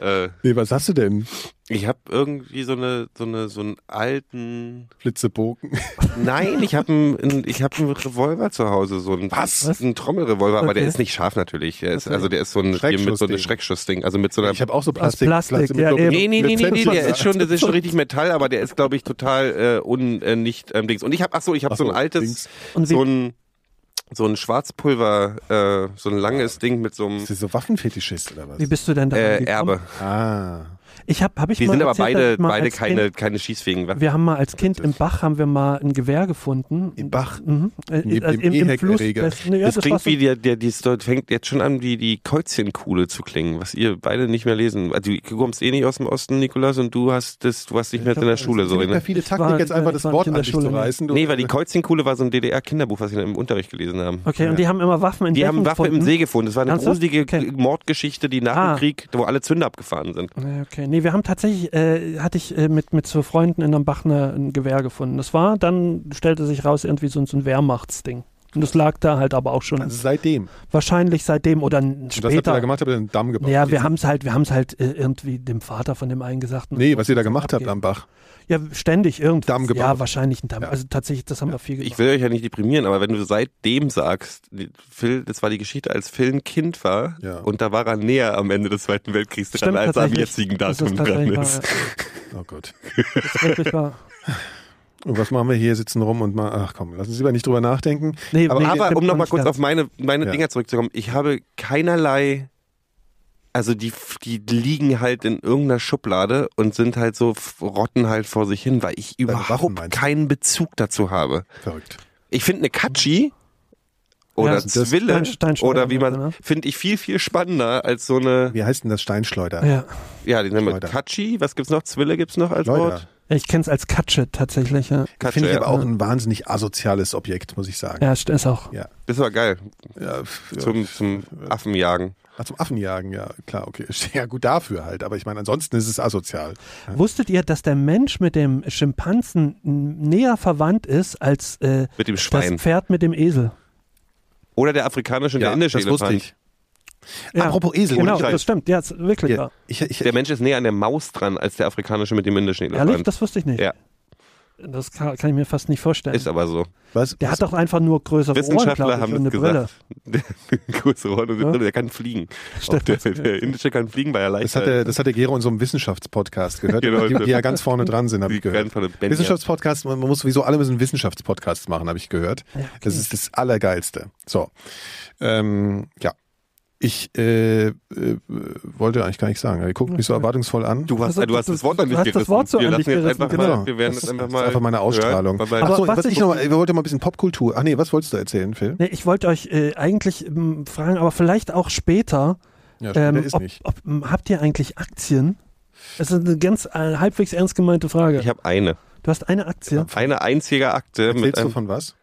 Äh, Nee, was hast du denn? ich habe irgendwie so eine, so eine, so einen alten. Flitzebogen. Nein, ich habe einen, ich habe einen Revolver zu Hause, so ein Was? Was? Ein Trommelrevolver, aber der Okay. ist nicht scharf natürlich. Der ist, Okay. also der ist so ein mit so einem Schreckschussding. Also mit so einer. Ich habe auch so Plastik. Plastik, mit ja, so- eben. Nee, nee, nee, nee, nee, der ist schon, das ist schon richtig Metall, aber der ist, glaube ich, total äh, un, äh, nicht ähm, Dings. Und ich habe, ach so, ich habe Ach so ein so, altes, Dings. So ein so ein Schwarzpulver, äh, so ein langes Ding mit so einem Ist das so Waffenfetischist oder was? wie bist du denn da äh? Erbe. Ah. Ich habe hab ich Wir mal sind aber erzählt, beide, ich mal beide keine, Kind, keine schießfähigen Waffen. Wir haben mal als Kind im Bach haben wir mal ein Gewehr gefunden. Im Bach? Mhm. Äh, Neben also dem im, im Fluss. Eheckerreger. Das, ne, ja, das das war klingt so, wie der, der, die Story fängt jetzt schon an, wie die Käuzchenkuhle zu klingen, was ihr beide nicht mehr lesen. Also du kommst eh nicht aus dem Osten, Nikolas, und du hast das, du warst nicht mehr in der Schule so. Ziemlich Ne? perfide Ich war- Taktik, jetzt einfach ich das war Wort an der dich Schule, zu nee. reißen. Nee, weil die Käuzchenkuhle war so ein DDR-Kinderbuch, was wir im Unterricht gelesen haben. Okay, und die haben immer Waffen in Die haben Becken Waffe im. See gefunden. Das war eine gruselige Okay. Mordgeschichte, die nach Ah. dem Krieg, wo alle Zünder abgefahren sind. Nee, Okay, nee, wir haben tatsächlich, äh, hatte ich äh, mit, mit so Freunden in einem Bach eine, ein Gewehr gefunden. Das war, dann stellte sich raus, irgendwie so, so ein Wehrmachtsding. Und das lag da halt aber auch schon also seitdem. wahrscheinlich seitdem oder n- Und das habt ihr später. da gemacht, habt ihr einen Damm gebaut. ja, wir haben es halt, wir haben es halt äh, irgendwie dem Vater von dem einen gesagt. Nee, was ihr da gemacht habt abgeben. am Bach. Ja, ständig irgendwie. Damm gebaut. Ja, wahrscheinlich ein Damm. Ja. Also tatsächlich, das haben wir viel gemacht. Ich will euch ja nicht deprimieren, aber wenn du seitdem sagst, Phil, das war die Geschichte, als Phil ein Kind war Ja. und da war er näher am Ende des Zweiten Weltkriegs dran, Stimmt als er am jetzigen Das Datum dran ist. wahr, Oh Gott. ja. Das ist wirklich wahr. Und was machen wir hier? Sitzen rum und mal, ach komm, lass uns lieber nicht drüber nachdenken. Nee, Aber- nee, Aber um nochmal kurz ganz. auf meine, meine Ja. Dinger zurückzukommen, ich habe keinerlei, also die, die liegen halt in irgendeiner Schublade und sind halt so, rotten halt vor sich hin, weil ich Waffen überhaupt keinen Bezug dazu habe. Verrückt. Ich finde eine Katschi oder Ja, das- Zwille oder wie man, ne? finde ich viel, viel spannender als so eine, Wie heißt denn das Steinschleuder? Ja. ja, die nennen wir. Katschi, was gibt's noch? Zwille gibt's noch als Schleuder. Wort? Ich kenne es als Katsche tatsächlich. Ja, Katsche, Finde ich ja. aber auch ein wahnsinnig asoziales Objekt, muss ich sagen. ja st- ist auch. Ja. Das war geil. Ja, Zum, zum Affenjagen. Ach, zum Affenjagen, ja, klar, okay. Ja, gut dafür halt. Aber ich meine, ansonsten ist es asozial. Wusstet ihr, dass der Mensch mit dem Schimpansen näher verwandt ist als äh, Mit dem das Schwein. Pferd mit dem Esel? Oder der afrikanische und der indische das wusste Elefant. Ich. Apropos Esel. Genau, das stimmt. Ja, ist wirklich Ja, ich, ich, Der Mensch ist näher an der Maus dran als der afrikanische mit dem indischen Elefant. Ehrlich? Das wusste ich nicht. Ja. Das kann, kann ich mir fast nicht vorstellen. Ist aber so. was, der was, hat doch einfach nur größere Ohren, Wissenschaftler glaube ich, haben und das eine Brille. gesagt. Der größere Ohren und eine Ja? Brille, der kann fliegen. Der, der indische kann fliegen, weil er leicht das hat der, das hat der Gero in so einem Wissenschaftspodcast gehört, Genau, die, die ja ganz vorne dran sind, habe ich gehört. Wissenschaftspodcast, man man muss sowieso alle müssen Wissenschaftspodcasts machen, habe ich gehört. Ja, okay. Das ist das Allergeilste. So. Ähm, ja. Ich äh, äh, wollte eigentlich gar nicht sagen. Ihr guckt mich so erwartungsvoll an. Du hast, Also, du hast du- das Wort an du dich hast das gerissen. Wort so wir an lassen dich jetzt gerissen, einfach genau. mal, wir werden Das jetzt ist, einfach das mal ist einfach meine Ausstrahlung. Hören, weil- Aber Achso, was was, ich- noch mal, ich wollte mal ein bisschen Popkultur. Ach nee, was wolltest du erzählen, Phil? Nee, ich wollte euch äh, eigentlich ähm, fragen, aber vielleicht auch später. Ja, Ähm, ist ob, nicht. ob, ähm, habt ihr eigentlich Aktien? Das ist eine ganz äh, halbwegs ernst gemeinte Frage. ich habe eine. du hast eine Aktie. Eine einzige Akte mit Erzählst du einem, von was?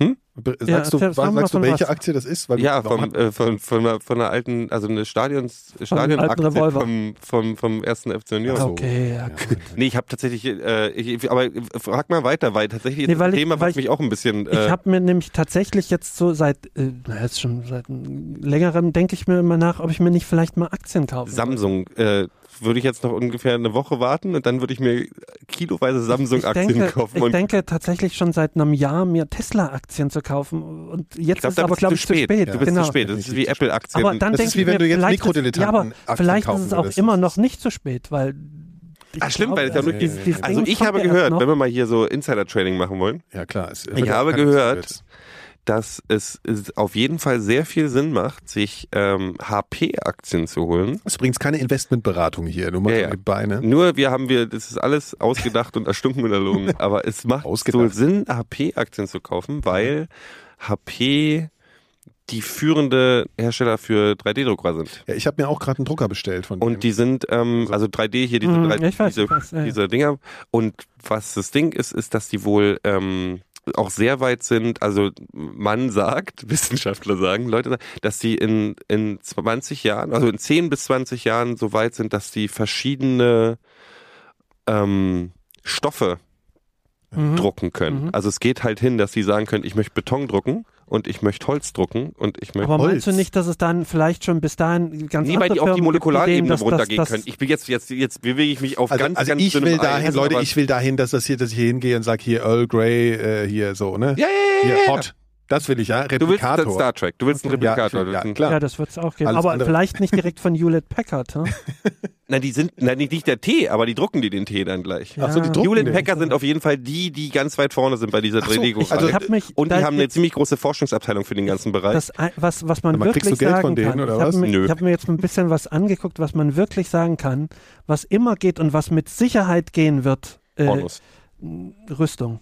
Hm? Sagst Ja, du, sagst du welche was. Aktie das ist? Weil ja, vom, äh, von, von, einer, von einer alten, also eine Stadions, alten Stadionaktie Revolver. vom, vom, vom ersten FC Union. So. Okay, ja. Nee, ich habe tatsächlich, äh, ich, aber frag mal weiter, weil tatsächlich Nee, das ich- Thema, weil was ich- mich auch ein bisschen. Ich Äh, habe mir nämlich tatsächlich jetzt so seit, äh, na jetzt schon seit längerem, denke ich mir immer nach, ob ich mir nicht vielleicht mal Aktien kaufe. Samsung, äh, würde ich jetzt noch ungefähr eine Woche warten und dann würde ich mir kiloweise Samsung-Aktien kaufen. ich denke tatsächlich schon seit einem Jahr mir Tesla-Aktien zu kaufen und jetzt ich glaube, ist aber glaube zu ich zu spät. spät. Du bist genau. zu spät. Das ist wie Apple-Aktien. Aber dann Das denke ist wie ich wenn mir, du jetzt vielleicht ist, ja, Mikrodilettanten aber vielleicht ist es auch würdest. immer noch nicht zu spät, weil ich Ach, stimmt, glaube, weil es ja also dieses Also ich habe ja gehört, wenn wir mal hier so Insider-Trading machen wollen, Ja, klar. Es, Ich habe gehört, dass es, es auf jeden Fall sehr viel Sinn macht, sich ähm, HP-Aktien zu holen. Das ist übrigens keine Investmentberatung hier, nur mal Ja, ja. die Beine. Nur wir haben wir, das ist alles ausgedacht und erstunken und erlogen. Aber es macht Ausgedacht. so Sinn, HP-Aktien zu kaufen, weil HP die führende Hersteller für 3D-Drucker sind. Ja, ich habe mir auch gerade einen Drucker bestellt von Und die sind, ähm, also 3D hier, diese, Mhm, 3D, ich weiß, diese, weiß, ja. diese Dinger. Und was das Ding ist, ist, dass die wohl ähm, auch sehr weit sind. Also man sagt, Wissenschaftler sagen, Leute, sagen, dass die in, in 20 Jahren, also in 10 bis 20 Jahren so weit sind, dass die verschiedene ähm, Stoffe Mhm. drucken können. Mhm. Also es geht halt hin, dass sie sagen können, ich möchte Beton drucken und ich möchte Holz drucken und ich möchte Aber meinst du Holz. nicht, dass es dann vielleicht schon bis dahin ganz Nee, weil die auch die Molekularebene das- runtergehen das- können. Ich bin jetzt, jetzt, jetzt bewege ich mich auf also, ganz, also ganz ich will dahin, Eis, Leute, ich will dahin, dass das hier, dass ich hier hingehe und sage hier Earl Grey, äh, hier so, ne? Ja, ja, ja, Hier, ja, ja. hot. Das will ich, ja. Du willst Replikator. einen Star Trek, du willst einen ja, Replikator. ja, du willst einen- klar. Ja, das wird es auch geben. Alles Aber andere- vielleicht nicht direkt von Hewlett Packard. Hm? Na, die sind, na, nicht der Tee, aber die drucken die den Tee dann gleich. Ja. Ach so, die drucken Hewlett den. Packard sind auf jeden Fall die, die ganz weit vorne sind bei dieser so, 3D-Druckerei. also ich hab mich und die haben eine ziemlich große Forschungsabteilung für den ganzen Bereich. Das, was, was man Aber kriegst wirklich du Geld sagen von denen, kann, oder ich habe was? mir, hab mir jetzt ein bisschen was angeguckt, was man wirklich sagen kann, was immer geht und was mit Sicherheit gehen wird, äh, Pornos. Rüstung.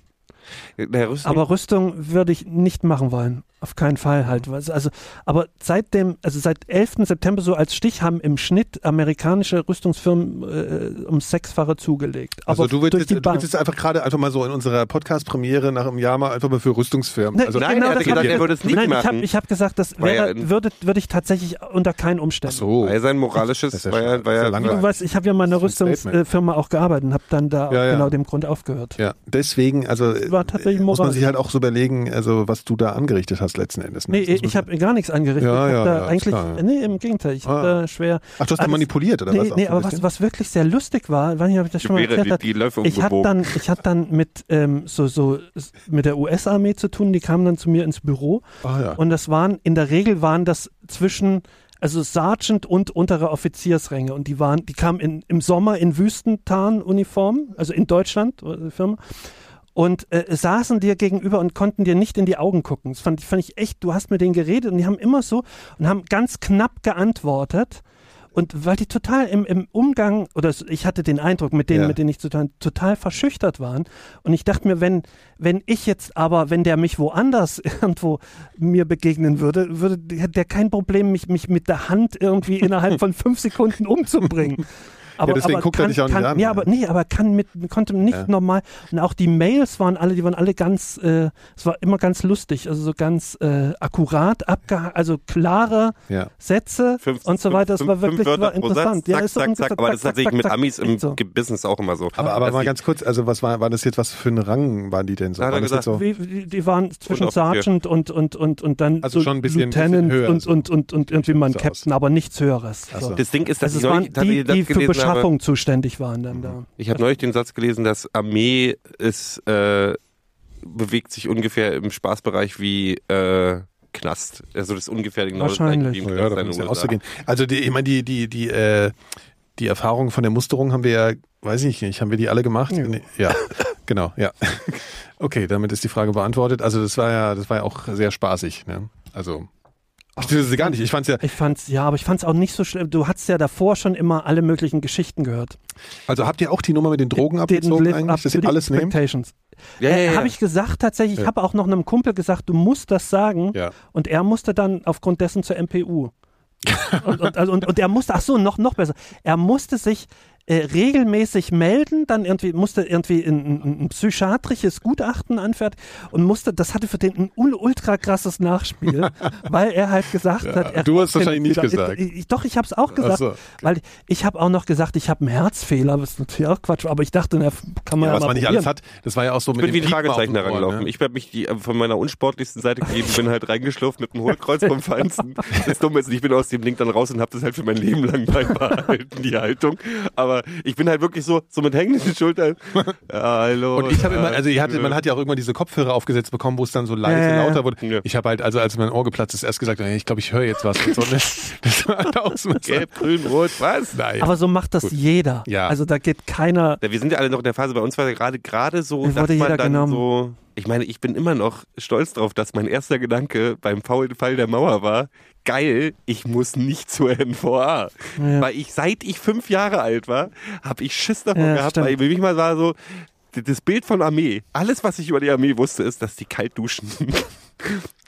Rüstung, Aber Rüstung würde ich nicht machen wollen. Auf keinen Fall halt. Was- Also, aber seit dem, also seit 11. September so als Stich haben im Schnitt amerikanische Rüstungsfirmen äh, um Sechsfache zugelegt. Aber Also du willst, jetzt, du willst jetzt einfach gerade einfach mal so in unserer Podcast-Premiere nach einem Jahr mal einfach mal für Rüstungsfirmen. Ne, also, Nein, er hat das gesagt, er würde es nicht Nein, ich machen. habe ich hab gesagt, das War wäre, ja würde, würde ich tatsächlich unter keinen ach Umständen. so. weil sein moralisches, Das ist ja er, weil das ist ja er, langweilig. Du weißt, ich habe ja mal in einer. Rüstungsfirma auch gearbeitet und habe dann da Ja, ja. genau dem Grund aufgehört. Ja, deswegen, also War tatsächlich muss man moralisch. sich halt auch so überlegen, also was du da angerichtet hast letzten Endes. ne? Nee, Das ich habe gar nichts angerichtet. Ja, ich ja, hab da ja, eigentlich, klar, ja. nee, im Gegenteil, ich Ah. habe da schwer. Ach, du hast da manipuliert oder nee, was? nee, aber was, was wirklich sehr lustig war, ob ich das schon mal erklärt die, habe. die Läufe Ich hatte dann, ich hatte dann mit ähm, so so mit der US-Armee zu tun. Die kamen dann zu mir ins Büro Ah, ja. und das waren in der Regel waren das zwischen also Sergeant und untere Offiziersränge und die waren, die kamen in, im Sommer in Wüstentarnuniformen, also in Deutschland äh, die Firma und äh, saßen dir gegenüber und konnten dir nicht in die Augen gucken. Das fand, fand ich echt, du hast mit denen geredet und die haben immer so und haben ganz knapp geantwortet. Und weil die total im, im Umgang, oder ich hatte den Eindruck, mit denen, Ja. mit denen ich zu tun, total verschüchtert waren. Und ich dachte mir, wenn, wenn ich jetzt aber, wenn der mich woanders irgendwo mir begegnen würde, würde der der kein Problem, mich, mich mit der Hand irgendwie innerhalb von fünf Sekunden umzubringen. Aber, deswegen aber guckt er kann, dich auch nicht an, Ja, ja. aber nee, aber kann mit, konnte nicht Ja. normal. Und auch die Mails waren alle, die waren alle ganz, äh, es war immer ganz lustig, also so ganz äh, akkurat abgehakt, also klare ja. Sätze Fünf- und so weiter. Das fünf- war wirklich war interessant. Satz, ja, zack, ist so zack, zack. Aber das ist tatsächlich mit Amis im so. Business auch immer so. Aber, aber mal ganz kurz, also was war, war das jetzt, was für ein Rang waren die denn so? Er War jetzt so? Wie, die, waren zwischen. Sergeant und, und, und, und dann Also so schon ein bisschen- Lieutenant bisschen höher und, so. und, und, und irgendwie mal ein. Captain, aber nichts Höheres. Das Ding ist, dass Also ich die, die das für Beschaffung habe, zuständig waren dann da. ich habe neulich den Satz gelesen, dass Armee ist, äh, bewegt sich ungefähr im Spaßbereich wie äh, Knast. Also das ist ungefähr genau das gleiche Wahrscheinlich. wie Oh ja, auszugehen. Also die, ich meine, die, die, die, äh, die Erfahrung von der Musterung haben wir ja, weiß ich nicht, haben wir die alle gemacht? Ja. Nee, ja. genau, ja. Okay, damit ist die Frage beantwortet. Also das war ja, das war ja auch sehr spaßig, ne? Also. Ach, das ist gar nicht. Ich fand's ja, Ich fand's, ja, aber ich fand's auch nicht so schlimm. Du hattest ja davor schon immer alle möglichen Geschichten gehört. also habt ihr auch die Nummer mit den Drogen abgezogen Live eigentlich, up dass to ihr alles nehmt? expectations. Ja, ja, Äh, ja. Habe ich gesagt tatsächlich, ich Ja. habe auch noch einem Kumpel gesagt, du musst das sagen. Ja. Und er musste dann aufgrund dessen zur MPU. und, und, also, und, und er musste, ach so, noch, noch besser, er musste sich äh, regelmäßig melden, dann irgendwie musste irgendwie ein, ein, ein psychiatrisches Gutachten anfertigen und musste, das hatte für den ein ul- ultra krasses Nachspiel, weil er halt gesagt hat, er du hast wahrscheinlich nicht gesagt. Ich, ich, doch, ich habe es auch gesagt, so, okay. weil ich habe auch noch gesagt, ich habe einen Herzfehler, das ist natürlich auch Quatsch, aber ich dachte, na, kann man Ja, ja, was mal man nicht alles hat, das war ja auch so Ich mit bin wie dem auf Fragezeichen herangelaufen. ne? Ich habe mich die, äh, von meiner unsportlichsten Seite gegeben, bin halt reingeschlurft mit dem Hohlkreuz vom Feinsten. Das Dumme ist, ich bin aus dem Ding dann raus und habe das halt für mein Leben lang beibehalten, die Haltung. Aber ich bin halt wirklich so, so mit hängenden Schultern. Ja, hallo. Und ich habe immer, also ihr hatte, man hat ja auch irgendwann diese Kopfhörer aufgesetzt bekommen, wo es dann so leise, ja. lauter wurde. Ja. Ich habe halt, also als mein Ohr geplatzt ist, erst gesagt, ich glaube, ich höre jetzt was. Und das, das war halt. Gelb, grün, rot, was? Nein. Aber so macht das jeder. Ja. Also da geht keiner. Ja, wir sind ja alle noch in der Phase, bei uns war ja gerade gerade so, dass wurde man jeder dann genommen. so, ich meine, ich bin immer noch stolz drauf, dass mein erster Gedanke beim faulen Fall der Mauer war, geil, ich muss nicht zur NVA. Ja. Weil ich, seit ich fünf Jahre alt war, habe ich Schiss davon Ja, gehabt, stimmt. weil für mich mal war so, das Bild von Armee, alles, was ich über die Armee wusste, ist, dass die kalt duschen.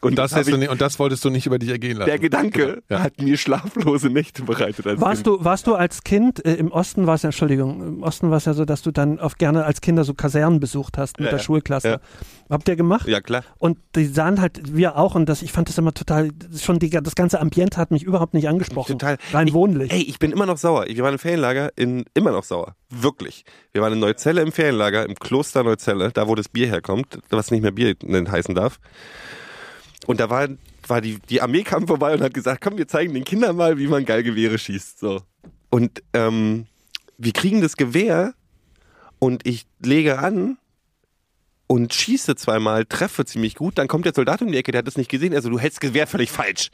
Und das hast du ich, nicht, und das wolltest du nicht über dich ergehen lassen. der Gedanke Ja. hat mir schlaflose Nächte bereitet. Warst Kind. du, warst du als Kind, äh, im Osten war es ja, Entschuldigung, im Osten war es ja so, dass du dann oft gerne als Kinder so Kasernen besucht hast mit Ja, der. Schulklasse. Ja. Habt ihr gemacht? Ja, klar. Und die sahen halt, wir auch, und das, ich fand das immer total, schon die, das ganze Ambiente hat mich überhaupt nicht angesprochen. Total. Rein ich, wohnlich. Ey, ich bin immer noch sauer. Wir waren im Ferienlager in, immer noch sauer. Wirklich. Wir waren in Neuzelle im Ferienlager, im Kloster Neuzelle, da wo das Bier herkommt, was nicht mehr Bier nennen- heißen darf. Und da war, war die, die Armee kam vorbei und hat gesagt, komm, wir zeigen den Kindern mal, wie man geil Gewehre schießt. So. Und ähm, wir kriegen das Gewehr und ich lege an und schieße zweimal, treffe ziemlich gut, dann kommt der Soldat um die Ecke, der hat das nicht gesehen, also du hältst Gewehr völlig falsch.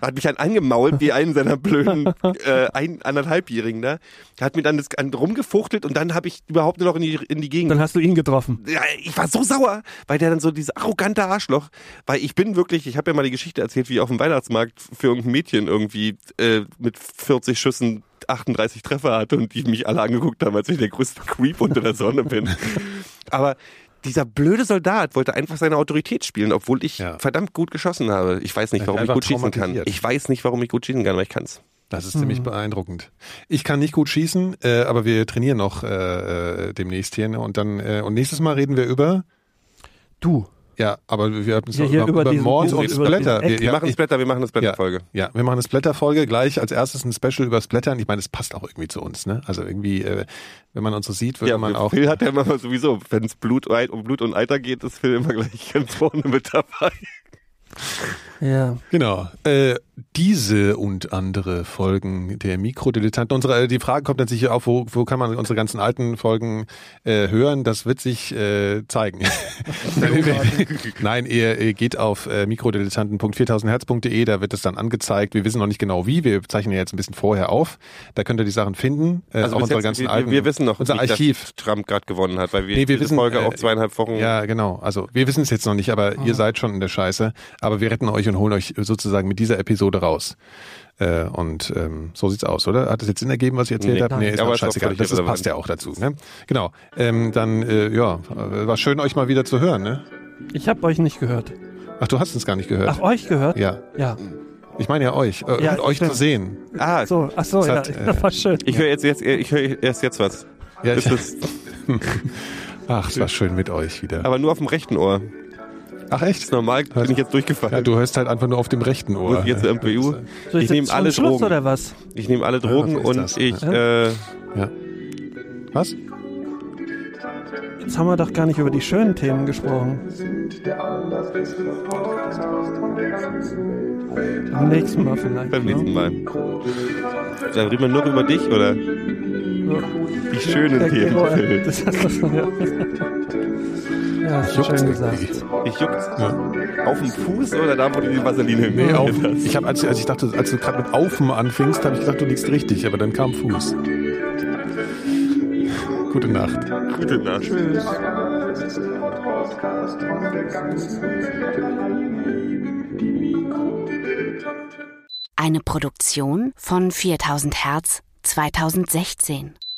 hat mich dann angemault wie einen seiner blöden äh, ein, anderthalbjährigen da. Hat mir dann das an- rumgefuchtelt und dann habe ich überhaupt nur noch in die, in die Gegend Dann hast du ihn getroffen. ja, ich war so sauer, weil der dann so dieses arrogante Arschloch, weil ich bin wirklich, ich habe ja mal die Geschichte erzählt, wie ich auf dem Weihnachtsmarkt für irgendein Mädchen irgendwie äh, mit 40 Schüssen 38 Treffer hatte und die mich alle angeguckt haben, als ich der größte Creep unter der Sonne bin. Aber dieser blöde Soldat wollte einfach seine Autorität spielen, obwohl ich Ja. verdammt gut geschossen habe. Ich weiß nicht, warum ich gut schießen kann. Ich weiß nicht, warum ich gut schießen kann, aber ich kann's. Das ist ziemlich beeindruckend. Ich kann nicht gut schießen, äh, aber wir trainieren noch äh, äh, demnächst hier. Ne? Und dann äh, und nächstes Mal reden wir über Du. Ja, aber wir haben Ja, hier über diesen- Mord und über Splatter. Wir ja, machen Splatter, wir machen eine Splatter-Folge. ja, wir machen eine Splatter-Folge gleich als erstes ein Special über Splattern. Ich meine, es passt auch irgendwie zu uns. Ne? Also irgendwie, äh, wenn man uns so sieht, würde Ja, man auch Phil hat ja immer sowieso, wenn es Blut, um Blut und Eiter geht, ist Phil immer gleich ganz vorne mit dabei. Ja. Genau. Äh, diese und andere Folgen der Mikrodilettanten. Unsere, äh, die Frage kommt sicher auf, wo, wo kann man unsere ganzen alten Folgen äh, hören? Das wird sich äh, zeigen. Nein, ihr, ihr geht auf äh, mikrodilettanten.4000herz.de, da wird es dann angezeigt. Wir wissen noch nicht genau wie, wir zeichnen ja jetzt ein bisschen vorher auf. Da könnt ihr die Sachen finden. Äh, auch bis unsere jetzt, ganzen wir, alten. wir wissen noch unser nicht, Archiv. dass Trump gerade gewonnen hat, weil wir Nee, wir diese wissen, Folge äh, auch zweieinhalb Wochen. Ja, genau. Also wir wissen es jetzt noch nicht, aber ihr seid schon in der Scheiße. Aber wir retten euch und holen euch sozusagen mit dieser Episode raus. Äh, und ähm, so sieht's aus, oder? Hat es jetzt Sinn ergeben, was ich erzählt Nee. habe? Nee, Nein. ist Aber ist scheißegal. Das ist, passt ja auch dazu. Ne? Genau. Ähm, dann, äh, ja, äh, war schön, euch mal wieder zu hören. Ne? Ich habe euch nicht gehört. Ach, du hast uns gar nicht gehört. Ach, euch gehört? Ja, Ja. ich meine ja euch. Äh, Ja, und euch stimmt. zu sehen. Ah, So, ach so, Das ja, hat, äh, das war schön. ich höre jetzt, jetzt, ich höre erst jetzt was. Ja, Das ich, ach, es war schön mit euch wieder. aber nur auf dem rechten Ohr. Ach echt? Ist normal, bin ich jetzt durchgefallen. Ja, du hörst halt einfach nur auf dem rechten Ohr. Muss ich jetzt zur MPU? Soll ich nehme alle Schluss Drogen. oder was? Ich nehme alle Drogen was ist und das? ich, Ja. äh, Ja. Was? Jetzt haben wir doch gar nicht über die schönen Themen gesprochen. Beim nächsten Mal vielleicht. beim ne? nächsten Mal. Dann reden wir nur über dich, oder? Die schönen Der Themen, Gero, das hast du schon, ja. Ja, hast du Juckt's schön gesagt. Ich juckt's. Ja. Auf dem Fuß oder da, wo du die Vaseline Nee, auf. Ich habe, als, als ich dachte, als du gerade mit Aufen anfingst, habe ich gedacht, du liegst richtig, aber dann kam Fuß. Gute Nacht. Gute Nacht. Tschüss. Eine Produktion von 4000 Hertz 2016.